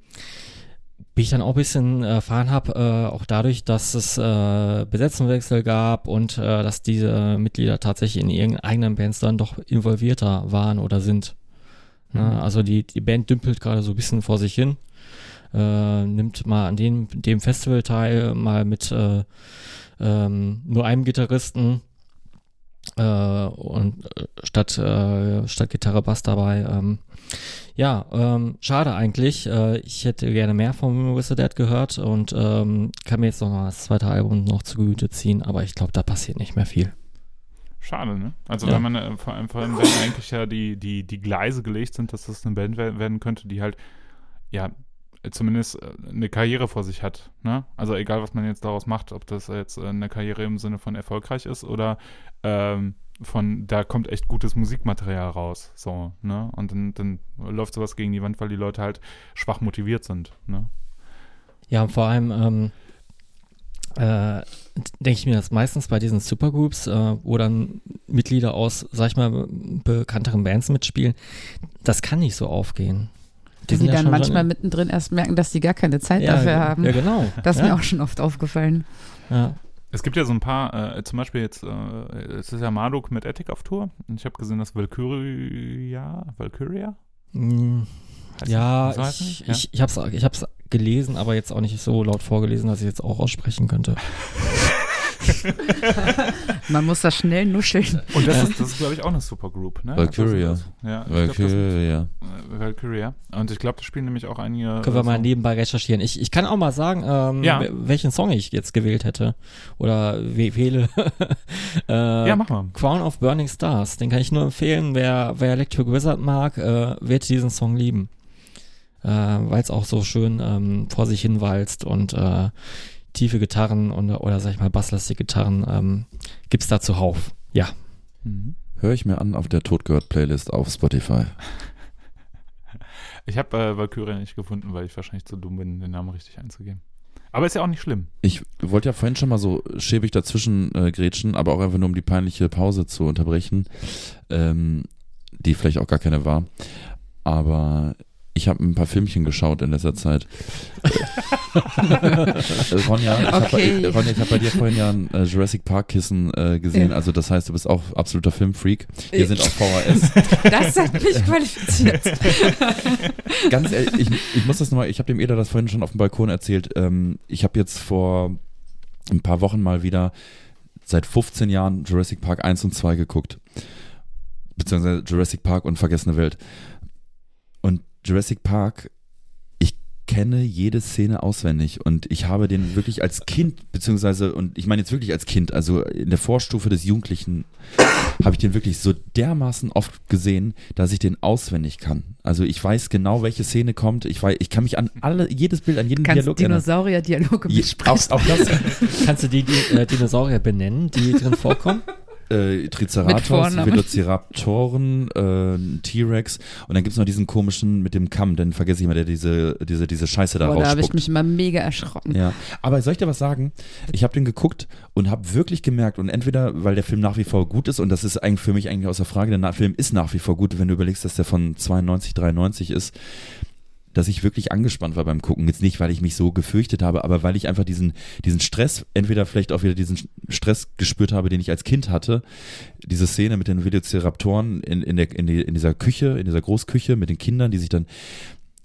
[SPEAKER 2] wie ich dann auch ein bisschen erfahren habe, äh, auch dadurch, dass es äh, Besetzungswechsel gab und äh, dass diese Mitglieder tatsächlich in ihren eigenen Bands dann doch involvierter waren oder sind.
[SPEAKER 1] Mhm.
[SPEAKER 2] Ne? Also die, die Band dümpelt gerade so ein bisschen vor sich hin, äh, nimmt mal an dem, dem Festival teil, mal mit äh, ähm, nur einem Gitarristen äh, und äh, statt, äh, statt Gitarre Bass dabei. Ähm, ja, ähm, schade eigentlich. Äh, ich hätte gerne mehr von Wizard Dead gehört und ähm, kann mir jetzt noch mal das zweite Album noch zu Güte ziehen, aber ich glaube, da passiert nicht mehr viel.
[SPEAKER 1] Schade, ne? Also
[SPEAKER 2] Ja.
[SPEAKER 1] wenn man äh, vor allem, vor allem wenn eigentlich ja die, die, die Gleise gelegt sind, dass das eine Band wer- werden könnte, die halt ja zumindest äh, eine Karriere vor sich hat. Ne? Also egal, was man jetzt daraus macht, ob das jetzt äh, eine Karriere im Sinne von erfolgreich ist oder ähm, von da kommt echt gutes Musikmaterial raus. So, ne? Und dann, dann läuft sowas gegen die Wand, weil die Leute halt schwach motiviert sind. Ne?
[SPEAKER 2] Ja, und vor allem ähm, äh, denke ich mir das meistens bei diesen Supergroups, äh, wo dann Mitglieder aus, sag ich mal, bekannteren Bands mitspielen, das kann nicht so aufgehen.
[SPEAKER 3] Die, die
[SPEAKER 2] ja
[SPEAKER 3] dann manchmal mittendrin erst merken, dass sie gar keine Zeit
[SPEAKER 2] ja,
[SPEAKER 3] dafür haben.
[SPEAKER 2] Ja, genau.
[SPEAKER 3] Das ist
[SPEAKER 2] ja.
[SPEAKER 3] mir auch schon oft aufgefallen.
[SPEAKER 2] Ja.
[SPEAKER 1] Es gibt ja so ein paar, äh, zum Beispiel jetzt, äh, es ist ja Marduk mit Attic auf Tour. Und ich habe gesehen, dass Valkyria, Valkyria?
[SPEAKER 2] Mm, Ja,
[SPEAKER 1] so
[SPEAKER 2] ich?
[SPEAKER 1] Ja.
[SPEAKER 2] ich, ich habe es ich hab's gelesen, aber jetzt auch nicht so laut vorgelesen, dass ich jetzt auch aussprechen könnte.
[SPEAKER 3] Man muss da schnell nuscheln.
[SPEAKER 1] Und das ist, das ist glaube ich, auch eine Supergroup, ne?
[SPEAKER 4] Valkyria.
[SPEAKER 1] Also, ja, ich glaub, das ist,
[SPEAKER 4] Valkyria.
[SPEAKER 1] äh, Valkyria. Und ich glaube, das spielen nämlich auch einige.
[SPEAKER 2] Können wir
[SPEAKER 1] äh,
[SPEAKER 2] mal
[SPEAKER 1] so-
[SPEAKER 2] nebenbei recherchieren. Ich, ich kann auch mal sagen, ähm,
[SPEAKER 1] Ja.
[SPEAKER 2] wel- welchen Song ich jetzt gewählt hätte. Oder we- wähle. äh,
[SPEAKER 1] Ja, mach mal.
[SPEAKER 2] Crown of Burning Stars. Den kann ich nur empfehlen. Wer, wer Electric Wizard mag, äh, wird diesen Song lieben. Äh, Weil es auch so schön ähm, vor sich hin walzt und äh, tiefe Gitarren und, oder sag ich mal basslastige Gitarren ähm, gibt's da zuhauf. Ja.
[SPEAKER 1] Mhm.
[SPEAKER 4] Höre ich mir an auf der Totgehört-Playlist auf Spotify.
[SPEAKER 1] Ich habe äh, Valkyria nicht gefunden, weil ich wahrscheinlich zu dumm bin, den Namen richtig einzugeben. Aber ist ja auch nicht schlimm.
[SPEAKER 4] Ich wollte ja vorhin schon mal so schäbig dazwischen äh, grätschen, aber auch einfach nur um die peinliche Pause zu unterbrechen, ähm, die vielleicht auch gar keine war. Aber ich habe ein paar Filmchen geschaut in letzter Zeit. Äh, Ronja, ich
[SPEAKER 3] Okay.
[SPEAKER 4] habe hab bei dir vorhin ja ein äh, Jurassic Park Kissen äh, gesehen.
[SPEAKER 3] Ja.
[SPEAKER 4] Also das heißt, du bist auch absoluter Filmfreak. Wir
[SPEAKER 3] Ja.
[SPEAKER 4] sind auf VHS.
[SPEAKER 3] Das hat mich qualifiziert.
[SPEAKER 4] Ganz ehrlich, ich, ich muss das nochmal, ich habe dem Eder das vorhin schon auf dem Balkon erzählt. Ähm, ich habe jetzt vor ein paar Wochen mal wieder seit 15 Jahren Jurassic Park 1 und 2 geguckt. Beziehungsweise Jurassic Park und Vergessene Welt. Jurassic Park, ich kenne jede Szene auswendig und ich habe den wirklich als Kind, beziehungsweise, und ich meine jetzt wirklich als Kind, also in der Vorstufe des Jugendlichen, habe ich den wirklich so dermaßen oft gesehen, dass ich den auswendig kann. Also ich weiß genau, welche Szene kommt. Ich weiß, ich kann mich an alle, jedes Bild, an jeden
[SPEAKER 3] Kannst
[SPEAKER 4] Dialog erinnern.
[SPEAKER 3] Dinosaurier-Dialoge
[SPEAKER 4] Je,
[SPEAKER 3] besprechen.
[SPEAKER 4] auch, auch das.
[SPEAKER 2] Kannst du die, die äh, Dinosaurier benennen, die drin vorkommen?
[SPEAKER 4] äh, Triceratops. Velociraptoren, äh, T-Rex und dann gibt's noch diesen komischen mit dem Kamm, den vergesse ich immer, der diese, diese, diese Scheiße da
[SPEAKER 3] Boah, da habe ich mich immer mega erschrocken.
[SPEAKER 4] Ja, aber soll ich dir was sagen? Ich habe den geguckt und habe wirklich gemerkt und entweder, weil der Film nach wie vor gut ist und das ist eigentlich für mich eigentlich außer Frage, der Film ist nach wie vor gut, wenn du überlegst, dass der von 92, 93 ist, dass ich wirklich angespannt war beim Gucken. Jetzt nicht, weil ich mich so gefürchtet habe, aber weil ich einfach diesen, diesen Stress, entweder vielleicht auch wieder diesen Stress gespürt habe, den ich als Kind hatte. Diese Szene mit den Velociraptoren in, in, der, in, die, in dieser Küche, in dieser Großküche mit den Kindern, die sich dann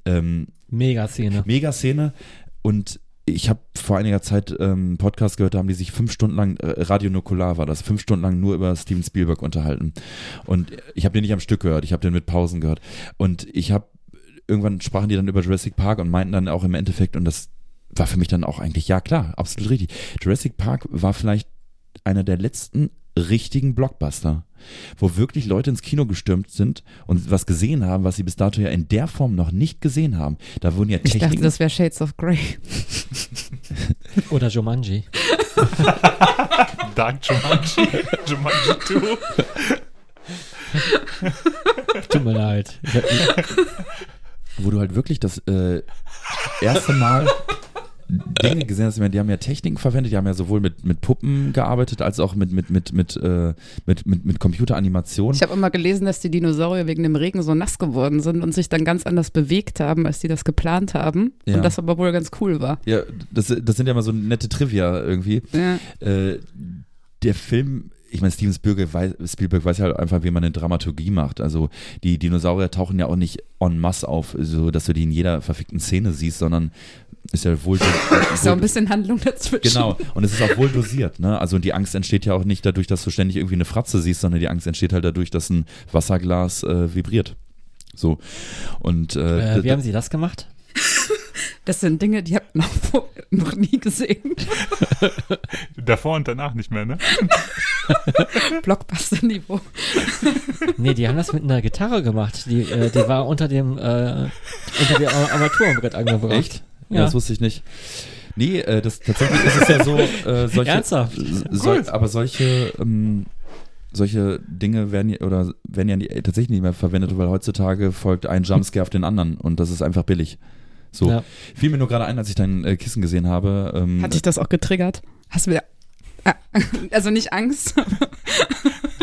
[SPEAKER 4] ähm,
[SPEAKER 2] Mega Szene.
[SPEAKER 4] Mega-Szene und ich habe vor einiger Zeit ähm, einen Podcast gehört, da haben die sich fünf Stunden lang, äh, Radio Nukular war das, fünf Stunden lang nur über Steven Spielberg unterhalten. Und ich habe den nicht am Stück gehört, ich habe den mit Pausen gehört. Und ich habe, irgendwann sprachen die dann über Jurassic Park und meinten dann auch im Endeffekt, und das war für mich dann auch eigentlich, ja klar, absolut richtig. Jurassic Park war vielleicht einer der letzten richtigen Blockbuster, wo wirklich Leute ins Kino gestürmt sind und was gesehen haben, was sie bis dato ja in der Form noch nicht gesehen haben. Da wurden ja
[SPEAKER 3] Ich dachte,
[SPEAKER 4] Techniken.
[SPEAKER 3] das wäre Shades of Grey.
[SPEAKER 2] Oder Jumanji.
[SPEAKER 1] Dark Jumanji. Jumanji 2.
[SPEAKER 2] Tut mir leid.
[SPEAKER 4] Wo du halt wirklich das äh, erste Mal Dinge gesehen hast. Die haben ja Techniken verwendet, die haben ja sowohl mit, mit Puppen gearbeitet, als auch mit, mit, mit, mit, äh, mit, mit, mit Computeranimation.
[SPEAKER 3] Ich habe immer gelesen, dass die Dinosaurier wegen dem Regen so nass geworden sind und sich dann ganz anders bewegt haben, als die das geplant haben.
[SPEAKER 4] Ja.
[SPEAKER 3] Und das aber wohl ganz cool war.
[SPEAKER 4] Ja, das, das sind ja immer so nette Trivia irgendwie.
[SPEAKER 3] Ja.
[SPEAKER 4] Äh, der Film ich meine, Steven Spielberg weiß, Spielberg weiß ja halt einfach, wie man eine Dramaturgie macht. Also die Dinosaurier tauchen ja auch nicht en masse auf, so dass du die in jeder verfickten Szene siehst, sondern ist ja wohl.
[SPEAKER 3] ist auch ein bisschen Handlung dazwischen.
[SPEAKER 4] Genau, und es ist auch wohl dosiert. Ne? Also die Angst entsteht ja auch nicht dadurch, dass du ständig irgendwie eine Fratze siehst, sondern die Angst entsteht halt dadurch, dass ein Wasserglas äh, vibriert. So. Und äh,
[SPEAKER 2] äh, wie haben Sie das gemacht?
[SPEAKER 3] Das sind Dinge, die habt ihr noch, noch nie gesehen.
[SPEAKER 1] Davor und danach nicht mehr, ne?
[SPEAKER 3] Blockbuster-Niveau.
[SPEAKER 2] Nee, die haben das mit einer Gitarre gemacht. Die, äh, die war unter dem, äh, unter dem Armaturenbrett angebracht.
[SPEAKER 4] Echt? Ja. ja. das wusste ich nicht. Nee, äh, das tatsächlich ist es ja so, äh, solche,
[SPEAKER 2] Ernsthaft?
[SPEAKER 4] So, aber solche, ähm, solche Dinge werden oder werden ja nie, tatsächlich nicht mehr verwendet, weil heutzutage folgt ein Jumpscare auf den anderen und das ist einfach billig. So. Ja. Fiel mir nur gerade ein, als ich dein äh, Kissen gesehen habe.
[SPEAKER 3] Ähm, Hat dich das auch getriggert? Hast du wieder. Ah, also nicht Angst.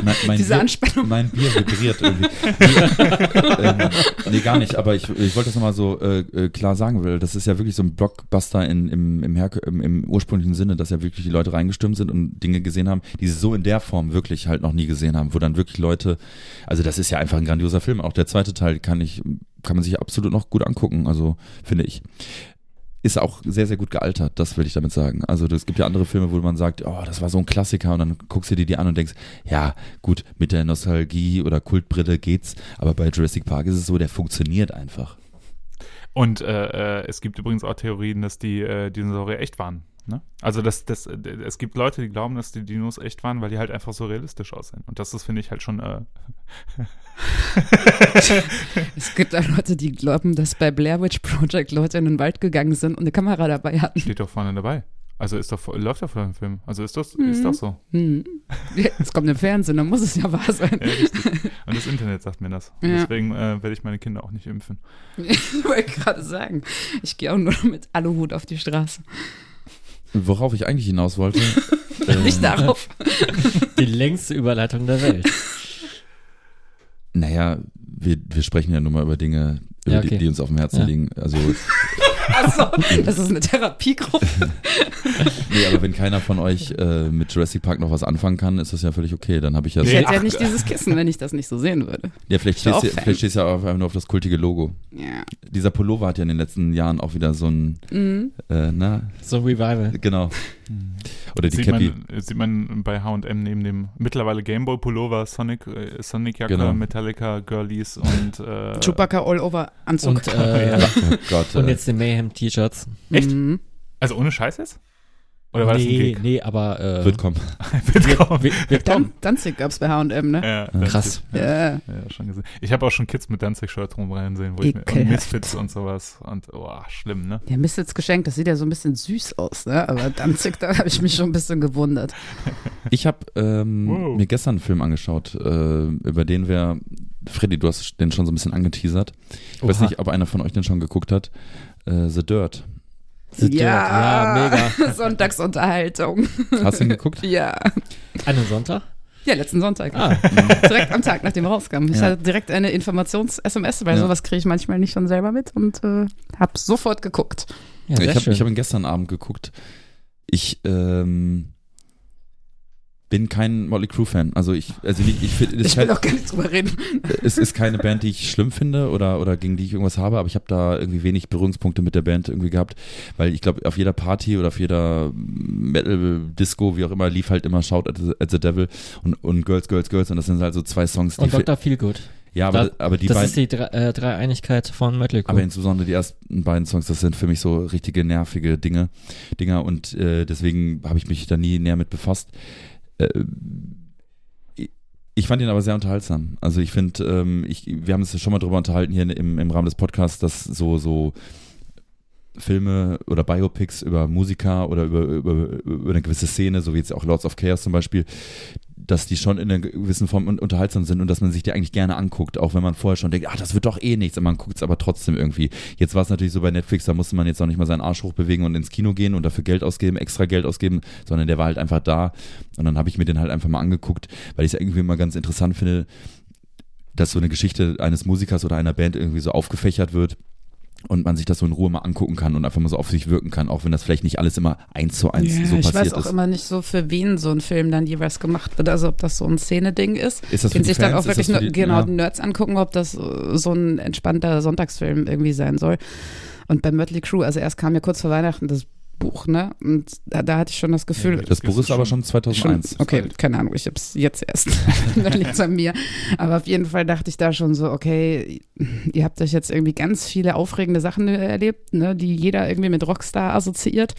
[SPEAKER 4] Mein, mein
[SPEAKER 3] Diese
[SPEAKER 4] Bier,
[SPEAKER 3] Anspannung.
[SPEAKER 4] Mein Bier vibriert irgendwie. nee, ähm, nee, gar nicht, aber ich, ich wollte das nochmal so äh, äh, klar sagen will. Das ist ja wirklich so ein Blockbuster in, im, im, im, im ursprünglichen Sinne, dass ja wirklich die Leute reingestimmt sind und Dinge gesehen haben, die sie so in der Form wirklich halt noch nie gesehen haben, wo dann wirklich Leute, also das ist ja einfach ein grandioser Film. Auch der zweite Teil kann ich, kann man sich absolut noch gut angucken, also finde ich ist auch sehr, sehr gut gealtert, das will ich damit sagen. Also es gibt ja andere Filme, wo man sagt, oh, das war so ein Klassiker und dann guckst du dir die an und denkst, ja, gut, mit der Nostalgie oder Kultbrille geht's, aber bei Jurassic Park ist es so, der funktioniert einfach.
[SPEAKER 1] Und äh, äh, es gibt übrigens auch Theorien, dass die äh, Dinosaurier echt waren. Ne? Also das, das, es gibt Leute, die glauben, dass die Dinos echt waren, weil die halt einfach so realistisch aussehen. Und das ist, finde ich, halt schon. Äh
[SPEAKER 3] es gibt auch Leute, die glauben, dass bei Blair Witch Project Leute in den Wald gegangen sind und eine Kamera dabei hatten.
[SPEAKER 1] Steht doch vorne dabei. Also ist doch, läuft doch vor dem Film. Also ist das, mhm. ist das so.
[SPEAKER 3] Mhm. Es kommt im Fernsehen, dann muss es ja wahr sein. Ja,
[SPEAKER 1] und das Internet sagt mir das. Ja. Deswegen äh, werde ich meine Kinder auch nicht impfen.
[SPEAKER 3] Ich wollte gerade sagen, ich gehe auch nur mit Aluhut auf die Straße.
[SPEAKER 4] Worauf ich eigentlich hinaus wollte.
[SPEAKER 3] ähm, nicht darauf.
[SPEAKER 2] Die längste Überleitung der Welt.
[SPEAKER 4] Naja, wir, wir sprechen ja nun mal über Dinge, über ja, okay. die, die, uns auf dem Herzen ja. liegen. Also
[SPEAKER 3] Achso, das ist eine Therapiegruppe.
[SPEAKER 4] nee, aber wenn keiner von euch äh, mit Jurassic Park noch was anfangen kann, ist das ja völlig okay. Dann habe ich ja
[SPEAKER 3] Ich hätte ja nicht dieses Kissen, wenn ich das nicht so sehen würde.
[SPEAKER 4] Ja, vielleicht stehst, du, vielleicht stehst du ja einfach nur auf das kultige Logo. Ja. Dieser Pullover hat ja in den letzten Jahren auch wieder so ein, mhm. äh, na?
[SPEAKER 2] So ein Revival.
[SPEAKER 4] Genau.
[SPEAKER 1] Mhm. Oder die sieht Cappy. Man, sieht man bei H&M neben dem mittlerweile Gameboy Pullover, Sonic, äh, Sonic Jacke, genau. Metallica Girlies und äh,
[SPEAKER 3] Chewbacca All Over Anzug.
[SPEAKER 2] Und, äh, oh Gott, und jetzt den Mayhem T-Shirts.
[SPEAKER 1] Echt? Mhm. Also ohne Scheiß jetzt? Oder war
[SPEAKER 2] nee,
[SPEAKER 1] das ein
[SPEAKER 2] nee, aber äh,
[SPEAKER 4] wird kommen.
[SPEAKER 1] wird kommen.
[SPEAKER 3] Wird, wird kommen. Danzig gab es bei H&M, ne?
[SPEAKER 1] Ja,
[SPEAKER 2] Krass.
[SPEAKER 1] Ja. ja. ja, schon gesehen. Ich habe auch schon Kids mit Danzig-Shirt rumrennen sehen, wo ich mir, und Misfits und sowas und oh, schlimm, ne?
[SPEAKER 3] Ja, Misfits geschenkt, das sieht ja so ein bisschen süß aus, ne? Aber Danzig, da habe ich mich schon ein bisschen gewundert.
[SPEAKER 4] Ich habe ähm, wow. mir gestern einen Film angeschaut, äh, über den wir, Freddy, du hast den schon so ein bisschen angeteasert. Ich Oha. weiß nicht, ob einer von euch den schon geguckt hat. Äh, The Dirt.
[SPEAKER 3] The ja, ja, mega. Sonntagsunterhaltung.
[SPEAKER 4] Hast du ihn geguckt?
[SPEAKER 3] Ja.
[SPEAKER 2] Einen Sonntag?
[SPEAKER 3] Ja, letzten Sonntag. Ah. direkt am Tag, nachdem er rauskam. Ich ja. hatte direkt eine Informations-SMS, weil ja. sowas kriege ich manchmal nicht schon selber mit und äh, habe sofort geguckt.
[SPEAKER 4] Ja, ich habe hab ihn gestern Abend geguckt. Ich, ähm, bin kein Motley Crue Fan. Also ich, also ich, ich,
[SPEAKER 3] ich, ich will auch gar nicht drüber reden.
[SPEAKER 4] Es ist keine Band, die ich schlimm finde oder oder gegen die ich irgendwas habe, aber ich habe da irgendwie wenig Berührungspunkte mit der Band irgendwie gehabt, weil ich glaube auf jeder Party oder auf jeder Metal Disco, wie auch immer, lief halt immer Shout at the, at the Devil und, und Girls Girls Girls und das sind halt so zwei Songs.
[SPEAKER 2] Die und Dr. Feelgood.
[SPEAKER 4] Ja, aber, da, aber die
[SPEAKER 2] das
[SPEAKER 4] beiden.
[SPEAKER 2] Das ist die Dre äh, Dreieinigkeit von Mötley Crüe.
[SPEAKER 4] Aber insbesondere die ersten beiden Songs, das sind für mich so richtige nervige Dinge, Dinger und äh, deswegen habe ich mich da nie näher mit befasst. Äh, ich fand ihn aber sehr unterhaltsam. Also ich finde, ähm, wir haben uns schon mal drüber unterhalten hier im, im Rahmen des Podcasts, dass so, so Filme oder Biopics über Musiker oder über, über, über eine gewisse Szene, so wie jetzt auch Lords of Chaos zum Beispiel, dass die schon in einer gewissen Form unterhaltsam sind und dass man sich die eigentlich gerne anguckt, auch wenn man vorher schon denkt, ach, das wird doch eh nichts, aber man guckt es aber trotzdem irgendwie. Jetzt war es natürlich so bei Netflix, da musste man jetzt auch nicht mal seinen Arsch hochbewegen und ins Kino gehen und dafür Geld ausgeben, extra Geld ausgeben, sondern der war halt einfach da und dann habe ich mir den halt einfach mal angeguckt, weil ich es irgendwie immer ganz interessant finde, dass so eine Geschichte eines Musikers oder einer Band irgendwie so aufgefächert wird und man sich das so in Ruhe mal angucken kann und einfach mal so auf sich wirken kann, auch wenn das vielleicht nicht alles immer eins zu eins
[SPEAKER 3] Ja,
[SPEAKER 4] so
[SPEAKER 3] ich
[SPEAKER 4] passiert
[SPEAKER 3] weiß auch
[SPEAKER 4] ist.
[SPEAKER 3] immer nicht so, für wen so ein Film dann jeweils gemacht wird. Also ob das so ein Szeneding ist.
[SPEAKER 4] Ist das
[SPEAKER 3] den
[SPEAKER 4] die
[SPEAKER 3] sich dann
[SPEAKER 4] Fans?
[SPEAKER 3] auch
[SPEAKER 4] Ist
[SPEAKER 3] wirklich
[SPEAKER 4] für
[SPEAKER 3] nur,
[SPEAKER 4] die-
[SPEAKER 3] genau
[SPEAKER 4] ja.
[SPEAKER 3] Nerds angucken, ob das äh, so ein entspannter Sonntagsfilm irgendwie sein soll. Und bei Mötley Crew, also erst kam ja kurz vor Weihnachten das Buch, ne? Und da, da hatte ich schon das Gefühl,
[SPEAKER 4] Das Buch ist aber schon 2001.
[SPEAKER 3] Schon, okay, keine Ahnung, ich habe es jetzt erst. da liegt an mir. Aber auf jeden Fall dachte ich da schon so, okay, ihr habt euch jetzt irgendwie ganz viele aufregende Sachen erlebt, ne, die jeder irgendwie mit Rockstar assoziiert.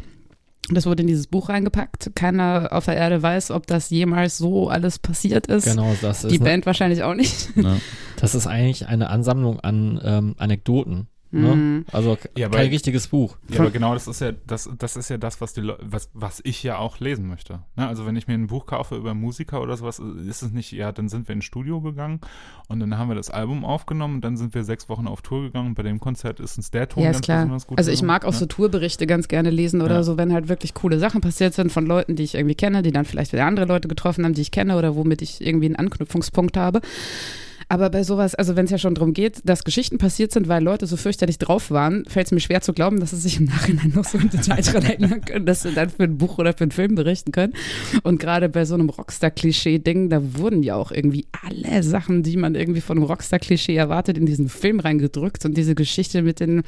[SPEAKER 3] Das wurde in dieses Buch reingepackt. Keiner auf der Erde weiß, ob das jemals so alles passiert ist.
[SPEAKER 2] Genau, das ist,
[SPEAKER 3] Die
[SPEAKER 2] ne,
[SPEAKER 3] Band wahrscheinlich auch nicht.
[SPEAKER 4] Ne?
[SPEAKER 2] das ist eigentlich eine Ansammlung an ähm, Anekdoten. Ne?
[SPEAKER 3] Mhm.
[SPEAKER 2] Also
[SPEAKER 1] Ja,
[SPEAKER 2] kein
[SPEAKER 1] aber-
[SPEAKER 2] richtiges Buch.
[SPEAKER 1] Ja, aber genau das ist ja das, das ist ja das, was die Leu- was, was ich ja auch lesen möchte. Ne? Also wenn ich mir ein Buch kaufe über Musiker oder sowas, ist es nicht, ja, dann sind wir ins Studio gegangen und dann haben wir das Album aufgenommen und dann sind wir sechs Wochen auf Tour gegangen und bei dem Konzert ist uns der Ton
[SPEAKER 3] Ja,
[SPEAKER 1] ganz
[SPEAKER 3] ist klar.
[SPEAKER 1] besonders gut.
[SPEAKER 3] Also ich mag auch
[SPEAKER 1] ne?
[SPEAKER 3] so Tourberichte ganz gerne lesen oder
[SPEAKER 1] Ja.
[SPEAKER 3] so, wenn halt wirklich coole Sachen passiert sind von Leuten, die ich irgendwie kenne, die dann vielleicht wieder andere Leute getroffen haben, die ich kenne oder womit ich irgendwie einen Anknüpfungspunkt habe. Aber bei sowas, also wenn es ja schon darum geht, dass Geschichten passiert sind, weil Leute so fürchterlich drauf waren, fällt es mir schwer zu glauben, dass sie sich im Nachhinein noch so im Detail dran erinnern können, dass sie dann für ein Buch oder für einen Film berichten können. Und gerade bei so einem Rockstar-Klischee-Ding, da wurden ja auch irgendwie alle Sachen, die man irgendwie von einem Rockstar-Klischee erwartet, in diesen Film reingedrückt. Und diese Geschichte mit den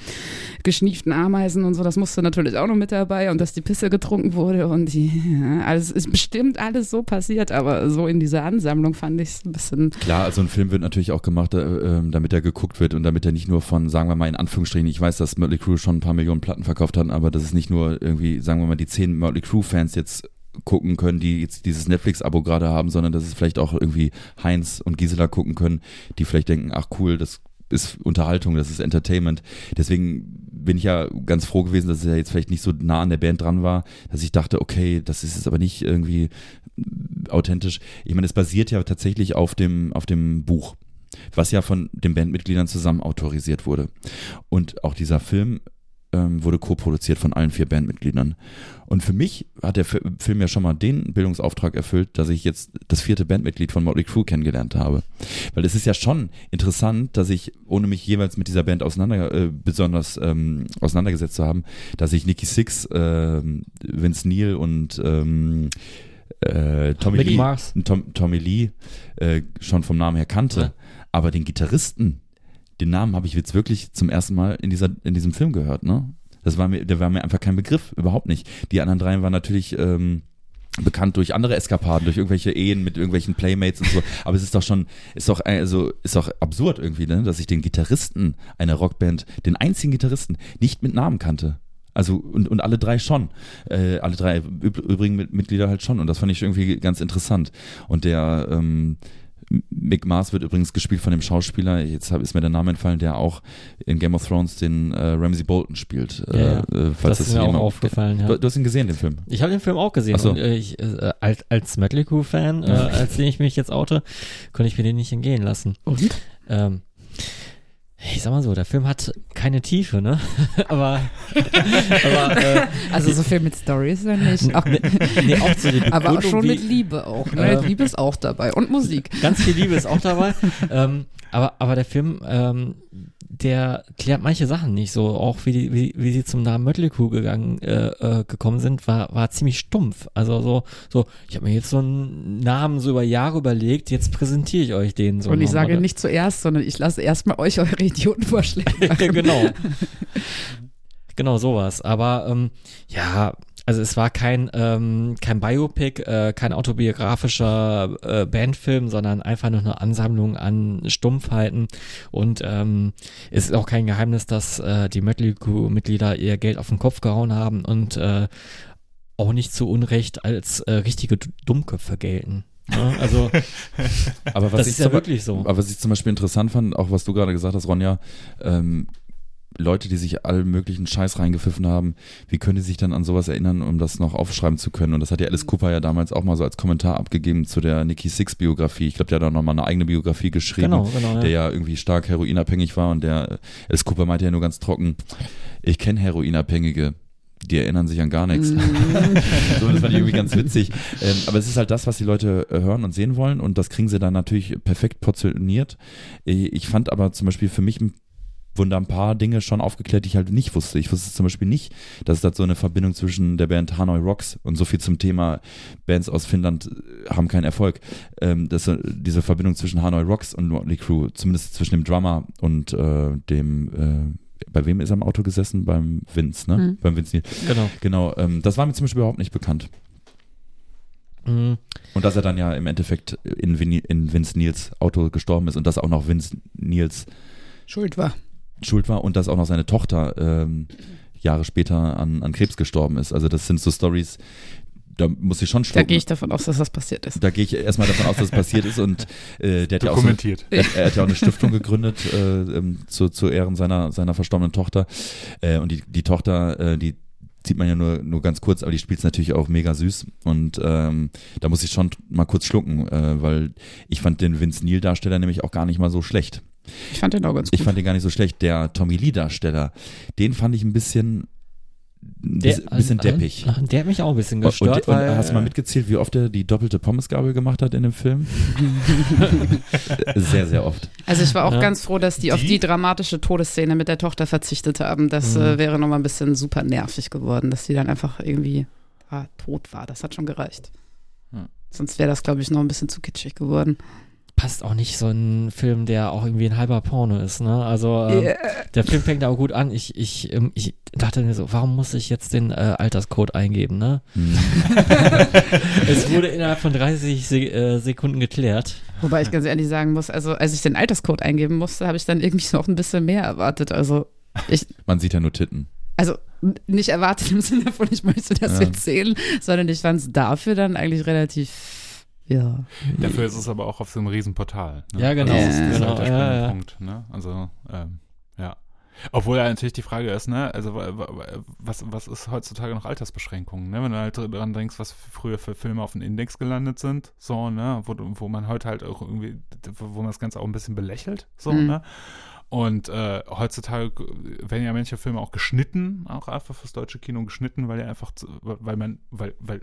[SPEAKER 3] geschnieften Ameisen und so, das musste natürlich auch noch mit dabei und dass die Pisse getrunken wurde und die, ja, also es ist bestimmt alles so passiert, aber so in dieser Ansammlung fand ich es ein bisschen,
[SPEAKER 4] Klar, also ein Film wird natürlich auch gemacht, äh, ähm, damit er geguckt wird und damit er nicht nur von, sagen wir mal in Anführungsstrichen, ich weiß, dass Mötley Crüe schon ein paar Millionen Platten verkauft hat, aber dass es nicht nur irgendwie, sagen wir mal, die zehn Mötley Crüe-Fans jetzt gucken können, die jetzt dieses Netflix-Abo gerade haben, sondern dass es vielleicht auch irgendwie Heinz und Gisela gucken können, die vielleicht denken, ach cool, das ist Unterhaltung, das ist Entertainment. Deswegen bin ich ja ganz froh gewesen, dass er jetzt vielleicht nicht so nah an der Band dran war, dass ich dachte, okay, das ist jetzt aber nicht irgendwie authentisch. Ich meine, es basiert ja tatsächlich auf dem, auf dem Buch, was ja von den Bandmitgliedern zusammen autorisiert wurde. Und auch dieser Film ähm, wurde co-produziert von allen vier Bandmitgliedern. Und für mich hat der Fi- Film ja schon mal den Bildungsauftrag erfüllt, dass ich jetzt das vierte Bandmitglied von Motley Crue kennengelernt habe. Weil es ist ja schon interessant, dass ich, ohne mich jeweils mit dieser Band auseinander, äh, besonders ähm, auseinandergesetzt zu haben, dass ich Nicky Six, ähm, Vince Neil und ähm, äh, Tommy Lee. Tom, Tommy Lee äh, schon vom Namen her kannte.
[SPEAKER 2] Ja.
[SPEAKER 4] Aber den Gitarristen, den Namen habe ich jetzt wirklich zum ersten Mal in, dieser, in diesem Film gehört. Ne? Das war mir, der war mir einfach kein Begriff, überhaupt nicht. Die anderen drei waren natürlich ähm, bekannt durch andere Eskapaden, durch irgendwelche Ehen mit irgendwelchen Playmates und so. Aber es ist doch schon, ist doch, also, ist doch absurd irgendwie, ne? dass ich den Gitarristen einer Rockband, den einzigen Gitarristen, nicht mit Namen kannte. Also und, und alle drei schon. Äh, alle drei üb übrigen Mit- Mitglieder halt schon. Und das fand ich irgendwie ganz interessant. Und der ähm, Mick Mars wird übrigens gespielt von dem Schauspieler, jetzt hab, ist mir der Name entfallen, der auch in Game of Thrones den äh, Ramsey Bolton spielt.
[SPEAKER 2] Ja, ja.
[SPEAKER 4] Äh, äh, falls
[SPEAKER 2] Das ist mir auch aufgefallen, ja.
[SPEAKER 4] Du, du hast ihn gesehen, den Film.
[SPEAKER 2] Ich habe den Film auch gesehen
[SPEAKER 4] so.
[SPEAKER 2] und äh, ich, äh, als, als Mötley Crüe-Fan, äh, als den ich mich jetzt oute, konnte ich mir den nicht entgehen lassen.
[SPEAKER 3] und?
[SPEAKER 2] Ähm, ich sag mal so, der Film hat keine Tiefe, ne? aber aber äh,
[SPEAKER 3] Also so viel mit Stories ja nicht. Ach,
[SPEAKER 2] nee, auch so die
[SPEAKER 3] aber auch schon mit Liebe auch. Ne?
[SPEAKER 2] Ähm,
[SPEAKER 3] Liebe ist auch dabei und Musik.
[SPEAKER 2] Ganz viel Liebe ist auch dabei. ähm, aber, aber der Film, ähm, der klärt manche Sachen nicht so. Auch wie, die, wie, wie sie zum Namen Mötley Crüe gegangen, äh, äh, gekommen sind, war, war ziemlich stumpf. Also so, so ich habe mir jetzt so einen Namen so über Jahre überlegt, jetzt präsentiere ich euch den so.
[SPEAKER 3] und ich sage nicht zuerst, sondern ich lasse erstmal euch eure Idiotenvorschläge machen.
[SPEAKER 2] genau. genau sowas. Aber ähm, ja, also es war kein, ähm, kein Biopic, äh, kein autobiografischer äh, Bandfilm, sondern einfach nur eine Ansammlung an Stumpfheiten. Und ähm, es ist auch kein Geheimnis, dass äh, die Mötley Crüe-Mitglieder ihr Geld auf den Kopf gehauen haben und äh, auch nicht zu Unrecht als äh, richtige Dummköpfe gelten. Ja, also
[SPEAKER 4] Aber was
[SPEAKER 2] das
[SPEAKER 4] ich
[SPEAKER 2] ist ja
[SPEAKER 4] zum-
[SPEAKER 2] wirklich so.
[SPEAKER 4] Aber was ich zum Beispiel interessant fand, auch was du gerade gesagt hast, Ronja, ähm, Leute, die sich allen möglichen Scheiß reingepfiffen haben, wie können die sich dann an sowas erinnern, um das noch aufschreiben zu können? Und das hat ja Alice Cooper ja damals auch mal so als Kommentar abgegeben zu der Nikki Six Biografie. Ich glaube, der hat auch nochmal eine eigene Biografie geschrieben,
[SPEAKER 2] Genau, genau.
[SPEAKER 4] der
[SPEAKER 2] Ja.
[SPEAKER 4] ja irgendwie stark heroinabhängig war und der Alice Cooper meinte ja nur ganz trocken, ich kenne Heroinabhängige. Die erinnern sich an gar nichts.
[SPEAKER 3] Mhm.
[SPEAKER 4] so, das fand ich irgendwie ganz witzig. Ähm, aber es ist halt das, was die Leute äh, hören und sehen wollen und das kriegen sie dann natürlich perfekt portioniert. Äh, Ich fand aber zum Beispiel für mich ein wurden da ein paar Dinge schon aufgeklärt, die ich halt nicht wusste. Ich wusste zum Beispiel nicht, dass es da so eine Verbindung zwischen der Band Hanoi Rocks und so viel zum Thema Bands aus Finnland äh, haben keinen Erfolg. Ähm, dass so diese Verbindung zwischen Hanoi Rocks und Motley Crew, zumindest zwischen dem Drummer und äh, dem, äh, bei wem ist er im Auto gesessen? Beim Vince, ne?
[SPEAKER 3] Mhm.
[SPEAKER 4] Beim Vince Neil.
[SPEAKER 2] Genau.
[SPEAKER 4] Genau, ähm, das war mir zum Beispiel überhaupt nicht bekannt.
[SPEAKER 2] Mhm.
[SPEAKER 4] Und dass er dann ja im Endeffekt in, Vin in Vince Neils Auto gestorben ist und dass auch noch Vince Neils
[SPEAKER 3] Schuld war.
[SPEAKER 4] Schuld war und dass auch noch seine Tochter ähm, Jahre später an, an Krebs gestorben ist. Also das sind so Stories, da muss ich schon
[SPEAKER 3] Da
[SPEAKER 4] schlucken.
[SPEAKER 3] gehe ich davon aus, dass das passiert ist.
[SPEAKER 4] Da gehe ich erstmal davon aus, dass es passiert ist und äh, der hat ja auch so er, er hat ja auch eine Stiftung gegründet äh, ähm, zu, zu Ehren seiner, seiner verstorbenen Tochter. Äh, und die, die Tochter, äh, die sieht man ja nur, nur ganz kurz, aber die spielt es natürlich auch mega süß. Und ähm, da muss ich schon mal kurz schlucken, äh, weil ich fand den Vince Neil-Darsteller nämlich auch gar nicht mal so schlecht.
[SPEAKER 3] Ich fand den auch ganz gut.
[SPEAKER 4] Ich fand den gar nicht so schlecht. Der Tommy Lee-Darsteller, den fand ich ein bisschen, ein
[SPEAKER 2] Der,
[SPEAKER 4] bisschen, bisschen
[SPEAKER 2] also,
[SPEAKER 4] deppig.
[SPEAKER 2] äh, Der hat mich auch ein bisschen
[SPEAKER 4] Und,
[SPEAKER 2] gestört,
[SPEAKER 4] und,
[SPEAKER 2] weil.
[SPEAKER 4] hast du mal mitgezählt, wie oft er die doppelte Pommesgabel gemacht hat in dem Film? sehr, sehr oft.
[SPEAKER 3] Also ich war auch
[SPEAKER 2] Ja.
[SPEAKER 3] ganz froh, dass die, auf
[SPEAKER 1] Die?
[SPEAKER 3] die dramatische Todesszene mit der Tochter verzichtet haben. Das
[SPEAKER 2] Mhm.
[SPEAKER 3] äh, wäre nochmal ein bisschen super nervig geworden, dass sie dann einfach irgendwie ah, tot war. Das hat schon gereicht. Sonst wäre das, glaube ich, noch ein bisschen zu kitschig geworden.
[SPEAKER 2] Passt auch nicht so ein Film, der auch irgendwie ein halber Porno ist, ne? Also ähm,
[SPEAKER 3] Yeah.
[SPEAKER 2] der Film fängt auch gut an. Ich, ich, ähm, ich dachte mir so, warum muss ich jetzt den äh, Alterscode eingeben, ne?
[SPEAKER 4] Hm.
[SPEAKER 2] es wurde innerhalb von 30 Se äh, Sekunden geklärt.
[SPEAKER 3] Wobei ich ganz ehrlich sagen muss, also als ich den Alterscode eingeben musste, habe ich dann irgendwie noch ein bisschen mehr erwartet. Also ich,
[SPEAKER 4] Man sieht ja nur Titten.
[SPEAKER 3] also nicht erwartet im Sinne von, ich möchte das
[SPEAKER 4] Ja.
[SPEAKER 3] jetzt sehen, sondern ich fand es dafür dann eigentlich relativ, ja.
[SPEAKER 1] Dafür ist es aber auch auf so einem Riesenportal. Ne?
[SPEAKER 2] Ja, genau.
[SPEAKER 1] Also das ist,
[SPEAKER 3] Genau,
[SPEAKER 1] halt der
[SPEAKER 2] ja, ja.
[SPEAKER 1] Punkt. Ne? Also, ähm, ja. Obwohl ja natürlich die Frage ist, ne, also wa- wa- wa- was, was ist heutzutage noch Altersbeschränkungen, ne? Wenn du halt dran denkst, was früher für Filme auf dem Index gelandet sind, so, ne, wo, du- wo man heute halt auch irgendwie, wo man das Ganze auch ein bisschen belächelt, so,
[SPEAKER 3] Mhm.
[SPEAKER 1] ne? Und äh, heutzutage werden ja manche Filme auch geschnitten, auch einfach fürs deutsche Kino geschnitten, weil ja einfach, zu, weil man, weil, weil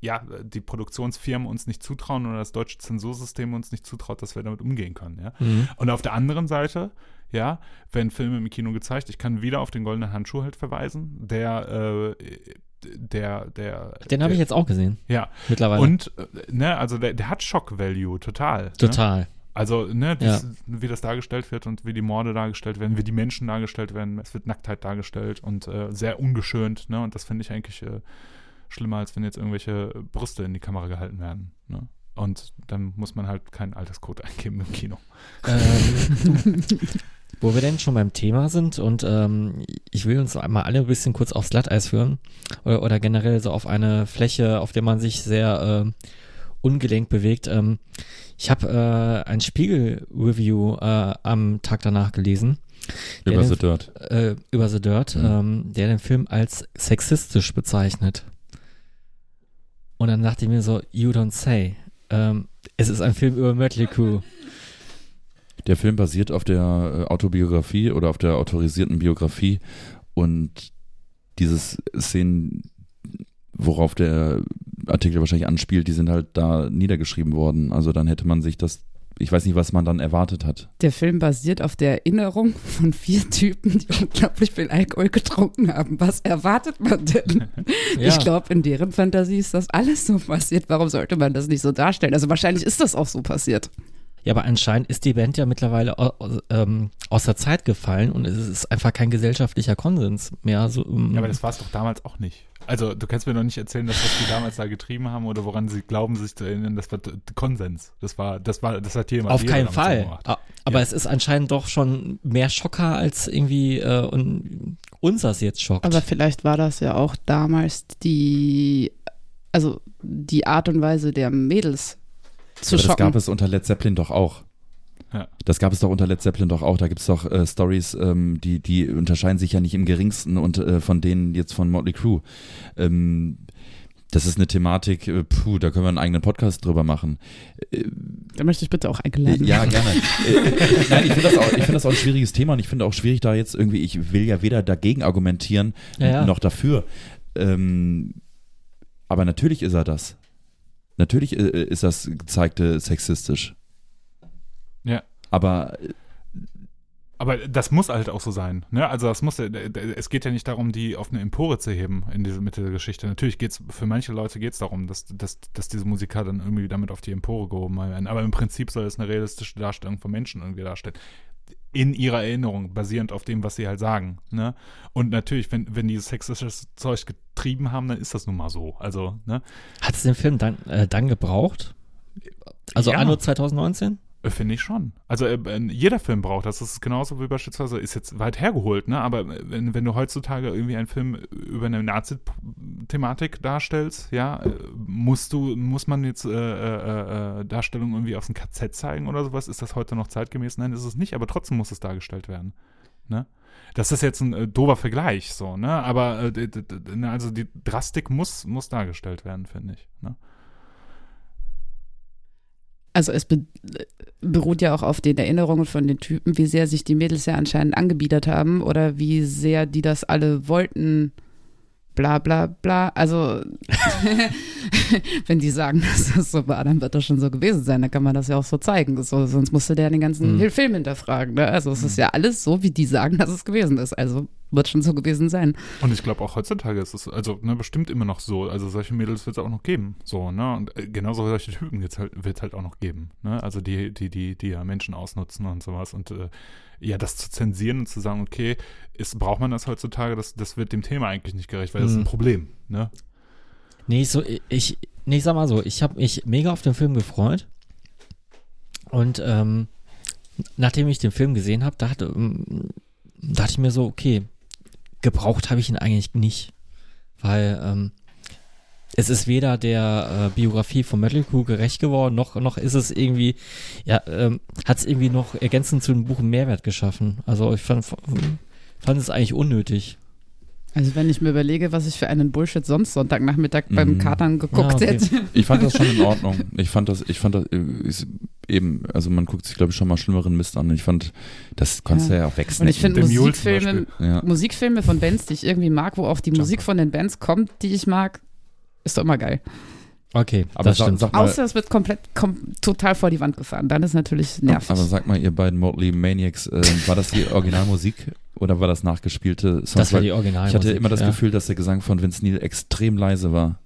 [SPEAKER 1] ja, die Produktionsfirmen uns nicht zutrauen oder das deutsche Zensursystem uns nicht zutraut, dass wir damit umgehen können, ja.
[SPEAKER 2] Mhm.
[SPEAKER 1] Und auf der anderen Seite, ja, werden Filme im Kino gezeigt. Ich kann wieder auf den goldenen Handschuh halt verweisen, der, äh, der, der.
[SPEAKER 2] Den habe ich jetzt auch gesehen,
[SPEAKER 1] Ja,
[SPEAKER 2] mittlerweile.
[SPEAKER 1] und, äh, ne, also der, der hat Shock-Value, total. Ne?
[SPEAKER 2] Total.
[SPEAKER 1] Also, ne,
[SPEAKER 2] Ja.
[SPEAKER 1] dies, wie das dargestellt wird und wie die Morde dargestellt werden, wie die Menschen dargestellt werden. Es wird Nacktheit dargestellt und äh, sehr ungeschönt, ne? Und das finde ich eigentlich äh, schlimmer, als wenn jetzt irgendwelche Brüste in die Kamera gehalten werden. Ne? Und dann muss man halt keinen Alterscode eingeben im Kino.
[SPEAKER 2] Ähm, wo wir denn schon beim Thema sind und ähm, ich will uns einmal alle ein bisschen kurz aufs Glatteis führen oder, oder generell so auf eine Fläche, auf der man sich sehr äh, ungelenkt bewegt. Ähm, ich habe äh, ein Spiegel-Review äh, am Tag danach gelesen.
[SPEAKER 4] Über
[SPEAKER 2] den-
[SPEAKER 4] The Dirt.
[SPEAKER 2] Äh, über The Dirt,
[SPEAKER 4] Mhm.
[SPEAKER 2] ähm, der den Film als sexistisch bezeichnet. Und dann dachte ich mir so, you don't say. Ähm, es ist ein Film über Mötley Crew.
[SPEAKER 4] Der Film basiert auf der äh, Autobiografie oder auf der autorisierten Biografie und dieses Szenen, worauf der Artikel wahrscheinlich anspielt, die sind halt da niedergeschrieben worden. Also dann hätte man sich das, ich weiß nicht, was man dann erwartet hat.
[SPEAKER 3] Der Film basiert auf der Erinnerung von vier Typen, die unglaublich viel Alkohol getrunken haben. Was erwartet man denn?
[SPEAKER 2] Ja.
[SPEAKER 3] Ich glaube, in deren Fantasie ist das alles so passiert. Warum sollte man das nicht so darstellen? Also wahrscheinlich ist das auch so passiert.
[SPEAKER 2] Ja, aber anscheinend ist die Band ja mittlerweile au- au- ähm, aus der Zeit gefallen und es ist einfach kein gesellschaftlicher Konsens mehr. So, ähm,
[SPEAKER 1] Ja, aber das war es doch damals auch nicht. Also, du kannst mir doch nicht erzählen, dass was die damals da getrieben haben oder woran sie glauben, sich zu erinnern, das war Konsens. Das war, das war, das hat jemand
[SPEAKER 2] auf keinen
[SPEAKER 1] so
[SPEAKER 2] Fall.
[SPEAKER 1] gemacht.
[SPEAKER 2] A- Aber
[SPEAKER 1] Ja.
[SPEAKER 2] es ist anscheinend doch schon mehr Schocker als irgendwie äh, und uns das jetzt schockt.
[SPEAKER 3] Aber vielleicht war das ja auch damals die, also die Art und Weise der Mädels zu
[SPEAKER 4] das
[SPEAKER 3] schocken.
[SPEAKER 4] gab es unter Led Zeppelin doch auch.
[SPEAKER 1] Ja.
[SPEAKER 4] Das gab es doch unter Led Zeppelin doch auch. Da gibt es doch äh, Stories, ähm, die, die unterscheiden sich ja nicht im geringsten und äh, von denen jetzt von Motley Crue. Ähm, das ist eine Thematik, äh, puh, da können wir einen eigenen Podcast drüber machen. Äh,
[SPEAKER 3] da möchte ich bitte auch eingeladen.
[SPEAKER 4] ja, gerne. äh, nein, ich finde das, auch- ich finde das auch ein schwieriges Thema und ich finde auch schwierig, da jetzt irgendwie, ich will ja weder dagegen argumentieren
[SPEAKER 2] Ja, ja.
[SPEAKER 4] noch dafür. Ähm, aber natürlich ist er das. Natürlich äh, ist das gezeigte sexistisch. Aber äh,
[SPEAKER 1] Aber das muss halt auch so sein. Ne? Also das muss, es geht ja nicht darum, die auf eine Empore zu heben in diese, mit dieser Geschichte. Natürlich geht es, für manche Leute geht es darum, dass, dass, dass diese Musiker dann irgendwie damit auf die Empore gehoben werden. Aber im Prinzip soll es eine realistische Darstellung von Menschen irgendwie darstellen. In ihrer Erinnerung, basierend auf dem, was sie halt sagen. Ne? Und natürlich, wenn, wenn die sexistisches Zeug getrieben haben, dann ist das nun mal so. Also, ne?
[SPEAKER 2] Hat es den Film dann, äh, dann gebraucht? Also
[SPEAKER 1] Ja.
[SPEAKER 2] anno 2019?
[SPEAKER 1] Äh, Finde ich schon. Also äh, äh, jeder Film braucht das. Das ist genauso wie beispielsweise, ist jetzt weit hergeholt, ne? Aber äh, wenn, wenn du heutzutage irgendwie einen Film über eine Nazi-Thematik darstellst, ja, musst du, muss man jetzt äh, äh, Darstellungen irgendwie aus dem KZ zeigen oder sowas? Ist das heute noch zeitgemäß? Nein, ist es nicht, aber trotzdem muss es dargestellt werden. Ne? Das ist jetzt ein äh, doofer Vergleich, so, ne? Aber ne, also die Drastik muss, muss dargestellt werden, finde ich. Ne?
[SPEAKER 3] Also es be beruht ja auch auf den Erinnerungen von den Typen, wie sehr sich die Mädels ja anscheinend angebiedert haben oder wie sehr die das alle wollten. Bla bla bla. Also wenn die sagen, dass das so war, dann wird das schon so gewesen sein. Dann kann man das ja auch so zeigen. So, sonst musste der den ganzen
[SPEAKER 2] Mhm.
[SPEAKER 3] Film hinterfragen. Ne? Also es ist ja alles so, wie die sagen, dass es gewesen ist. Also wird schon so gewesen sein.
[SPEAKER 1] Und ich glaube auch heutzutage ist es also ne, bestimmt immer noch so. Also solche Mädels wird es auch noch geben. So, ne? Und äh, genauso solche Typen wird es halt, halt auch noch geben. Ne? Also die, die, die, die ja Menschen ausnutzen und sowas. Und äh, ja, das zu zensieren und zu sagen, okay, ist, braucht man das heutzutage, das, das wird dem Thema eigentlich nicht gerecht, weil das ist ein
[SPEAKER 2] Mhm.
[SPEAKER 1] Problem. Ne?
[SPEAKER 2] Nee, so, ich, nee, ich sag mal so, ich habe mich mega auf den Film gefreut. Und ähm, nachdem ich den Film gesehen habe, dachte, ähm, dachte ich mir so, okay, gebraucht habe ich ihn eigentlich nicht. Weil ähm, es ist weder der äh, Biografie von Metal Crew gerecht geworden, noch, noch ist es irgendwie, ja, ähm, hat es irgendwie noch ergänzend zu dem Buch einen Mehrwert geschaffen. Also ich fand, fand es eigentlich unnötig.
[SPEAKER 3] Also wenn ich mir überlege, was ich für einen Bullshit sonst Sonntagnachmittag
[SPEAKER 4] Mhm.
[SPEAKER 3] beim Katern geguckt
[SPEAKER 2] Ja, okay.
[SPEAKER 3] hätte.
[SPEAKER 4] Ich fand das schon in Ordnung. Ich fand das, ich fand das äh, ist eben, also man guckt sich, glaube ich, schon mal schlimmeren Mist an. Ich fand, das konntest du ja auch
[SPEAKER 3] Und
[SPEAKER 4] wegsnacken.
[SPEAKER 3] ich finde Musikfilme,
[SPEAKER 4] ja.
[SPEAKER 3] Musikfilme von Bands, die ich irgendwie mag, wo auch die. Musik von den Bands kommt, die ich mag, ist doch immer geil.
[SPEAKER 2] Okay,
[SPEAKER 4] Aber
[SPEAKER 2] das
[SPEAKER 4] sag,
[SPEAKER 2] stimmt.
[SPEAKER 4] sag mal,
[SPEAKER 3] Außer es wird komplett kom total vor die Wand gefahren. Dann ist natürlich nervig.
[SPEAKER 4] aber sag mal, ihr beiden Motley Maniacs, äh, war das die Originalmusik oder war das nachgespielte Songs?
[SPEAKER 2] das war die Original.
[SPEAKER 4] ich hatte immer das
[SPEAKER 2] ja.
[SPEAKER 4] Gefühl, dass der Gesang von Vince Neil extrem leise war.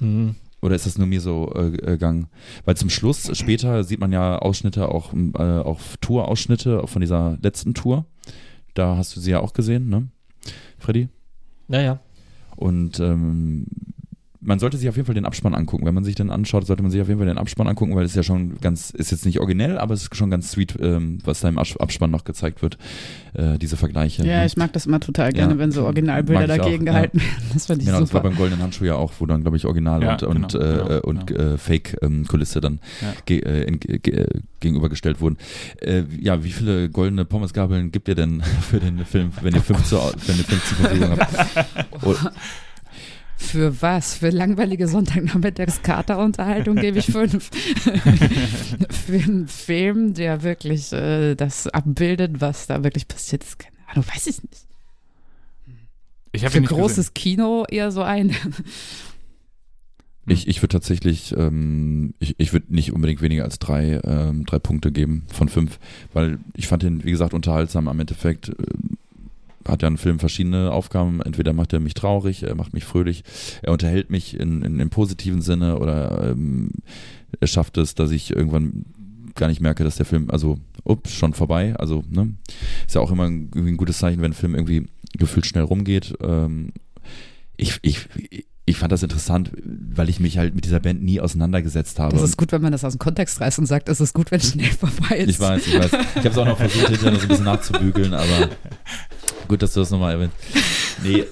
[SPEAKER 2] Mhm.
[SPEAKER 4] Oder ist das nur mir so äh, gegangen? Weil zum Schluss, später sieht man ja Ausschnitte, auch, äh, auch Tour-Ausschnitte von dieser letzten Tour. Da hast du sie ja auch gesehen, ne? Freddy?
[SPEAKER 2] Naja.
[SPEAKER 4] Und ähm, man sollte sich auf jeden Fall den Abspann angucken. Wenn man sich den anschaut, sollte man sich auf jeden Fall den Abspann angucken, weil es ist ja schon ganz, ist jetzt nicht originell, aber es ist schon ganz sweet, ähm, was da im Abs- Abspann noch gezeigt wird, äh, diese Vergleiche.
[SPEAKER 3] ja,
[SPEAKER 4] ne?
[SPEAKER 3] ich mag das immer total gerne,
[SPEAKER 4] Ja.
[SPEAKER 3] wenn so Originalbilder
[SPEAKER 4] ich auch,
[SPEAKER 3] dagegen
[SPEAKER 4] ja.
[SPEAKER 3] gehalten werden. Das finde ich
[SPEAKER 4] Genau, das war
[SPEAKER 3] super.
[SPEAKER 4] beim Goldenen Handschuh ja auch, wo dann, glaube ich, Original
[SPEAKER 1] Ja,
[SPEAKER 4] und, und,
[SPEAKER 1] genau,
[SPEAKER 4] äh,
[SPEAKER 1] genau,
[SPEAKER 4] und
[SPEAKER 1] genau.
[SPEAKER 4] äh, Fake-Kulisse dann
[SPEAKER 1] Ja.
[SPEAKER 4] ge äh, in, ge gegenübergestellt wurden. Äh, ja, wie viele goldene Pommesgabeln gibt ihr denn für den Film, wenn ihr fünf, zur, wenn ihr fünf zur Verfügung habt?
[SPEAKER 3] Für was? Für langweilige Sonntagnachmittags-Kater-Unterhaltung gebe ich fünf. Für einen Film, der wirklich äh, das abbildet, was da wirklich passiert ist, keine Ahnung, weiß ich nicht.
[SPEAKER 1] Ich habe
[SPEAKER 3] Für
[SPEAKER 1] ihn nicht gesehen.
[SPEAKER 3] großes Kino eher so ein.
[SPEAKER 4] Ich, ich würde tatsächlich, ähm, ich, ich würde nicht unbedingt weniger als drei, ähm, drei Punkte geben von fünf, weil ich fand ihn, wie gesagt, unterhaltsam. Am Endeffekt äh, hat ja ein Film verschiedene Aufgaben. Entweder macht er mich traurig, er macht mich fröhlich, er unterhält mich in, in, im positiven Sinne oder ähm, er schafft es, dass ich irgendwann gar nicht merke, dass der Film, also, ups, schon vorbei. Also, ne, ist ja auch immer ein, ein gutes Zeichen, wenn ein Film irgendwie gefühlt schnell rumgeht. Ähm, ich, ich, ich fand das interessant, weil ich mich halt mit dieser Band nie auseinandergesetzt habe.
[SPEAKER 3] Das ist gut, wenn man das aus dem Kontext reißt und sagt, es ist gut, wenn es schnell vorbei ist.
[SPEAKER 4] ich weiß, ich weiß. Ich habe es auch noch versucht, hinterher so ein bisschen nachzubügeln, aber gut, dass du das nochmal erwähnt. Nee,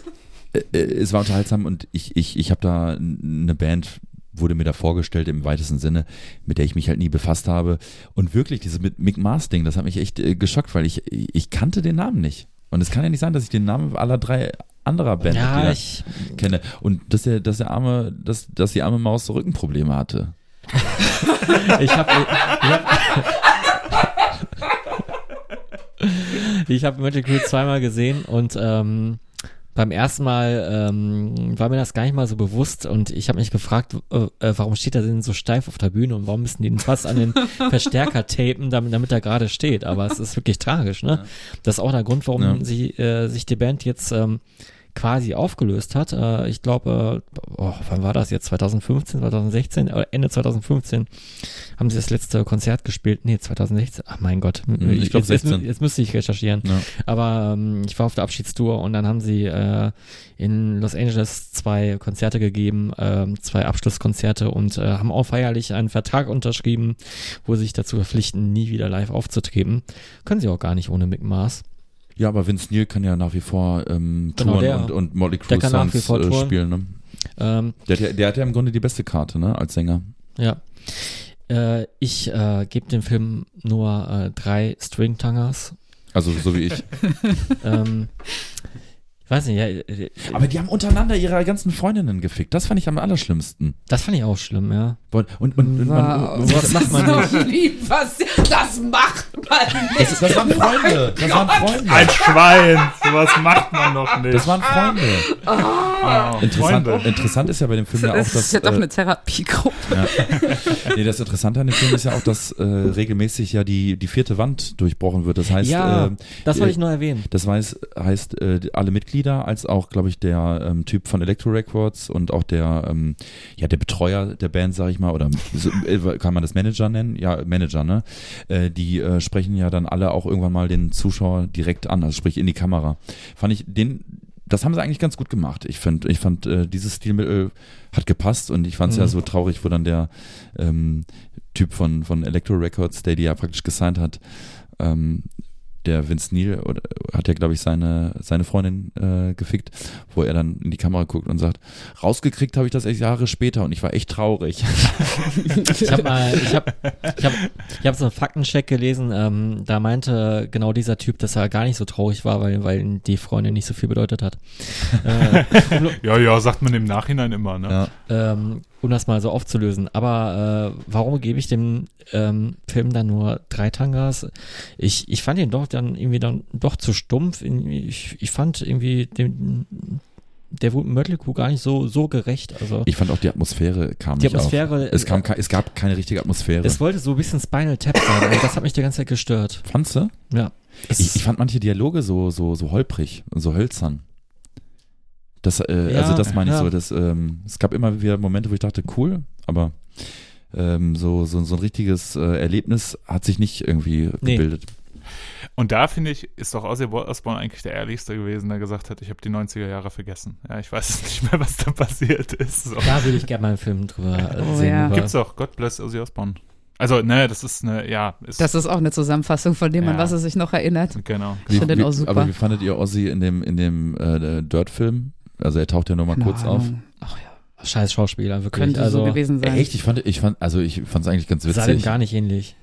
[SPEAKER 4] äh, äh, es war unterhaltsam und ich, ich, ich habe da eine Band, wurde mir da vorgestellt im weitesten Sinne, mit der ich mich halt nie befasst habe. Und wirklich, dieses mit Mick Mars Ding, das hat mich echt äh, geschockt, weil ich, ich kannte den Namen nicht. Und es kann ja nicht sein, dass ich den Namen aller drei anderer Band
[SPEAKER 2] Ja, ich,
[SPEAKER 4] kenne. Und dass der, dass der arme, dass, dass die arme Maus so Rückenprobleme hatte.
[SPEAKER 2] ich habe ich hab, ich hab Magic Crew zweimal gesehen und ähm, beim ersten Mal ähm, war mir das gar nicht mal so bewusst und ich habe mich gefragt, äh, äh, warum steht er denn so steif auf der Bühne und warum müssen die ihn fast an den Verstärker tapen, damit, damit er gerade steht. Aber es ist wirklich tragisch, ne? Das ist auch der Grund, warum
[SPEAKER 4] Ja.
[SPEAKER 2] sie, äh, sich die Band jetzt ähm, quasi aufgelöst hat. Äh, ich glaube, äh, oh, wann war das jetzt? 2015, 2016? Oder Ende 2015 haben sie das letzte Konzert gespielt. Nee, 2016. Ach mein Gott.
[SPEAKER 4] Hm, ich glaub,
[SPEAKER 2] jetzt, jetzt,
[SPEAKER 4] 16.
[SPEAKER 2] jetzt müsste ich recherchieren.
[SPEAKER 4] Ja.
[SPEAKER 2] Aber ähm, ich war auf der Abschiedstour und dann haben sie äh, in Los Angeles zwei Konzerte gegeben, ähm, zwei Abschlusskonzerte und äh, haben auch feierlich einen Vertrag unterschrieben, wo sie sich dazu verpflichten, nie wieder live aufzutreten. Können sie auch gar nicht ohne Mick Mars.
[SPEAKER 4] Ja, aber Vince Neil kann ja nach wie vor ähm,
[SPEAKER 2] Genau,
[SPEAKER 4] touren
[SPEAKER 2] der.
[SPEAKER 4] und, und Molly
[SPEAKER 2] Der
[SPEAKER 4] Songs
[SPEAKER 2] vor
[SPEAKER 4] äh, spielen. Ne?
[SPEAKER 2] Ähm,
[SPEAKER 4] Der, hat ja, der hat ja im Grunde die beste Karte, ne, als Sänger.
[SPEAKER 2] ja. Äh, ich äh, gebe dem Film nur äh, drei Stringtangers.
[SPEAKER 4] Also so wie ich.
[SPEAKER 2] ähm, ich weiß nicht, ja, äh,
[SPEAKER 4] aber die haben untereinander ihre ganzen Freundinnen gefickt. Das fand ich am allerschlimmsten.
[SPEAKER 2] das fand ich auch schlimm, ja.
[SPEAKER 4] Und, und, und, und man.
[SPEAKER 2] Was macht man nicht?
[SPEAKER 3] So lieb, was, das macht man nicht.
[SPEAKER 4] das, das waren Freunde. Das waren Freunde.
[SPEAKER 1] Ein Schwein! Sowas macht man doch nicht.
[SPEAKER 4] Das waren Freunde.
[SPEAKER 1] oh,
[SPEAKER 4] Interessant,
[SPEAKER 1] Freunde.
[SPEAKER 4] interessant ist ja bei dem Film ja auch,
[SPEAKER 3] Das
[SPEAKER 4] dass.
[SPEAKER 3] ist ja doch
[SPEAKER 4] äh,
[SPEAKER 3] eine Therapiegruppe.
[SPEAKER 4] Ja. Nee, das Interessante an dem Film ist ja auch, dass äh, regelmäßig ja die, die vierte Wand durchbrochen wird. Das heißt,
[SPEAKER 2] Ja,
[SPEAKER 4] äh,
[SPEAKER 2] Das wollte
[SPEAKER 4] äh,
[SPEAKER 2] ich nur erwähnen.
[SPEAKER 4] das heißt äh, alle Mitglieder, als auch, glaube ich, der ähm, Typ von Electro Records und auch der, ähm, ja, der Betreuer der Band, sag ich mal, oder so, äh, kann man das Manager nennen? Ja, Manager, ne? Äh, die äh, sprechen ja dann alle auch irgendwann mal den Zuschauer direkt an, also sprich in die Kamera. Fand ich den, das haben sie eigentlich ganz gut gemacht. Ich finde, ich fand, äh, dieses Stilmittel hat gepasst und ich fand es
[SPEAKER 2] Mhm.
[SPEAKER 4] ja so traurig, wo dann der ähm, Typ von, von Electro Records, der die ja praktisch gesigned hat, ähm, der Vince Neil oder, hat ja, glaube ich, seine, seine Freundin äh, gefickt, wo er dann in die Kamera guckt und sagt, rausgekriegt habe ich das echt Jahre später und ich war echt traurig.
[SPEAKER 2] Ich habe mal, ich habe, ich habe, ich habe so einen Faktencheck gelesen. Ähm, da meinte genau dieser Typ, dass er gar nicht so traurig war, weil, weil die Freundin nicht so viel bedeutet hat. äh,
[SPEAKER 1] Ja, ja, sagt man im Nachhinein immer, ne?
[SPEAKER 4] Ja.
[SPEAKER 2] ähm, um das mal so aufzulösen. Aber äh, warum gebe ich dem ähm, Film dann nur drei Tangas? Ich, ich fand ihn doch dann irgendwie dann doch zu stumpf. Ich, ich fand irgendwie den, der Mötley Crew gar nicht so, so gerecht. Also
[SPEAKER 4] Ich fand auch die Atmosphäre kam
[SPEAKER 2] die
[SPEAKER 4] nicht
[SPEAKER 2] Atmosphäre,
[SPEAKER 4] auf. Es, kam, es gab keine richtige Atmosphäre.
[SPEAKER 2] es wollte so ein bisschen Spinal Tap sein und das hat mich die ganze Zeit gestört.
[SPEAKER 4] Fandst du?
[SPEAKER 2] Ja.
[SPEAKER 4] Ich, ich fand manche Dialoge so, so, so holprig, so hölzern. Das, äh,
[SPEAKER 2] Ja,
[SPEAKER 4] also das meine ich
[SPEAKER 2] ja.
[SPEAKER 4] so, das, ähm, es gab immer wieder Momente, wo ich dachte, cool, aber ähm, so, so, so ein richtiges äh, Erlebnis hat sich nicht irgendwie
[SPEAKER 2] Nee.
[SPEAKER 4] gebildet.
[SPEAKER 1] Und da finde ich, ist doch Ozzy Osbourne eigentlich der ehrlichste gewesen, der gesagt hat, ich habe die 90er Jahre vergessen. Ja, ich weiß nicht mehr, was da passiert ist. So.
[SPEAKER 2] Da würde ich gerne mal einen Film drüber äh,
[SPEAKER 3] Oh,
[SPEAKER 2] sehen.
[SPEAKER 3] ja.
[SPEAKER 2] über-
[SPEAKER 1] Gibt's doch, God bless Ozzy Osbourne. Also, ne, das ist eine, ja, ist,
[SPEAKER 3] Das ist auch eine Zusammenfassung von dem, an
[SPEAKER 1] Ja.
[SPEAKER 3] was er sich noch erinnert.
[SPEAKER 1] genau.
[SPEAKER 3] Ich finde den auch super.
[SPEAKER 4] Aber wie fandet ihr Ozzy in dem, in dem äh, Dirt-Film? Also er taucht ja nur mal
[SPEAKER 3] Keine
[SPEAKER 4] kurz auf.
[SPEAKER 3] Ahnung.
[SPEAKER 2] Ach ja, scheiß Schauspieler, wirklich.
[SPEAKER 3] Könnte
[SPEAKER 2] also,
[SPEAKER 3] so gewesen sein.
[SPEAKER 4] Echt? Ich fand, ich fand, also ich fand es eigentlich ganz
[SPEAKER 2] sah dem
[SPEAKER 4] witzig.
[SPEAKER 2] gar nicht ähnlich.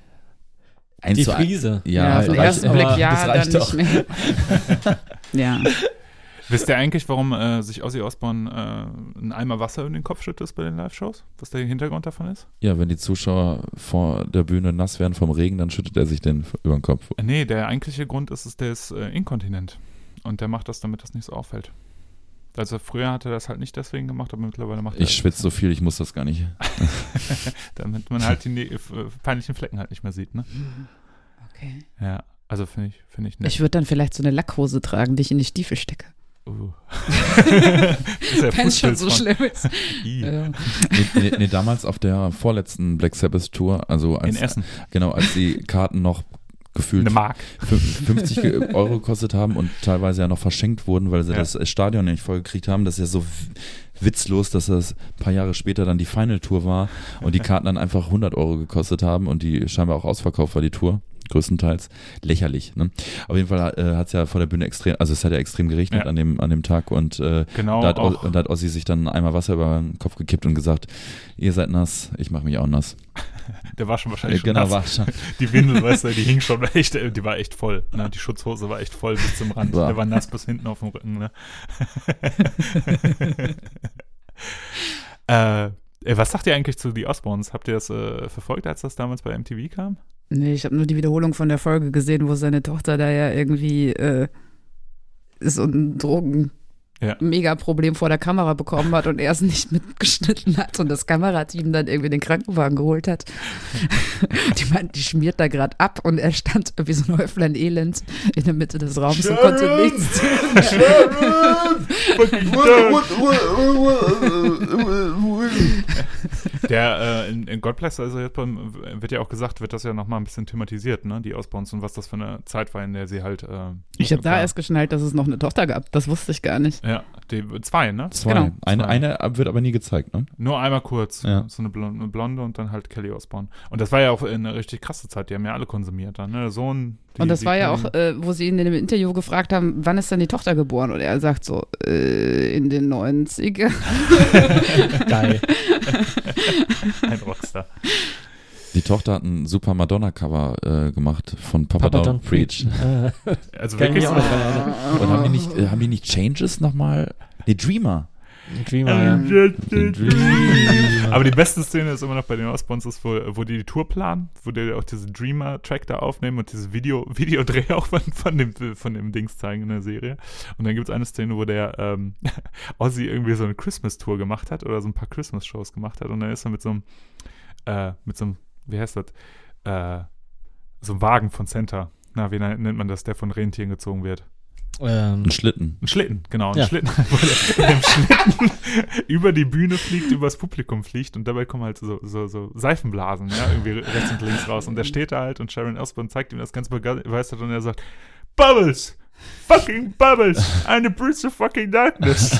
[SPEAKER 4] Eins
[SPEAKER 2] Die Friese.
[SPEAKER 4] Ja,
[SPEAKER 3] Ja, auf den ersten Blick ja, dann
[SPEAKER 4] reicht
[SPEAKER 3] nicht
[SPEAKER 4] doch.
[SPEAKER 3] mehr. ja.
[SPEAKER 1] Wisst ihr eigentlich, warum äh, sich Ozzy Osbourne äh, einen Eimer Wasser in den Kopf schüttet bei den Live-Shows? Was der Hintergrund davon ist?
[SPEAKER 4] Ja, wenn die Zuschauer vor der Bühne nass werden vom Regen, dann schüttet er sich den über den Kopf.
[SPEAKER 1] Äh, nee, der eigentliche Grund ist, ist der ist äh, inkontinent. Und der macht das, damit das nicht so auffällt. Also früher hat er das halt nicht deswegen gemacht, aber mittlerweile macht
[SPEAKER 4] Ich
[SPEAKER 1] er
[SPEAKER 4] schwitze so viel, ich muss das gar nicht.
[SPEAKER 1] damit man halt die ne äh, peinlichen Flecken halt nicht mehr sieht, ne?
[SPEAKER 3] Okay.
[SPEAKER 1] Ja, also finde ich, finde ich nett.
[SPEAKER 3] Ich würde dann vielleicht so eine Lackhose tragen, die ich in die Stiefel stecke.
[SPEAKER 1] Uh. ist der
[SPEAKER 3] Wenn es schon so schlimm ist. Ja.
[SPEAKER 4] Nee, nee, nee, damals auf der vorletzten Black Sabbath Tour, also als,
[SPEAKER 1] In Essen.
[SPEAKER 4] genau, als die Karten noch gefühlt
[SPEAKER 1] Eine Mark.
[SPEAKER 4] fün- 50 ge- Euro gekostet haben und teilweise ja noch verschenkt wurden, weil sie
[SPEAKER 1] Ja.
[SPEAKER 4] das Stadion nicht vollgekriegt haben. Das ist ja so witzlos, dass das ein paar Jahre später dann die Final Tour war und die Karten dann einfach 100 Euro gekostet haben und die scheinbar auch ausverkauft war, die Tour. Größtenteils lächerlich. Ne? Auf jeden Fall äh, hat es ja vor der Bühne extrem, also es hat ja extrem geregnet
[SPEAKER 1] Ja.
[SPEAKER 4] an dem an dem Tag und äh,
[SPEAKER 1] Genau.
[SPEAKER 4] da, hat,
[SPEAKER 1] auch,
[SPEAKER 4] und da hat Ossi sich dann einmal Wasser über den Kopf gekippt und gesagt, ihr seid nass, ich mache mich auch nass.
[SPEAKER 1] Der war schon wahrscheinlich
[SPEAKER 4] Äh,
[SPEAKER 1] schon
[SPEAKER 4] genau,
[SPEAKER 1] nass.
[SPEAKER 4] war schon.
[SPEAKER 1] Die Windel, weißt du, die hing schon echt, äh, die war echt voll. Ne? Die Schutzhose war echt voll bis zum Rand.
[SPEAKER 4] War.
[SPEAKER 1] Der war nass bis hinten auf dem Rücken. Ne? äh, äh, was sagt ihr eigentlich zu The Osbournes? Habt ihr das äh, verfolgt, als das damals bei MTV kam?
[SPEAKER 3] Nee, ich habe nur die Wiederholung von der Folge gesehen, wo seine Tochter da ja irgendwie äh, so ein Drogen ja. mega Problem vor der Kamera bekommen hat und er es nicht mitgeschnitten hat und das Kamerateam dann irgendwie den Krankenwagen geholt hat. die meinten, die schmiert da gerade ab und er stand wie so ein Häuflein Elend in der Mitte des Raums Sharon! und konnte nichts!
[SPEAKER 1] Der äh, in, in God Bless, also jetzt beim, wird ja auch gesagt, wird das ja nochmal ein bisschen thematisiert, ne, die Ausbons und was das für eine Zeit war, in der sie halt. Äh,
[SPEAKER 3] ich habe da erst geschnallt, dass es noch eine Tochter gab. Das wusste ich gar nicht.
[SPEAKER 1] Ja, die, zwei, ne?
[SPEAKER 4] Zwei. Genau. Eine, zwei. eine wird aber nie gezeigt, ne?
[SPEAKER 1] Nur einmal kurz. Ja. So eine Blonde, eine Blonde und dann halt Kelly Osbourne. Und das war ja auch eine richtig krasse Zeit. Die haben ja alle konsumiert dann, ne? Sohn.
[SPEAKER 3] Die, und das war ja auch, äh, wo sie ihn in dem Interview gefragt haben, wann ist denn die Tochter geboren? Und er sagt so, äh, in den 90ern.
[SPEAKER 2] Geil.
[SPEAKER 1] Ein Rockstar.
[SPEAKER 4] Die Tochter hat ein super Madonna-Cover äh, gemacht von Papa, Papa Don't, Don't Preach.
[SPEAKER 1] also wirklich so.
[SPEAKER 4] Und haben die nicht, äh, haben die nicht Changes nochmal? Nee, Dreamer.
[SPEAKER 2] Dreamer, ja.
[SPEAKER 1] Dreamer. Aber die beste Szene ist immer noch bei den Osborns, wo, wo die die Tour planen, wo die auch diese Dreamer-Track da aufnehmen und dieses Video, Videodreh auch von, von, dem, von dem Dings zeigen in der Serie. Und dann gibt es eine Szene, wo der ähm, Ozzy irgendwie so eine Christmas-Tour gemacht hat oder so ein paar Christmas-Shows gemacht hat und dann ist er mit so einem, äh, mit so einem wie heißt das? Äh, so ein Wagen von Center. Na, wie nennt man das, der von Rentieren gezogen wird?
[SPEAKER 4] Ähm, ein Schlitten.
[SPEAKER 1] Ein Schlitten, genau. Ein ja. Schlitten, wo der Schlitten über die Bühne fliegt, übers Publikum fliegt und dabei kommen halt so, so, so Seifenblasen, ja, irgendwie rechts und links raus. Und der steht da halt und Sharon Osbourne zeigt ihm das ganz begeistert und er sagt, Bubbles! Fucking Bubbles, eine Bridge of fucking Darkness.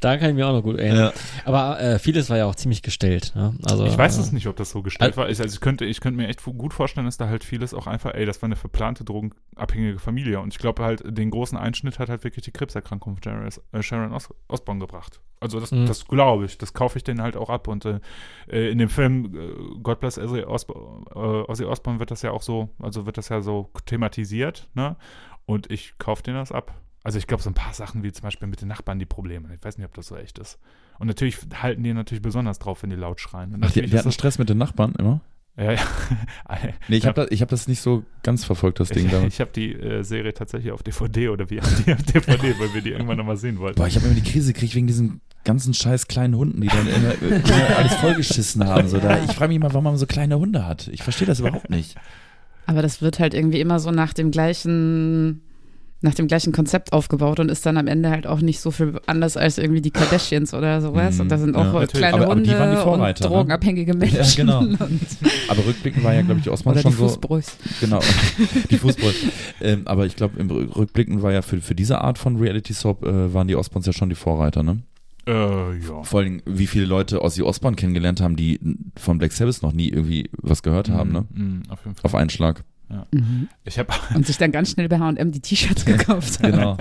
[SPEAKER 2] da kann ich mir auch noch gut erinnern. Ja. Aber äh, vieles war ja auch ziemlich gestellt. Ne? Also,
[SPEAKER 1] ich weiß es äh, nicht, ob das so gestellt äh, war. Ich, also ich könnte, ich könnte mir echt gut vorstellen, dass da halt vieles auch einfach, ey, das war eine verplante drogenabhängige Familie. Und ich glaube halt, den großen Einschnitt hat halt wirklich die Krebserkrankung von äh, Sharon Os Osborne gebracht. Also das, mhm. das glaube ich, das kaufe ich denen halt auch ab. Und äh, äh in dem Film äh, God Bless Ozzy, Osb äh, Ozzy Osbourne wird das ja auch so, also wird das ja so thematisiert, ne? Und ich kaufe denen das ab. Also ich glaube, so ein paar Sachen wie zum Beispiel mit den Nachbarn die Probleme. Ich weiß nicht, ob das so echt ist. Und natürlich halten die natürlich besonders drauf, wenn die laut schreien.
[SPEAKER 4] Ach, die, die hatten Stress mit den Nachbarn immer?
[SPEAKER 1] Ja, ja.
[SPEAKER 4] nee, ich habe das, hab das nicht so ganz verfolgt, das Ding
[SPEAKER 1] ich,
[SPEAKER 4] da.
[SPEAKER 1] Ich habe die äh, Serie tatsächlich auf DVD oder wie die auf DVD, weil wir die irgendwann nochmal sehen wollten.
[SPEAKER 4] Boah, ich habe immer die Krise gekriegt wegen diesen ganzen scheiß kleinen Hunden, die dann immer, immer alles vollgeschissen haben. So, da, ich frage mich mal, warum man so kleine Hunde hat. Ich verstehe das überhaupt nicht.
[SPEAKER 3] Aber das wird halt irgendwie immer so nach dem gleichen nach dem gleichen Konzept aufgebaut und ist dann am Ende halt auch nicht so viel anders als irgendwie die Kardashians oder sowas. Und da sind auch ja, kleine aber, Hunde aber die und ne? drogenabhängige? Menschen.
[SPEAKER 4] Ja, genau. aber rückblickend war ja, glaube ich, Osman schon die
[SPEAKER 3] Fußbräus.
[SPEAKER 4] so. Genau, die Fußbräus. ähm, aber ich glaube, im Rückblicken war ja für, für diese Art von Reality Soap äh, waren die Osborns ja schon die Vorreiter, ne?
[SPEAKER 1] Äh, ja.
[SPEAKER 4] Vor allem, wie viele Leute Ozzy Osbourne kennengelernt haben, die von Black Sabbath noch nie irgendwie was gehört haben, ne?
[SPEAKER 1] Mm, auf, jeden Fall.
[SPEAKER 4] auf einen Schlag.
[SPEAKER 1] Ja. Mhm. Ich hab,
[SPEAKER 3] Und sich dann ganz schnell bei H&M die T-Shirts gekauft.
[SPEAKER 4] genau.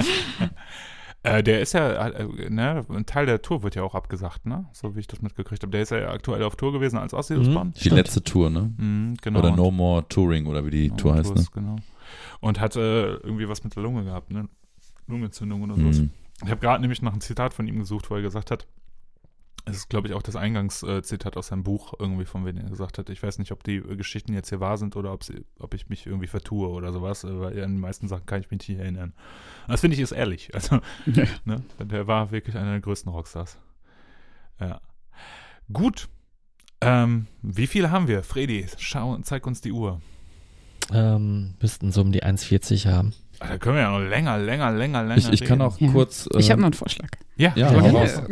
[SPEAKER 1] äh, der ist ja, äh, ne, ein Teil der Tour wird ja auch abgesagt, ne? So wie ich das mitgekriegt habe. Der ist ja aktuell auf Tour gewesen als Ozzy
[SPEAKER 4] mhm. Die letzte Tour, ne?
[SPEAKER 1] Mhm, genau.
[SPEAKER 4] Oder No More Touring oder wie die no Tour heißt, Tours,
[SPEAKER 1] ne? Genau. Und hatte irgendwie was mit der Lunge gehabt, ne? Lungenentzündung oder sowas. Mhm. Ich habe gerade nämlich nach einem Zitat von ihm gesucht, wo er gesagt hat, es ist, glaube ich, auch das Eingangszitat aus seinem Buch, irgendwie, von wem er gesagt hat. Ich weiß nicht, ob die Geschichten jetzt hier wahr sind oder ob, sie, ob ich mich irgendwie vertue oder sowas, äh, weil an die meisten Sachen kann ich mich nicht erinnern. Das finde ich ist ehrlich. Also, ja. ne, der war wirklich einer der größten Rockstars. Ja. Gut. Ähm, wie viele haben wir? Freddy, schau, zeig uns die Uhr.
[SPEAKER 2] Ähm, müssten so um die 1,40 haben.
[SPEAKER 1] Da können wir ja noch länger, länger, länger, länger.
[SPEAKER 4] Ich, ich kann auch ja. kurz.
[SPEAKER 3] Äh, ich habe noch einen Vorschlag.
[SPEAKER 1] Ja,
[SPEAKER 4] ja
[SPEAKER 1] gerne.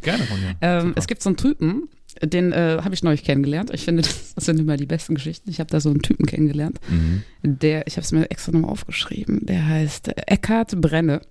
[SPEAKER 3] gerne von mir. Ähm, es gibt so einen Typen, den äh, habe ich neulich kennengelernt. Ich finde, das, das, sind immer die besten Geschichten. Ich habe da so einen Typen kennengelernt, mhm. der, ich habe es mir extra nochmal aufgeschrieben, der heißt Eckhard Brenne.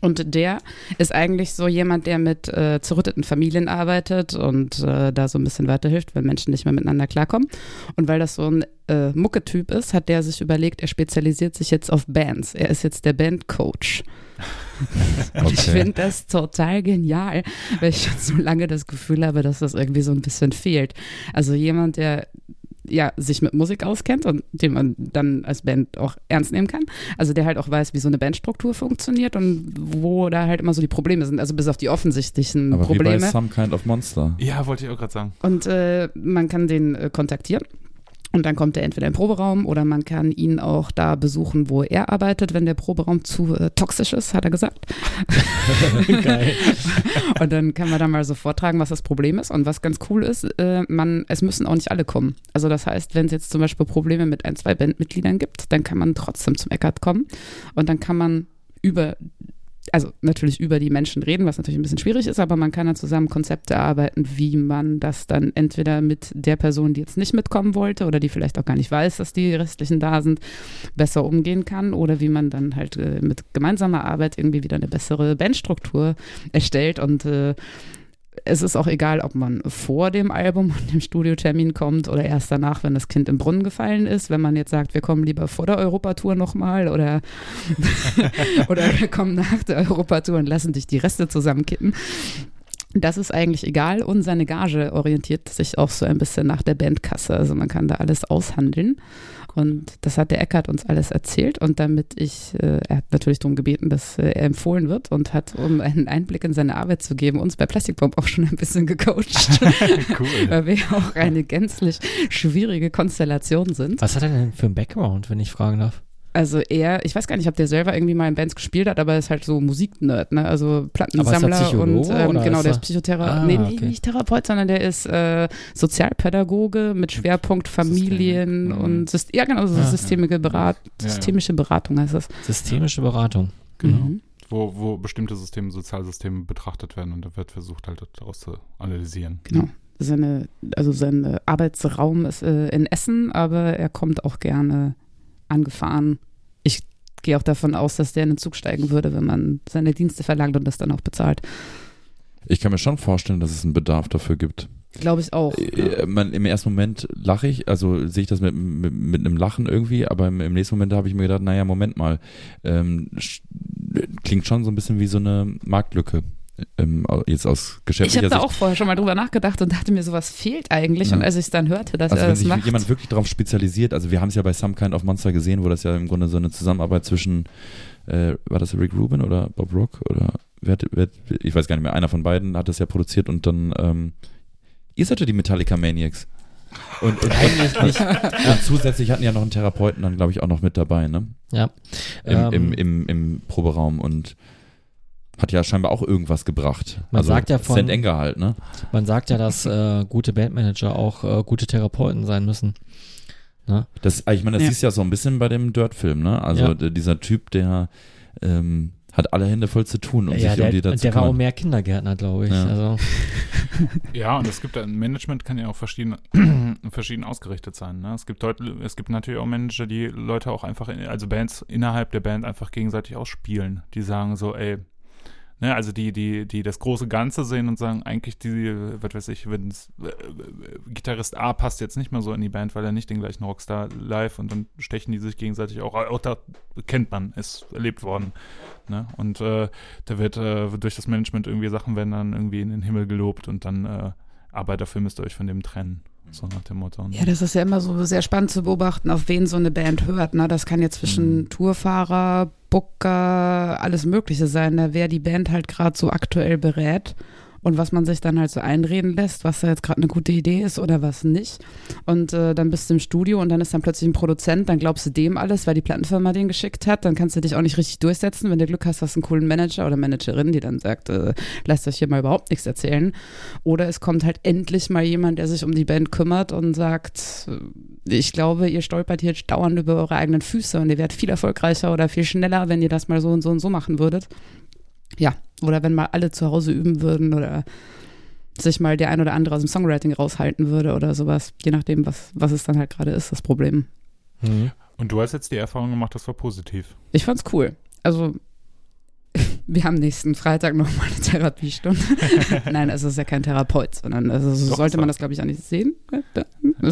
[SPEAKER 3] Und der ist eigentlich so jemand, der mit äh, zerrütteten Familien arbeitet und äh, da so ein bisschen weiterhilft, weil Menschen nicht mehr miteinander klarkommen. Und weil das so ein äh, Mucketyp ist, hat der sich überlegt, er spezialisiert sich jetzt auf Bands. Er ist jetzt der Bandcoach. okay. Ich finde das total genial, weil ich schon so lange das Gefühl habe, dass das irgendwie so ein bisschen fehlt. Also jemand, der ja, sich mit Musik auskennt und den man dann als Band auch ernst nehmen kann. Also der halt auch weiß, wie so eine Bandstruktur funktioniert und wo da halt immer so die Probleme sind. Also bis auf die offensichtlichen
[SPEAKER 4] Aber
[SPEAKER 3] Probleme.
[SPEAKER 4] Wie bei Some Kind of Monster.
[SPEAKER 1] Ja, wollte ich auch gerade sagen.
[SPEAKER 3] Und äh, man kann den äh, kontaktieren Und dann kommt er entweder im Proberaum oder man kann ihn auch da besuchen, wo er arbeitet, wenn der Proberaum zu äh, toxisch ist, hat er gesagt. Geil. und dann kann man da mal so vortragen, was das Problem ist. Und was ganz cool ist, äh, man, es müssen auch nicht alle kommen. Also das heißt, wenn es jetzt zum Beispiel Probleme mit ein, zwei Bandmitgliedern gibt, dann kann man trotzdem zum Eckart kommen und dann kann man über also natürlich über die Menschen reden, was natürlich ein bisschen schwierig ist, aber man kann dann zusammen Konzepte erarbeiten, wie man das dann entweder mit der Person, die jetzt nicht mitkommen wollte oder die vielleicht auch gar nicht weiß, dass die restlichen da sind, besser umgehen kann oder wie man dann halt äh, mit gemeinsamer Arbeit irgendwie wieder eine bessere Bandstruktur erstellt und äh, es ist auch egal, ob man vor dem Album und dem Studiotermin kommt oder erst danach, wenn das Kind im Brunnen gefallen ist. Wenn man jetzt sagt, wir kommen lieber vor der Europatour nochmal oder, oder wir kommen nach der Europatour und lassen dich die Reste zusammenkippen. Das ist eigentlich egal und seine Gage orientiert sich auch so ein bisschen nach der Bandkasse. Also man kann da alles aushandeln. Und das hat der Eckert uns alles erzählt und damit ich, äh, er hat natürlich darum gebeten, dass äh, er empfohlen wird und hat, um einen Einblick in seine Arbeit zu geben, uns bei Plastikbomb auch schon ein bisschen gecoacht. cool. Weil wir auch eine gänzlich schwierige Konstellation sind.
[SPEAKER 2] Was hat er denn für einen Background, wenn ich fragen darf?
[SPEAKER 3] Also er, ich weiß gar nicht, ob der selber irgendwie mal in Bands gespielt hat, aber er ist halt so Musiknerd, ne? Also Plattensammler und ähm, genau, der ist Psychotherapeut. Ah, nee, nee, okay. nicht Therapeut, sondern der ist äh, Sozialpädagoge mit Schwerpunkt Familien Systemik. und Syst ja genau, so ah, systemische, Berat ja, systemische Beratung heißt das.
[SPEAKER 2] Systemische Beratung.
[SPEAKER 1] Genau. Mhm. Wo, wo bestimmte Systeme, Sozialsysteme betrachtet werden und da wird versucht halt daraus zu analysieren.
[SPEAKER 3] Genau seine, also sein Arbeitsraum ist äh, in Essen, aber er kommt auch gerne angefahren. Ich gehe auch davon aus, dass der in den Zug steigen würde, wenn man seine Dienste verlangt und das dann auch bezahlt.
[SPEAKER 4] Ich kann mir schon vorstellen, dass es einen Bedarf dafür gibt.
[SPEAKER 3] Glaube ich auch.
[SPEAKER 4] Äh, ja. Man, Im ersten Moment lache ich, also sehe ich das mit, mit, mit, einem Lachen irgendwie, aber im, im nächsten Moment habe ich mir gedacht, naja, Moment mal, ähm, klingt schon so ein bisschen wie so eine Marktlücke ähm, jetzt aus geschäftlicher
[SPEAKER 3] Ich habe da auch vorher schon mal drüber nachgedacht und dachte mir, sowas fehlt eigentlich. Ja. Und als ich es dann hörte, dass also er das
[SPEAKER 4] wenn
[SPEAKER 3] sich
[SPEAKER 4] macht. jemand wirklich darauf spezialisiert, also wir haben es ja bei Some Kind of Monster gesehen, wo das ja im Grunde so eine Zusammenarbeit zwischen, äh, war das Rick Rubin oder Bob Rock oder wer, wer, ich weiß gar nicht mehr, einer von beiden hat das ja produziert und dann, ähm, ihr seid ja die Metallica Maniacs. Und, und, Eigentlich nicht. und zusätzlich hatten ja noch einen Therapeuten dann, glaube ich, auch noch mit dabei, ne?
[SPEAKER 2] Ja.
[SPEAKER 4] Im, ähm, im, im, im Proberaum und hat ja scheinbar auch irgendwas gebracht.
[SPEAKER 2] Man also sagt ja von
[SPEAKER 4] St. Enger halt, ne?
[SPEAKER 2] Man sagt ja, dass äh, gute Bandmanager auch äh, gute Therapeuten sein müssen.
[SPEAKER 4] Ne? Das, ich meine, das ja. siehst ja so ein bisschen bei dem Dirt-Film, ne? Also ja. dieser Typ, der ähm, hat alle Hände voll zu tun, um
[SPEAKER 2] ja,
[SPEAKER 4] sich
[SPEAKER 2] der,
[SPEAKER 4] um die
[SPEAKER 2] dazu Der war auch mehr Kindergärtner, glaube ich. Ja. Also.
[SPEAKER 1] ja, und es gibt ein Management kann ja auch verschieden, verschieden ausgerichtet sein. Ne? Es gibt Leute, es gibt natürlich auch Manager, die Leute auch einfach, in, also Bands innerhalb der Band einfach gegenseitig ausspielen. Die sagen so, ey, Ne, also die, die, die das große Ganze sehen und sagen, eigentlich die, was weiß ich, wenn äh, Gitarrist A passt jetzt nicht mehr so in die Band, weil er nicht den gleichen Rockstar live und dann stechen die sich gegenseitig auch, auch da kennt man, ist erlebt worden. Ne? Und äh, da wird äh, durch das Management irgendwie Sachen werden dann irgendwie in den Himmel gelobt und dann äh, aber dafür müsst ihr euch von dem trennen. So nach dem Motto.
[SPEAKER 3] Ja, das ist ja immer so sehr spannend zu beobachten, auf wen so eine Band hört. Ne? Das kann jetzt zwischen mhm. Tourfahrer, Booker, alles Mögliche sein, da wer die Band halt gerade so aktuell berät und was man sich dann halt so einreden lässt, was da jetzt gerade eine gute Idee ist oder was nicht. Und äh, dann bist du im Studio und dann ist dann plötzlich ein Produzent, dann glaubst du dem alles, weil die Plattenfirma den geschickt hat, dann kannst du dich auch nicht richtig durchsetzen. Wenn du Glück hast, hast du einen coolen Manager oder Managerin, die dann sagt, äh, lasst euch hier mal überhaupt nichts erzählen. Oder es kommt halt endlich mal jemand, der sich um die Band kümmert und sagt, äh, ich glaube, ihr stolpert hier dauernd über eure eigenen Füße und ihr werdet viel erfolgreicher oder viel schneller, wenn ihr das mal so und so und so machen würdet. Ja, oder wenn mal alle zu Hause üben würden oder sich mal der ein oder andere aus dem Songwriting raushalten würde oder sowas, je nachdem, was, was es dann halt gerade ist, das Problem.
[SPEAKER 1] Mhm. Und du hast jetzt die Erfahrung gemacht, das war positiv.
[SPEAKER 3] Ich fand's cool. Also, wir haben nächsten Freitag nochmal eine Therapiestunde. Nein, also es ist ja kein Therapeut, sondern also so Doch, sollte man das, glaube ich, auch nicht sehen. Das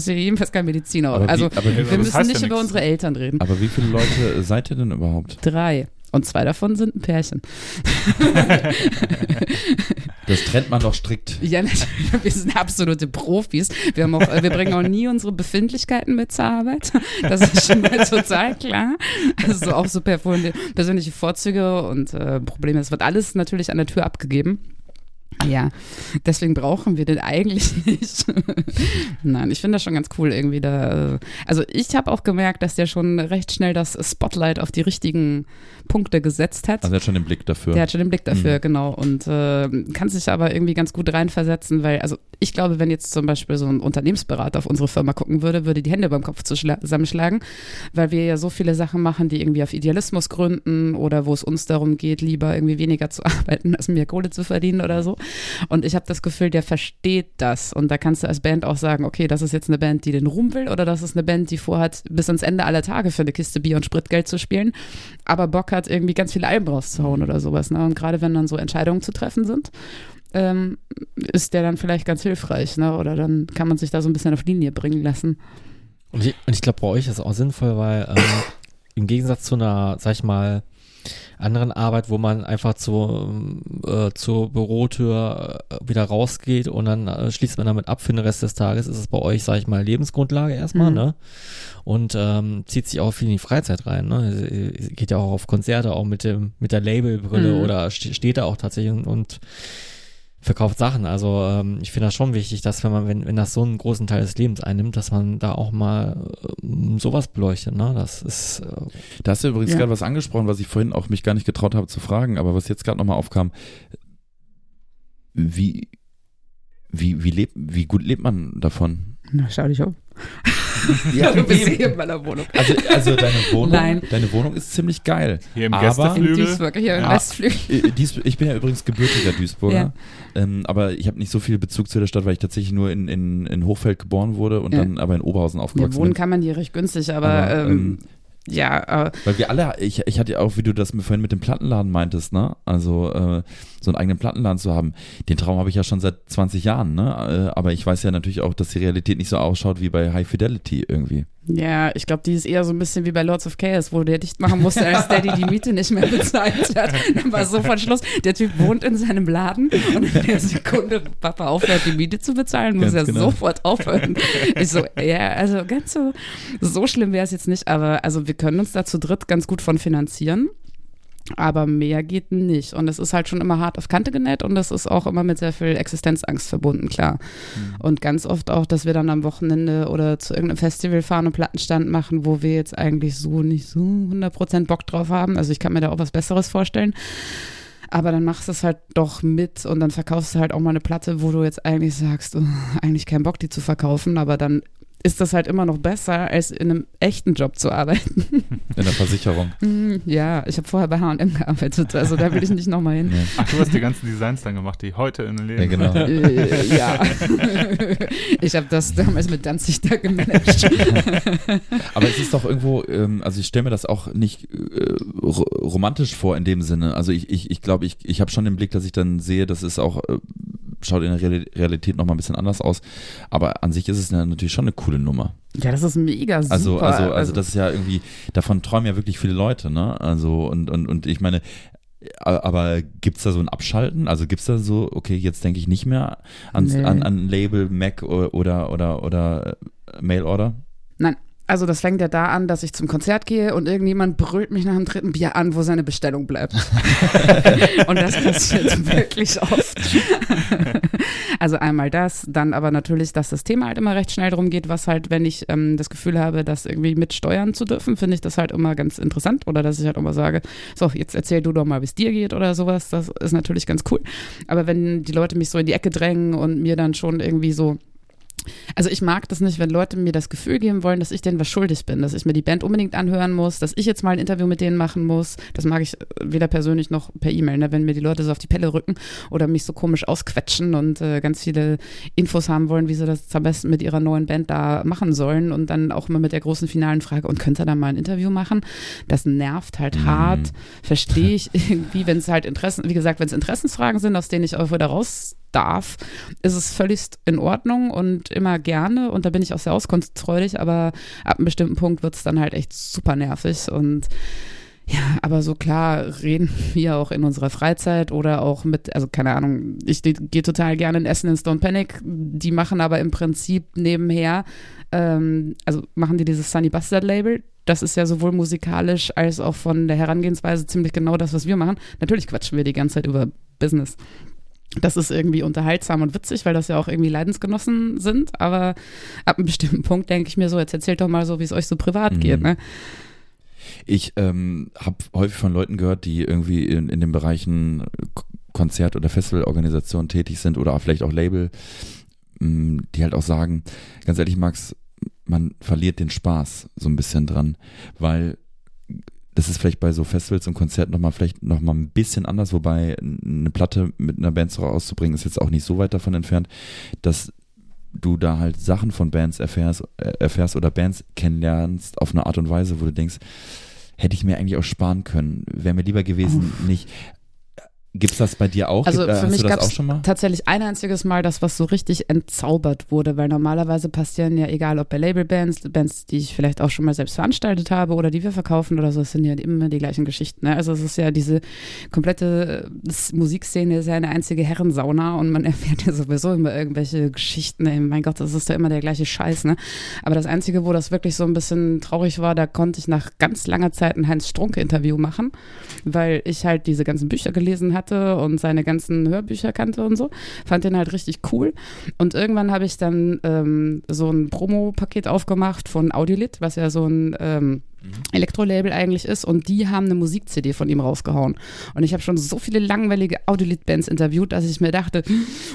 [SPEAKER 3] ist ja jedenfalls kein Mediziner.
[SPEAKER 4] Aber
[SPEAKER 3] also,
[SPEAKER 4] wie, aber
[SPEAKER 3] wir müssen nicht ja über unsere Eltern reden.
[SPEAKER 4] Aber wie viele Leute seid ihr denn überhaupt?
[SPEAKER 3] Drei. Und zwei davon sind ein Pärchen.
[SPEAKER 4] Das trennt man doch strikt.
[SPEAKER 3] Ja, natürlich. Wir sind absolute Profis. Wir, haben auch, wir bringen auch nie unsere Befindlichkeiten mit zur Arbeit. Das ist schon mal total klar. Also auch so persönliche Vorzüge und äh, Probleme. Es wird alles natürlich an der Tür abgegeben. Ja, deswegen brauchen wir den eigentlich nicht. Nein, ich finde das schon ganz cool irgendwie da. Also ich habe auch gemerkt, dass der schon recht schnell das Spotlight auf die richtigen Punkte gesetzt hat.
[SPEAKER 4] Also er hat schon den Blick dafür.
[SPEAKER 3] Der hat schon den Blick dafür, mhm. genau. Und äh, kann sich aber irgendwie ganz gut reinversetzen, weil, also ich glaube, wenn jetzt zum Beispiel so ein Unternehmensberater auf unsere Firma gucken würde, würde die Hände beim Kopf zusammenschlagen, weil wir ja so viele Sachen machen, die irgendwie auf Idealismus gründen oder wo es uns darum geht, lieber irgendwie weniger zu arbeiten, als mehr Kohle zu verdienen oder so. Und ich habe das Gefühl, der versteht das. Und da kannst du als Band auch sagen, okay, das ist jetzt eine Band, die den Ruhm will oder das ist eine Band, die vorhat, bis ans Ende aller Tage für eine Kiste Bier und Spritgeld zu spielen, aber Bock hat, irgendwie ganz viele Alben rauszuhauen oder sowas. Ne? Und gerade wenn dann so Entscheidungen zu treffen sind, ähm, ist der dann vielleicht ganz hilfreich, ne? Oder dann kann man sich da so ein bisschen auf Linie bringen lassen.
[SPEAKER 2] Und ich, ich glaube, bei euch ist es auch sinnvoll, weil ähm, im Gegensatz zu einer, sag ich mal, anderen Arbeit, wo man einfach zu, äh, zur Bürotür äh, wieder rausgeht und dann äh, schließt man damit ab für den Rest des Tages, ist es bei euch, sag ich mal, Lebensgrundlage erstmal, mhm. ne? Und ähm, zieht sich auch viel in die Freizeit rein, ne? Geht ja auch auf Konzerte, auch mit dem, mit der Labelbrille mhm. oder steht da auch tatsächlich und, und verkauft Sachen. Also ähm, ich finde das schon wichtig, dass wenn man, wenn, wenn das so einen großen Teil des Lebens einnimmt, dass man da auch mal äh, sowas beleuchtet. Ne? Das ist. Äh,
[SPEAKER 4] da hast du übrigens ja. gerade was angesprochen, was ich vorhin auch mich gar nicht getraut habe zu fragen, aber was jetzt gerade nochmal aufkam. Wie, wie, wie, lebt, wie gut lebt man davon?
[SPEAKER 3] Na, schau dich um. Ja, du bist hier in meiner Wohnung.
[SPEAKER 4] Also, also deine Wohnung, Nein. deine Wohnung ist ziemlich geil.
[SPEAKER 1] Hier im aber, Gästeflügel.
[SPEAKER 3] In Duisburg, hier im ja, Westflügel.
[SPEAKER 4] Äh, ich bin ja übrigens gebürtiger Duisburger. Ja. Ähm, aber ich habe nicht so viel Bezug zu der Stadt, weil ich tatsächlich nur in, in, in Hochfeld geboren wurde und ja. dann aber in Oberhausen aufgewachsen
[SPEAKER 3] ja, wohnen bin. kann man hier recht günstig, aber, aber ähm, ähm ja.
[SPEAKER 4] Äh, Weil wir alle, ich, ich hatte ja auch, wie du das mir vorhin mit dem Plattenladen meintest, ne? Also äh, so einen eigenen Plattenladen zu haben, den Traum habe ich ja schon seit 20 Jahren, ne? Äh, aber ich weiß ja natürlich auch, dass die Realität nicht so ausschaut wie bei High Fidelity irgendwie.
[SPEAKER 3] Ja, ich glaube, die ist eher so ein bisschen wie bei Lords of Chaos, wo der dicht machen musste, als Daddy die Miete nicht mehr bezahlt hat. Dann war so von Schluss. Der Typ wohnt in seinem Laden und in der Sekunde Papa aufhört, die Miete zu bezahlen, muss er genau. sofort aufhören. Ich so, ja, also ganz so, so schlimm wäre es jetzt nicht, aber also wir können uns da zu dritt ganz gut von finanzieren. Aber mehr geht nicht. Und es ist halt schon immer hart auf Kante genäht und das ist auch immer mit sehr viel Existenzangst verbunden, klar. Mhm. Und ganz oft auch, dass wir dann am Wochenende oder zu irgendeinem Festival fahren und Plattenstand machen, wo wir jetzt eigentlich so nicht so 100% Bock drauf haben. Also ich kann mir da auch was Besseres vorstellen. Aber dann machst du es halt doch mit und dann verkaufst du halt auch mal eine Platte, wo du jetzt eigentlich sagst, oh, eigentlich keinen Bock, die zu verkaufen, aber dann ist das halt immer noch besser, als in einem echten Job zu arbeiten.
[SPEAKER 4] In der Versicherung.
[SPEAKER 3] Mhm, ja, ich habe vorher bei H&M gearbeitet, also da will ich nicht nochmal hin.
[SPEAKER 1] Nee. Ach, du hast die ganzen Designs dann gemacht, die heute in den Leben.
[SPEAKER 4] Ja, genau.
[SPEAKER 3] Äh, ja. ich habe das damals mit Danzig da gemanagt.
[SPEAKER 4] Aber es ist doch irgendwo, ähm, also ich stelle mir das auch nicht äh, romantisch vor in dem Sinne. Also ich glaube, ich, ich, glaub, ich, ich habe schon den Blick, dass ich dann sehe, das ist auch äh, schaut in der Realität nochmal ein bisschen anders aus. Aber an sich ist es natürlich schon eine coole Nummer.
[SPEAKER 3] Ja, das ist mega super.
[SPEAKER 4] Also, also, also, also das ist ja irgendwie, davon träumen ja wirklich viele Leute, ne? Also, und, und, und ich meine, aber gibt es da so ein Abschalten? Also gibt es da so, okay, jetzt denke ich nicht mehr an, nee. an, an Label, Mac oder, oder, oder Mail-Order?
[SPEAKER 3] Nein, also das fängt ja da an, dass ich zum Konzert gehe und irgendjemand brüllt mich nach dem dritten Bier an, wo seine Bestellung bleibt. und das passiert wirklich oft. also einmal das, dann aber natürlich, dass das Thema halt immer recht schnell drum geht, was halt, wenn ich ähm, das Gefühl habe, das irgendwie mitsteuern zu dürfen, finde ich das halt immer ganz interessant. Oder dass ich halt immer sage, so, jetzt erzähl du doch mal, wie es dir geht oder sowas. Das ist natürlich ganz cool. Aber wenn die Leute mich so in die Ecke drängen und mir dann schon irgendwie so also ich mag das nicht, wenn Leute mir das Gefühl geben wollen, dass ich denen was schuldig bin, dass ich mir die Band unbedingt anhören muss, dass ich jetzt mal ein Interview mit denen machen muss. Das mag ich weder persönlich noch per E-Mail, ne? wenn mir die Leute so auf die Pelle rücken oder mich so komisch ausquetschen und äh, ganz viele Infos haben wollen, wie sie das am besten mit ihrer neuen Band da machen sollen und dann auch immer mit der großen finalen Frage, und könnt ihr da mal ein Interview machen? Das nervt halt mhm. hart, verstehe ich irgendwie, wenn es halt Interessen, wie gesagt, wenn es Interessensfragen sind, aus denen ich auch wieder raus darf, ist es völlig in Ordnung und immer gerne. Und da bin ich auch sehr auskunftsfreudig, aber ab einem bestimmten Punkt wird es dann halt echt super nervig. Und ja, aber so klar reden wir auch in unserer Freizeit oder auch mit, also keine Ahnung, ich gehe total gerne in Essen in Stone Panic. Die machen aber im Prinzip nebenher, ähm, also machen die dieses Sunny Bastard Label. Das ist ja sowohl musikalisch als auch von der Herangehensweise ziemlich genau das, was wir machen. Natürlich quatschen wir die ganze Zeit über Business. Das ist irgendwie unterhaltsam und witzig, weil das ja auch irgendwie Leidensgenossen sind. Aber ab einem bestimmten Punkt denke ich mir so, jetzt erzählt doch mal so, wie es euch so privat mhm. geht. Ne?
[SPEAKER 4] Ich ähm, habe häufig von Leuten gehört, die irgendwie in, in den Bereichen Konzert- oder Festivalorganisation tätig sind oder vielleicht auch Label, mm, die halt auch sagen, ganz ehrlich, Max, man verliert den Spaß so ein bisschen dran, weil das ist vielleicht bei so Festivals und Konzerten nochmal vielleicht nochmal ein bisschen anders, wobei eine Platte mit einer Band rauszubringen ist jetzt auch nicht so weit davon entfernt, dass du da halt Sachen von Bands erfährst, äh, erfährst oder Bands kennenlernst auf eine Art und Weise, wo du denkst, hätte ich mir eigentlich auch sparen können. Wäre mir lieber gewesen, oh. nicht Gibt es das bei dir auch?
[SPEAKER 3] Also
[SPEAKER 4] äh,
[SPEAKER 3] für mich gab es tatsächlich ein einziges Mal das, was so richtig entzaubert wurde, weil normalerweise passieren ja, egal ob bei Labelbands, Bands, die ich vielleicht auch schon mal selbst veranstaltet habe oder die wir verkaufen oder so, es sind ja immer die gleichen Geschichten. Ne? Also es ist ja diese komplette Musikszene ist ja eine einzige Herrensauna und man erfährt ja sowieso immer irgendwelche Geschichten. Ey, mein Gott, das ist ja immer der gleiche Scheiß. Ne? Aber das Einzige, wo das wirklich so ein bisschen traurig war, da konnte ich nach ganz langer Zeit ein Heinz-Strunke-Interview machen, weil ich halt diese ganzen Bücher gelesen hatte hatte und seine ganzen Hörbücher kannte und so. Fand den halt richtig cool. Und irgendwann habe ich dann ähm, so ein Promo-Paket aufgemacht von Audiolit, was ja so ein ähm, mhm. Elektrolabel eigentlich ist und die haben eine Musik-CD von ihm rausgehauen. Und ich habe schon so viele langweilige Audiolit-Bands interviewt, dass ich mir dachte,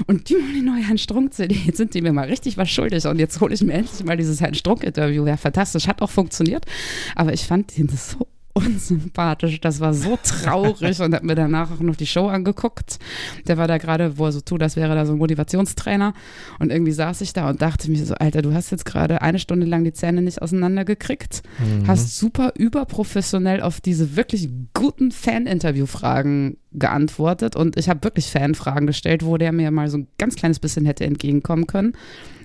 [SPEAKER 3] und die machen die neue Herrn Strunk-CD, jetzt sind die mir mal richtig was schuldig und jetzt hole ich mir endlich mal dieses Herrn Strunk-Interview. Ja, fantastisch, hat auch funktioniert, aber ich fand den so unsympathisch. Das war so traurig und hat mir danach auch noch die Show angeguckt. Der war da gerade, wo er so tut, als wäre da so ein Motivationstrainer. Und irgendwie saß ich da und dachte mir so, Alter, du hast jetzt gerade eine Stunde lang die Zähne nicht auseinandergekriegt, mhm. hast super überprofessionell auf diese wirklich guten Fan-Interview-Fragen geantwortet und ich habe wirklich Fanfragen gestellt, wo der mir mal so ein ganz kleines bisschen hätte entgegenkommen können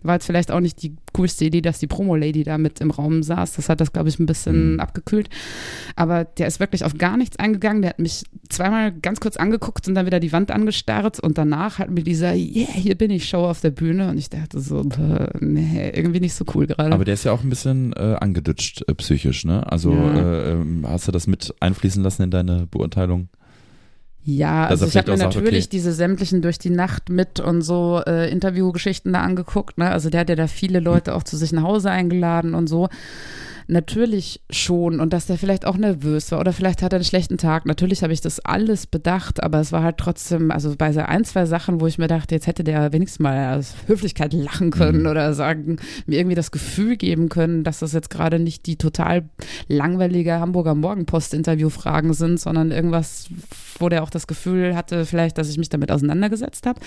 [SPEAKER 3] war jetzt vielleicht auch nicht die coolste Idee, dass die Promo-Lady da mit im Raum saß. Das hat das, glaube ich, ein bisschen mhm. abgekühlt. Aber der ist wirklich auf gar nichts eingegangen. Der hat mich zweimal ganz kurz angeguckt und dann wieder die Wand angestarrt und danach hat mir dieser, yeah, hier bin ich Show auf der Bühne und ich dachte so, nee, irgendwie nicht so cool gerade.
[SPEAKER 4] Aber der ist ja auch ein bisschen äh, angedutscht äh, psychisch, ne? Also ja. äh, ähm, hast du das mit einfließen lassen in deine Beurteilung?
[SPEAKER 3] Ja, also ich habe mir natürlich okay. diese sämtlichen durch die Nacht mit und so äh, Interviewgeschichten da angeguckt. Ne? Also der hat ja da viele Leute auch zu sich nach Hause eingeladen und so. Natürlich schon und dass der vielleicht auch nervös war oder vielleicht hat er einen schlechten Tag. Natürlich habe ich das alles bedacht, aber es war halt trotzdem, also bei so ein, zwei Sachen, wo ich mir dachte, jetzt hätte der wenigstens mal aus Höflichkeit lachen können mhm. oder sagen, mir irgendwie das Gefühl geben können, dass das jetzt gerade nicht die total langweilige Hamburger Morgenpost-Interview-Fragen sind, sondern irgendwas, wo der auch das Gefühl hatte, vielleicht, dass ich mich damit auseinandergesetzt habe.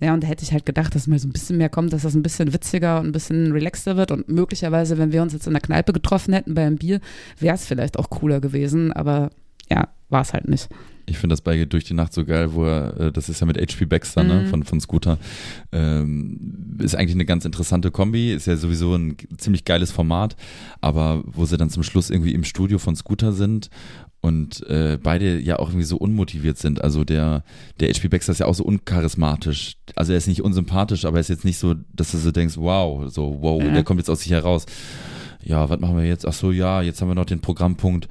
[SPEAKER 3] Ja, und da hätte ich halt gedacht, dass mal so ein bisschen mehr kommt, dass das ein bisschen witziger und ein bisschen relaxter wird und möglicherweise, wenn wir uns jetzt in der Kneipe getroffen hätten beim Bier, wäre es vielleicht auch cooler gewesen, aber ja, war es halt nicht.
[SPEAKER 4] Ich finde das bei Durch die Nacht so geil, wo er, äh, das ist ja mit HP Baxter, ne, mhm. ne, von, von Scooter. Ähm, ist eigentlich eine ganz interessante Kombi, ist ja sowieso ein ziemlich geiles Format, aber wo sie dann zum Schluss irgendwie im Studio von Scooter sind und äh, beide ja auch irgendwie so unmotiviert sind. Also der, der HP Baxter ist ja auch so uncharismatisch. Also er ist nicht unsympathisch, aber er ist jetzt nicht so, dass du so denkst, wow, so, wow, ja. der kommt jetzt aus sich heraus. Ja, was machen wir jetzt? Ach so, ja, jetzt haben wir noch den Programmpunkt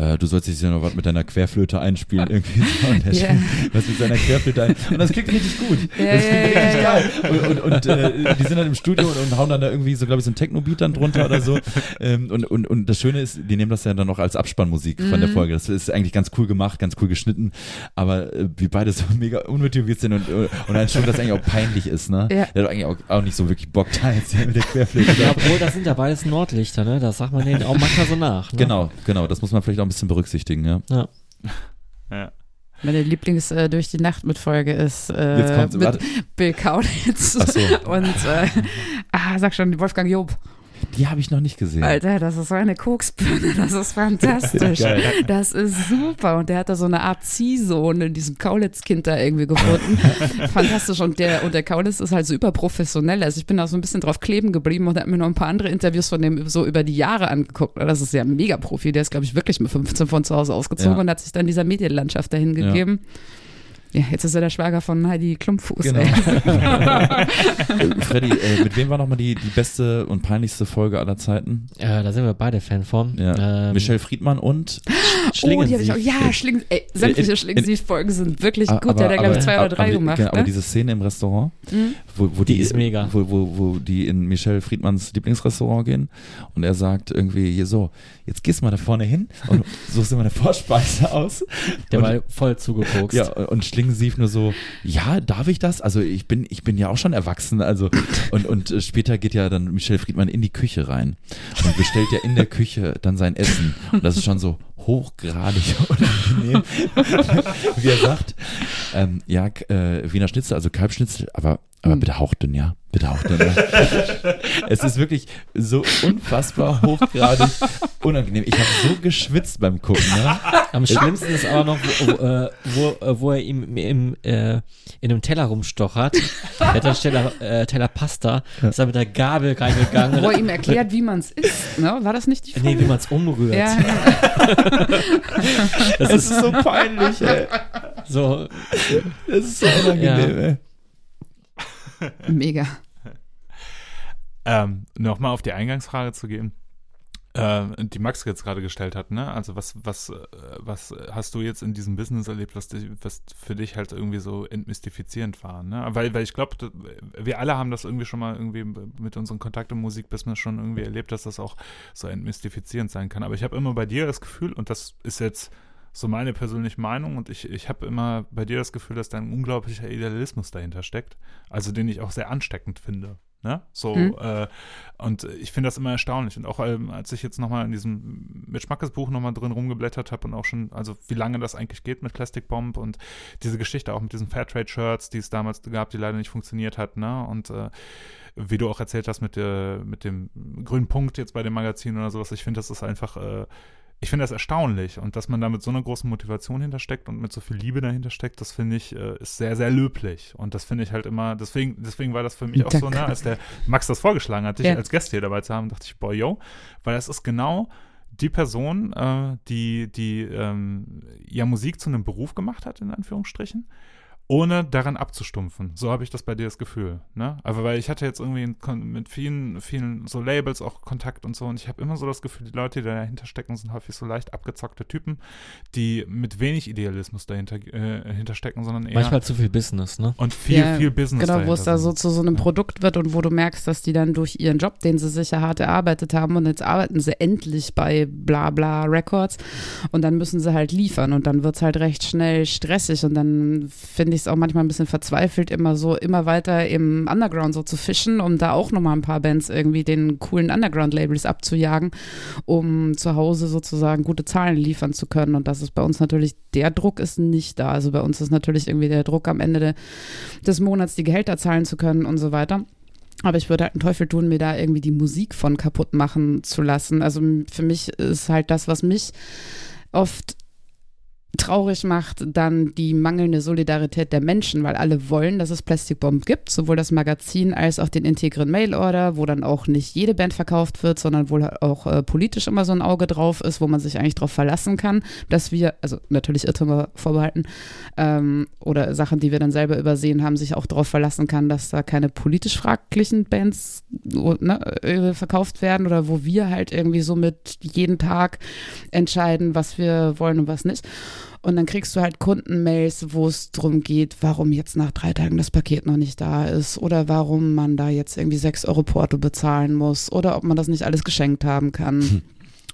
[SPEAKER 4] äh, du sollst jetzt ja noch was mit deiner Querflöte einspielen irgendwie. Und der yeah. was mit seiner Querflöte ein. Und das klingt richtig gut. Yeah, das klingt yeah, richtig geil. Und, und, und äh, die sind dann im Studio und, und hauen dann da irgendwie so, glaube ich, so ein Techno-Beat dann drunter oder so. Ähm, und, und, und das Schöne ist, die nehmen das ja dann noch als Abspannmusik von der mhm. Folge. Das ist eigentlich ganz cool gemacht, ganz cool geschnitten. Aber äh, wie beide so mega unmotiviert sind und, und dann schon, dass eigentlich auch peinlich ist, ne? Ja. Der hat eigentlich auch, auch nicht so wirklich Bock da jetzt mit der Querflöte.
[SPEAKER 2] Ja, obwohl, das sind ja beides Nordlichter, ne? Das sagt man denen auch manchmal so nach. Ne?
[SPEAKER 4] Genau, genau. Das muss man vielleicht auch bisschen berücksichtigen, ja. Ja.
[SPEAKER 3] ja. Meine Lieblings äh, durch die Nacht mit Folge ist äh, mit. Bill Kaulitz so. und äh, ah, sag schon Wolfgang Job.
[SPEAKER 4] Die habe ich noch nicht gesehen.
[SPEAKER 3] Alter, das ist so eine Koksbirne, das ist fantastisch. das ist super. Und der hat da so eine Art Ziehsohn in diesem Kaulitz-Kind da irgendwie gefunden. Fantastisch. Und der, und der Kaulitz ist halt super professionell. Also ich bin da so ein bisschen drauf kleben geblieben und habe mir noch ein paar andere Interviews von dem so über die Jahre angeguckt. Das ist ja ein Mega-Profi. Der ist, glaube ich, wirklich mit 15 von zu Hause ausgezogen ja. und hat sich dann dieser Medienlandschaft dahin gegeben. Ja. Ja, jetzt ist er der Schwager von Heidi Klumpfuß.
[SPEAKER 4] Genau. Äh, Freddy, äh, mit wem war nochmal die, die beste und peinlichste Folge aller Zeiten?
[SPEAKER 2] Äh, da sind wir beide Fan von.
[SPEAKER 4] Ja.
[SPEAKER 2] Ähm,
[SPEAKER 4] Michelle Friedmann und
[SPEAKER 3] Oh, die habe ich auch. Ja,
[SPEAKER 4] Äh,
[SPEAKER 3] Schling, ey, sämtliche
[SPEAKER 4] in-
[SPEAKER 3] Schlingensief-Folgen sind wirklich
[SPEAKER 4] Ah,
[SPEAKER 3] gut. der hat ja, glaube ich, zwei
[SPEAKER 4] aber-
[SPEAKER 3] oder drei
[SPEAKER 4] aber,
[SPEAKER 3] gemacht.
[SPEAKER 4] genau, Aber
[SPEAKER 3] ne?
[SPEAKER 4] diese Szene im Restaurant,
[SPEAKER 3] Mhm.
[SPEAKER 4] wo, wo
[SPEAKER 2] Die
[SPEAKER 4] die,
[SPEAKER 2] ist mega.
[SPEAKER 4] Wo, wo, wo die in Michelle Friedmanns Lieblingsrestaurant gehen und er sagt irgendwie hier so, jetzt gehst du mal da vorne hin und suchst dir mal eine Vorspeise aus.
[SPEAKER 2] der
[SPEAKER 4] und,
[SPEAKER 2] war voll zugeguckt.
[SPEAKER 4] ja, und Schlingensief nur so, ja, darf ich das? Also ich bin, ich bin ja auch schon erwachsen. Also und, und äh, später geht ja dann Michelle Friedmann in die Küche rein und bestellt ja in der Küche dann sein Essen. Und das ist schon so hochgradig unangenehm, wie er sagt, ähm, ja, äh, Wiener Schnitzel, also Kalbschnitzel, aber, aber
[SPEAKER 3] Hm.
[SPEAKER 4] bitte hauchdünn, ja, bitte hauchdünn. Ja. es ist wirklich so unfassbar hochgradig unangenehm. Ich habe so geschwitzt beim Gucken. Ne?
[SPEAKER 2] Am schlimmsten ist aber noch, wo, wo, äh, wo, äh, wo er ihm im, äh, in einem Teller rumstochert. Er hat dann Teller, äh, Teller Pasta, ist da mit der Gabel reingegangen.
[SPEAKER 3] Wo er ihm erklärt, wie man es isst. Ne? War das nicht die Folge?
[SPEAKER 2] nee, wie man es umrührt.
[SPEAKER 3] ja,
[SPEAKER 2] Das
[SPEAKER 4] Es
[SPEAKER 2] ist
[SPEAKER 4] ist so peinlich, ey.
[SPEAKER 2] so,
[SPEAKER 4] Es ist so unangenehm,
[SPEAKER 2] Ja.
[SPEAKER 4] ey.
[SPEAKER 3] mega.
[SPEAKER 1] Ähm, Nochmal auf die Eingangsfrage zu gehen, äh, die Max jetzt gerade gestellt hat, ne? Also was, was, äh, was hast du jetzt in diesem Business erlebt, was, was für dich halt irgendwie so entmystifizierend war, ne? Weil, weil ich glaube, wir alle haben das irgendwie schon mal irgendwie mit unserem Kontakt im Musikbusiness schon irgendwie erlebt, dass das auch so entmystifizierend sein kann. Aber ich habe immer bei dir das Gefühl, und das ist jetzt so meine persönliche Meinung und ich, ich habe immer bei dir das Gefühl, dass da ein unglaublicher Idealismus dahinter steckt, also den ich auch sehr ansteckend finde. Ne? So,
[SPEAKER 3] Mhm.
[SPEAKER 1] äh, und ich finde das immer erstaunlich. Und auch ähm, als ich jetzt nochmal in diesem mit Schmackes Buch nochmal drin rumgeblättert habe und auch schon, also wie lange das eigentlich geht mit Plastic Bomb und diese Geschichte auch mit diesen Fairtrade-Shirts, die es damals gab, die leider nicht funktioniert hat, ne? Und äh, wie du auch erzählt hast mit, der, mit dem grünen Punkt jetzt bei dem Magazin oder sowas, ich finde, das ist einfach, äh, ich finde das erstaunlich und dass man da mit so einer großen Motivation hintersteckt und mit so viel Liebe dahinter steckt, das finde ich, äh, ist sehr, sehr löblich. Und das finde ich halt immer, deswegen, deswegen war das für mich auch so, ne, als der Max das vorgeschlagen hat, dich
[SPEAKER 3] Ja.
[SPEAKER 1] als Gast hier dabei zu haben, dachte ich, boah, yo, weil das ist genau die Person, äh, die, die ähm, ja Musik zu einem Beruf gemacht hat, in Anführungsstrichen, ohne daran abzustumpfen. So habe ich das bei dir das Gefühl. Ne? Aber weil ich hatte jetzt irgendwie mit vielen, vielen so Labels auch Kontakt und so und ich habe immer so das Gefühl, die Leute, die dahinter stecken, sind häufig so leicht abgezockte Typen, die mit wenig Idealismus dahinter äh, hinterstecken, sondern eher
[SPEAKER 2] manchmal zu viel Business, ne?
[SPEAKER 1] und viel,
[SPEAKER 3] Ja,
[SPEAKER 1] viel Business
[SPEAKER 3] Genau, wo es da so zu so einem
[SPEAKER 1] Ja.
[SPEAKER 3] Produkt wird und wo du merkst, dass die dann durch ihren Job, den sie sich ja hart erarbeitet haben, und jetzt arbeiten sie endlich bei bla bla Records und dann müssen sie halt liefern und dann wird es halt recht schnell stressig und dann finde ich es auch manchmal ein bisschen verzweifelt, immer so, immer weiter im Underground so zu fischen, um da auch nochmal ein paar Bands irgendwie den coolen Underground-Labels abzujagen, um zu Hause sozusagen gute Zahlen liefern zu können. Und das ist bei uns natürlich, der Druck ist nicht da. Also bei uns ist natürlich irgendwie der Druck am Ende de, des Monats die Gehälter zahlen zu können und so weiter. Aber ich würde halt einen Teufel tun, mir da irgendwie die Musik von kaputt machen zu lassen. Also für mich ist halt das, was mich oft traurig macht, dann die mangelnde Solidarität der Menschen, weil alle wollen, dass es Plastic Bomb gibt, sowohl das Magazin als auch den integren Mail-Order, wo dann auch nicht jede Band verkauft wird, sondern wohl auch äh, politisch immer so ein Auge drauf ist, wo man sich eigentlich darauf verlassen kann, dass wir, also natürlich Irrtümer vorbehalten, ähm, oder Sachen, die wir dann selber übersehen haben, sich auch darauf verlassen kann, dass da keine politisch fraglichen Bands ne, verkauft werden oder wo wir halt irgendwie so mit jeden Tag entscheiden, was wir wollen und was nicht. Und dann kriegst du halt Kundenmails, wo es darum geht, warum jetzt nach drei Tagen das Paket noch nicht da ist oder warum man da jetzt irgendwie sechs Euro Porto bezahlen muss oder ob man das nicht alles geschenkt haben kann.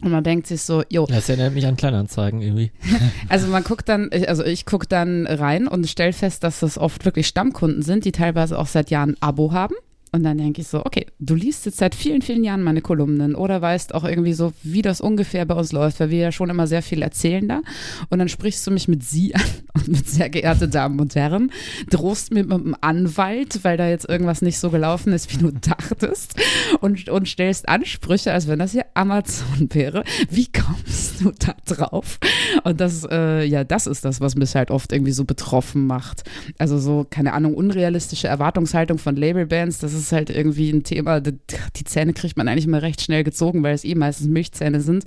[SPEAKER 3] Und man denkt sich so, jo,
[SPEAKER 2] Das erinnert mich an Kleinanzeigen irgendwie.
[SPEAKER 3] also man guckt dann, also ich gucke dann rein und stelle fest, dass das oft wirklich Stammkunden sind, die teilweise auch seit Jahren ein Abo haben. Und dann denke ich so, okay, du liest jetzt seit vielen, vielen Jahren meine Kolumnen oder weißt auch irgendwie so, wie das ungefähr bei uns läuft, weil wir ja schon immer sehr viel erzählen da. Und dann sprichst du mich mit Sie an und mit sehr geehrte Damen und Herren, drohst mir mit einem Anwalt, weil da jetzt irgendwas nicht so gelaufen ist, wie du dachtest und, und stellst Ansprüche, als wenn das hier Amazon wäre. Wie kommst du da drauf? Und das, äh, ja, das ist das, was mich halt oft irgendwie so betroffen macht. Also so, keine Ahnung, unrealistische Erwartungshaltung von Labelbands, das ist halt irgendwie ein Thema, die, Zähne kriegt man eigentlich immer recht schnell gezogen, weil es eh meistens Milchzähne sind.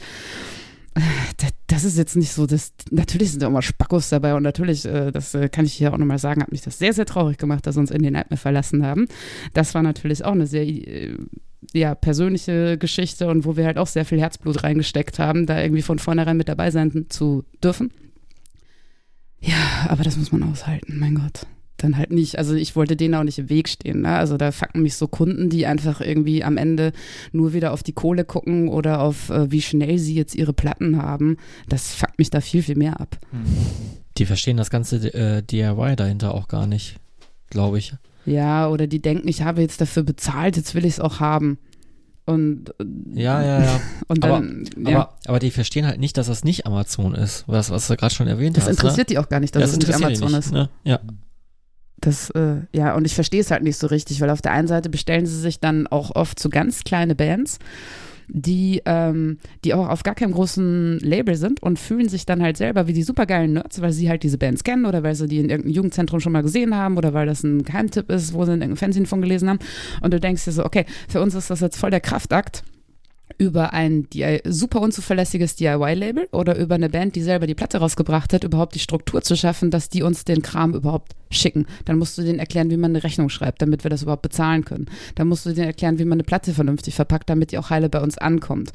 [SPEAKER 3] das ist jetzt nicht so, das, natürlich sind da mal Spackos dabei und natürlich, äh, das äh, kann ich hier auch nochmal sagen, hat mich das sehr, sehr traurig gemacht, dass uns in den Nightmare verlassen haben. Das war natürlich auch eine sehr äh, ja, persönliche Geschichte und wo wir halt auch sehr viel Herzblut reingesteckt haben, da irgendwie von vornherein mit dabei sein zu dürfen. Ja, aber das muss man aushalten, mein Gott dann halt nicht. Also ich wollte denen auch nicht im Weg stehen. Ne? Also da fucken mich so Kunden, die einfach irgendwie am Ende nur wieder auf die Kohle gucken oder auf äh, wie schnell sie jetzt ihre Platten haben. Das fuckt mich da viel, viel mehr ab.
[SPEAKER 2] Die verstehen das ganze äh, DIY dahinter auch gar nicht, glaube ich.
[SPEAKER 3] Ja, oder die denken, ich habe jetzt dafür bezahlt, jetzt will ich es auch haben. Und,
[SPEAKER 2] äh, ja, ja, ja.
[SPEAKER 3] Und dann,
[SPEAKER 2] aber, ja. aber, aber, die verstehen halt nicht, dass das nicht Amazon ist, was, was du gerade schon erwähnt
[SPEAKER 3] das
[SPEAKER 2] hast.
[SPEAKER 3] Das ne? interessiert ne? die auch gar nicht, dass das es nicht Amazon nicht, ist.
[SPEAKER 2] Ne? Ja.
[SPEAKER 3] Das, äh, ja, und ich verstehe es halt nicht so richtig, weil auf der einen Seite bestellen sie sich dann auch oft so ganz kleine Bands, die, ähm, die auch auf gar keinem großen Label sind und fühlen sich dann halt selber wie die supergeilen Nerds, weil sie halt diese Bands kennen oder weil sie die in irgendeinem Jugendzentrum schon mal gesehen haben oder weil das ein Geheimtipp ist, wo sie in irgendeinem Fernsehen von gelesen haben. Und du denkst dir so, okay, für uns ist das jetzt voll der Kraftakt über ein super unzuverlässiges DIY-Label oder über eine Band, die selber die Platte rausgebracht hat, überhaupt die Struktur zu schaffen, dass die uns den Kram überhaupt schicken. Dann musst du denen erklären, wie man eine Rechnung schreibt, damit wir das überhaupt bezahlen können. Dann musst du denen erklären, wie man eine Platte vernünftig verpackt, damit die auch heile bei uns ankommt.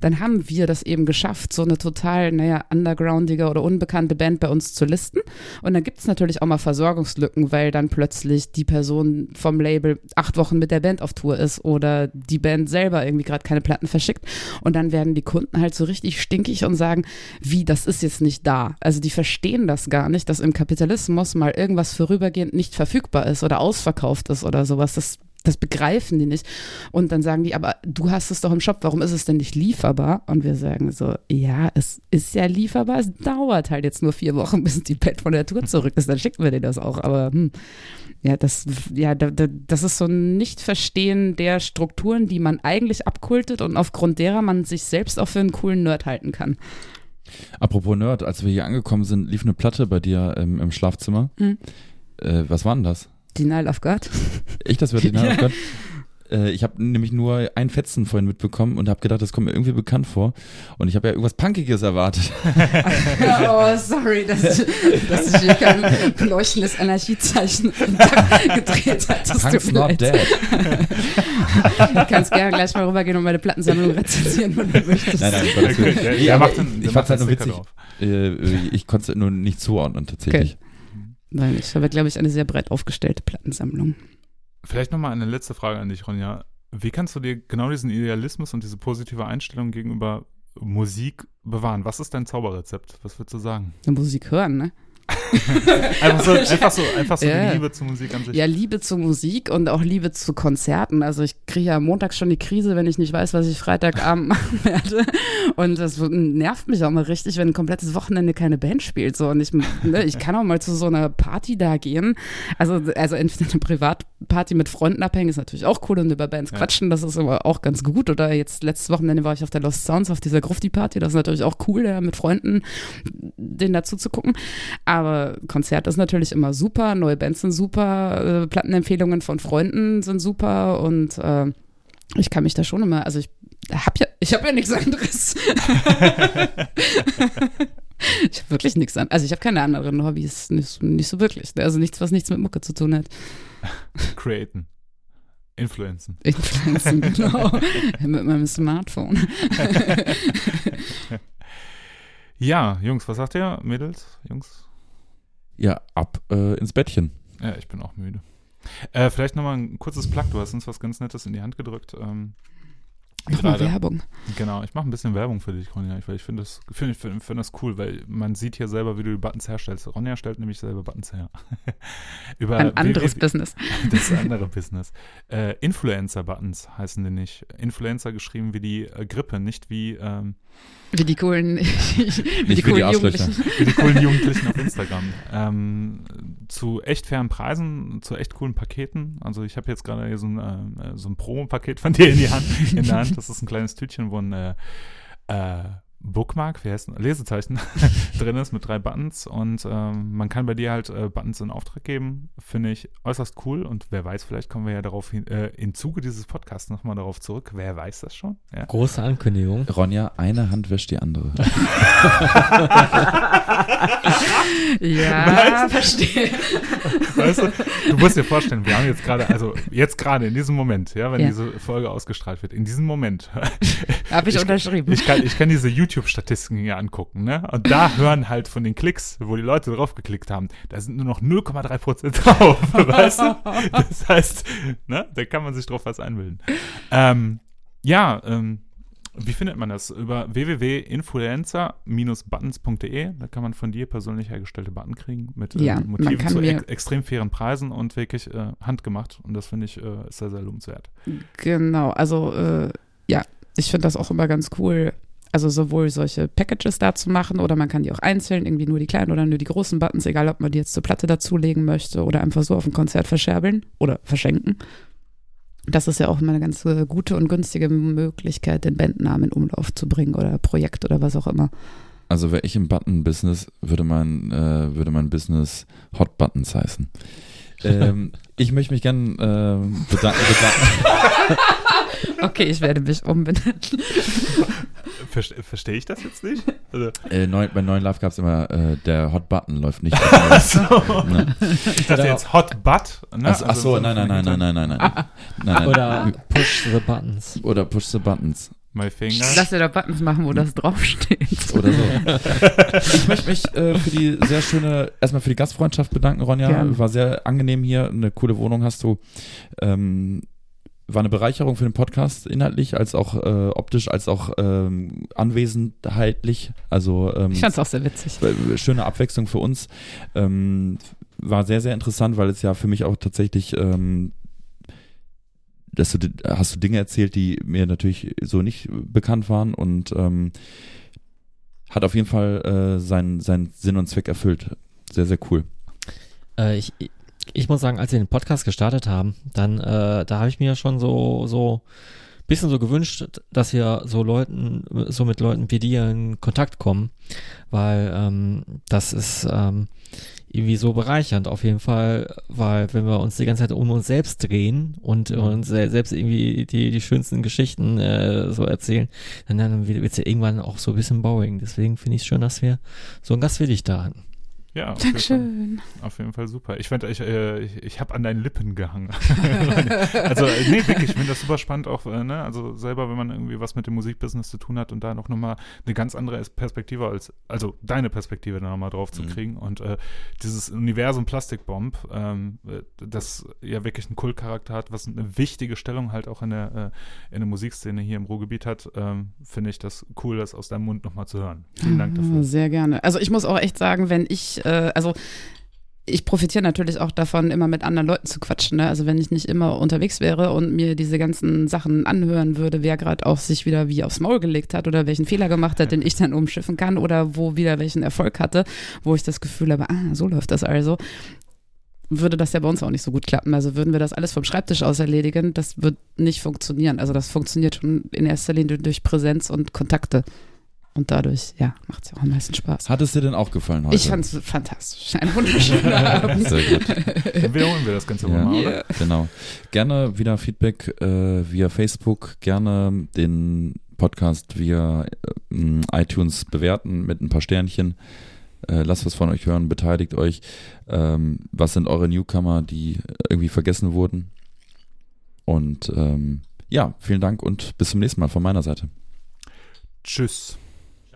[SPEAKER 3] Dann haben wir das eben geschafft, so eine total, naja, undergroundige oder unbekannte Band bei uns zu listen. Und dann gibt es natürlich auch mal Versorgungslücken, weil dann plötzlich die Person vom Label acht Wochen mit der Band auf Tour ist oder die Band selber irgendwie gerade keine Platten verschickt. Und dann werden die Kunden halt so richtig stinkig und sagen, wie, das ist jetzt nicht da. Also die verstehen das gar nicht, dass im Kapitalismus mal irgendwas vorübergehend nicht verfügbar ist oder ausverkauft ist oder sowas. Das das begreifen die nicht. Und dann sagen die, aber du hast es doch im Shop, warum ist es denn nicht lieferbar? Und wir sagen so, ja, es ist ja lieferbar, es dauert halt jetzt nur vier Wochen, bis die Pad von der Tour zurück ist, dann schicken wir dir das auch. Aber hm, ja, das, ja, das ist so ein Nicht-Verstehen der Strukturen, die man eigentlich abkultet und aufgrund derer man sich selbst auch für einen coolen Nerd halten kann.
[SPEAKER 4] Apropos Nerd, als wir hier angekommen sind, lief eine Platte bei dir im, im Schlafzimmer. Mhm. Äh, was war denn das?
[SPEAKER 3] Denial of God.
[SPEAKER 4] Echt, das wäre Denial of God? Äh, ich habe nämlich nur ein Fetzen vorhin mitbekommen und habe gedacht, das kommt mir irgendwie bekannt vor. Und ich habe ja irgendwas Punkiges erwartet.
[SPEAKER 3] oh, sorry, dass, dass ich hier kein leuchtendes Anarchiezeichen gedreht habe. Das
[SPEAKER 4] Punk's not dead.
[SPEAKER 3] du kannst gerne gleich mal rübergehen und meine Plattensammlung rezensieren, wenn du möchtest. Nein, nein,
[SPEAKER 4] das okay, ja, ja, aber ich fand es halt nur witzig. Äh, ich konnte es nur nicht zuordnen, tatsächlich. Okay.
[SPEAKER 3] Nein, ich habe, glaube ich, eine sehr breit aufgestellte Plattensammlung.
[SPEAKER 1] Vielleicht nochmal eine letzte Frage an dich, Ronja. Wie kannst du dir genau diesen Idealismus und diese positive Einstellung gegenüber Musik bewahren? Was ist dein Zauberrezept? Was würdest du sagen?
[SPEAKER 3] Musik hören, ne?
[SPEAKER 1] einfach so, einfach so, einfach so ja. Liebe zur Musik an sich.
[SPEAKER 3] Ja, Liebe zur Musik und auch Liebe zu Konzerten. Also ich kriege ja montags schon die Krise, wenn ich nicht weiß, was ich Freitagabend machen werde. Und das nervt mich auch mal richtig, wenn ein komplettes Wochenende keine Band spielt. So. Und ich, ne, ich kann auch mal zu so einer Party da gehen. Also, also entweder eine Privatparty mit Freunden abhängen ist natürlich auch cool und über Bands ja. quatschen, das ist aber auch ganz gut. Oder jetzt letztes Wochenende war ich auf der Lost Sounds auf dieser Grufti-Party. Das ist natürlich auch cool, ja, mit Freunden den dazu zu gucken. Aber Konzert ist natürlich immer super, neue Bands sind super, äh, Plattenempfehlungen von Freunden sind super und äh, ich kann mich da schon immer, also ich habe ja, ich habe ja nichts anderes. ich habe wirklich nichts anderes. Also ich habe keine anderen Hobbys, nicht, nicht so wirklich. Ne? Also nichts, was nichts mit Mucke zu tun hat.
[SPEAKER 1] Createn. Influenzen.
[SPEAKER 3] Influenzen, genau. mit meinem Smartphone.
[SPEAKER 1] Ja, Jungs, was sagt ihr? Mädels, Jungs?
[SPEAKER 4] Ja, ab äh, ins Bettchen.
[SPEAKER 1] Ja, ich bin auch müde. Äh, vielleicht nochmal ein kurzes Plug. Du hast uns was ganz Nettes in die Hand gedrückt. Ähm,
[SPEAKER 3] Mach mal Werbung.
[SPEAKER 1] Genau, ich mache ein bisschen Werbung für dich, Ronja, weil ich finde das, find, find, find das cool, weil man sieht hier selber, wie du die Buttons herstellst. Ronja stellt nämlich selber Buttons her.
[SPEAKER 3] Über ein anderes wie, Business.
[SPEAKER 1] Das andere Business. Äh, Influencer-Buttons heißen die nicht. Influencer geschrieben wie die äh, Grippe, nicht wie ähm,
[SPEAKER 3] wie die coolen,
[SPEAKER 4] wie die coolen
[SPEAKER 1] die Jugendlichen. Wie die coolen Jugendlichen auf Instagram. Ähm, zu echt fairen Preisen, zu echt coolen Paketen. Also ich habe jetzt gerade hier so ein, äh, so ein Promo-Paket von dir in die Hand, in der Hand. Das ist ein kleines Tütchen, wo ein äh, äh, Bookmark, wie heißt Lesezeichen drin ist mit drei Buttons und ähm, man kann bei dir halt äh, Buttons in Auftrag geben. Finde ich äußerst cool und wer weiß, vielleicht kommen wir ja darauf hin, äh, im Zuge dieses Podcasts nochmal darauf zurück. Wer weiß das schon? Ja.
[SPEAKER 2] Große Ankündigung.
[SPEAKER 4] Ronja, eine Hand wäscht die andere.
[SPEAKER 3] ja, verstehe.
[SPEAKER 1] Weißt du, du musst dir vorstellen, wir haben jetzt gerade, also jetzt gerade in diesem Moment, ja, wenn
[SPEAKER 3] Ja.
[SPEAKER 1] diese Folge ausgestrahlt wird, in diesem Moment,
[SPEAKER 3] Habe ich,
[SPEAKER 1] Ich-
[SPEAKER 3] unterschrieben.
[SPEAKER 1] ich kann, ich kann diese YouTube-Statistiken hier angucken, ne? Und da hören halt von den Klicks, wo die Leute drauf geklickt haben, da sind nur noch 0,3 Prozent drauf, weißt du? Das heißt, ne, da kann man sich drauf was einbilden. Ähm, ja, ähm, wie findet man das? Über www.influencer-buttons.de. Da kann man von dir persönlich hergestellte Button kriegen mit äh,
[SPEAKER 3] Ja, man
[SPEAKER 1] Motiven zu ex extrem fairen Preisen und wirklich äh, handgemacht. Und das finde ich äh, ist sehr, sehr lohnenswert.
[SPEAKER 3] Genau, also äh, ja, ich finde das auch immer ganz cool. Also sowohl solche Packages da zu machen oder man kann die auch einzeln, irgendwie nur die kleinen oder nur die großen Buttons, egal ob man die jetzt zur Platte dazulegen möchte oder einfach so auf ein Konzert verscherbeln oder verschenken. Das ist ja auch immer eine ganz äh, gute und günstige Möglichkeit, den Bandnamen in Umlauf zu bringen oder Projekt oder was auch immer.
[SPEAKER 4] Also wäre ich im Button-Business, würde mein, äh, würde mein Business Hot Buttons heißen. ähm, ich möchte mich gern ähm, bedanken. bedanken.
[SPEAKER 3] Okay, ich werde mich umbenennen.
[SPEAKER 1] Verste Verstehe ich das jetzt nicht? Also,
[SPEAKER 4] Äh, neu, bei neuen Live gab es immer, äh, der Hot Button läuft nicht.
[SPEAKER 1] Achso.
[SPEAKER 4] Ne?
[SPEAKER 1] Ich dachte jetzt Hot Butt. Ne?
[SPEAKER 4] Ach, ach so,
[SPEAKER 1] Also,
[SPEAKER 4] nein, nein, nein, nein, nein, nein, nein. nein, nein.
[SPEAKER 2] Oder push the buttons.
[SPEAKER 4] Oder Push the Buttons.
[SPEAKER 1] My finger.
[SPEAKER 3] Lass dir da Buttons machen, wo das draufsteht.
[SPEAKER 4] Oder so. ich möchte mich äh, für die sehr schöne, erstmal für die Gastfreundschaft bedanken, Ronja.
[SPEAKER 3] Gerne.
[SPEAKER 4] War sehr angenehm hier. Eine coole Wohnung hast du. Ähm, war eine Bereicherung für den Podcast, inhaltlich, als auch äh, optisch, als auch ähm, anwesenheitlich. Also ähm,
[SPEAKER 3] Ich fand's auch sehr witzig.
[SPEAKER 4] äh, schöne Abwechslung für uns. Ähm, war sehr, sehr interessant, weil es ja für mich auch tatsächlich, ähm, dass du, hast du Dinge erzählt, die mir natürlich so nicht bekannt waren und ähm, hat auf jeden Fall äh, seinen, seinen Sinn und Zweck erfüllt. Sehr, sehr cool.
[SPEAKER 2] Äh, ich, ich muss sagen, als wir den Podcast gestartet haben, dann, äh, da habe ich mir schon so, so bisschen so gewünscht, dass wir so Leuten, so mit Leuten wie dir in Kontakt kommen, weil ähm, das ist ähm, irgendwie so bereichernd auf jeden Fall, weil wenn wir uns die ganze Zeit um uns selbst drehen und uns se- selbst irgendwie die, die schönsten Geschichten äh, so erzählen, dann, dann wird es ja irgendwann auch so ein bisschen boring. Deswegen finde ich es schön, dass wir so einen Gast wie dich da hatten.
[SPEAKER 1] Ja, auf jeden, Fall,
[SPEAKER 3] Dankeschön.
[SPEAKER 1] auf jeden Fall super. Ich fand, ich, äh, ich, ich habe an deinen Lippen gehangen. also, äh, nee, wirklich, ich finde das super spannend auch, äh, ne? Also selber, wenn man irgendwie was mit dem Musikbusiness zu tun hat und da noch nochmal eine ganz andere Perspektive als, also deine Perspektive da nochmal drauf zu
[SPEAKER 4] Mhm.
[SPEAKER 1] kriegen. Und äh, dieses Universum Plastikbomb, ähm, äh, das ja wirklich einen Kultcharakter hat, was eine wichtige Stellung halt auch in der, äh, in der Musikszene hier im Ruhrgebiet hat, ähm, finde ich das cool, das aus deinem Mund nochmal zu hören. Vielen Dank
[SPEAKER 3] Ah,
[SPEAKER 1] dafür.
[SPEAKER 3] Sehr gerne. Also ich muss auch echt sagen, wenn ich, äh, also ich profitiere natürlich auch davon, immer mit anderen Leuten zu quatschen. Ne? Also wenn ich nicht immer unterwegs wäre und mir diese ganzen Sachen anhören würde, wer gerade auch sich wieder wie aufs Maul gelegt hat oder welchen Fehler gemacht hat, den ich dann umschiffen kann oder wo wieder welchen Erfolg hatte, wo ich das Gefühl habe, ah, so läuft das also, würde das ja bei uns auch nicht so gut klappen. Also würden wir das alles vom Schreibtisch aus erledigen, das wird nicht funktionieren. Also das funktioniert schon in erster Linie durch Präsenz und Kontakte. Und dadurch, ja, macht es ja auch am meisten Spaß.
[SPEAKER 4] Hat es dir denn auch gefallen heute?
[SPEAKER 3] Ich fand es fantastisch. Ein wunderschöner Abend.
[SPEAKER 4] Sehr gut.
[SPEAKER 1] Dann wiederholen wir das Ganze
[SPEAKER 4] Ja.
[SPEAKER 1] mal, oder?
[SPEAKER 3] Ja.
[SPEAKER 4] Genau. Gerne wieder Feedback äh, via Facebook, gerne den Podcast via äh, iTunes bewerten mit ein paar Sternchen. Äh, lasst was von euch hören, beteiligt euch. Ähm, was sind eure Newcomer, die irgendwie vergessen wurden? Und ähm, ja, vielen Dank und bis zum nächsten Mal von meiner Seite.
[SPEAKER 1] Tschüss.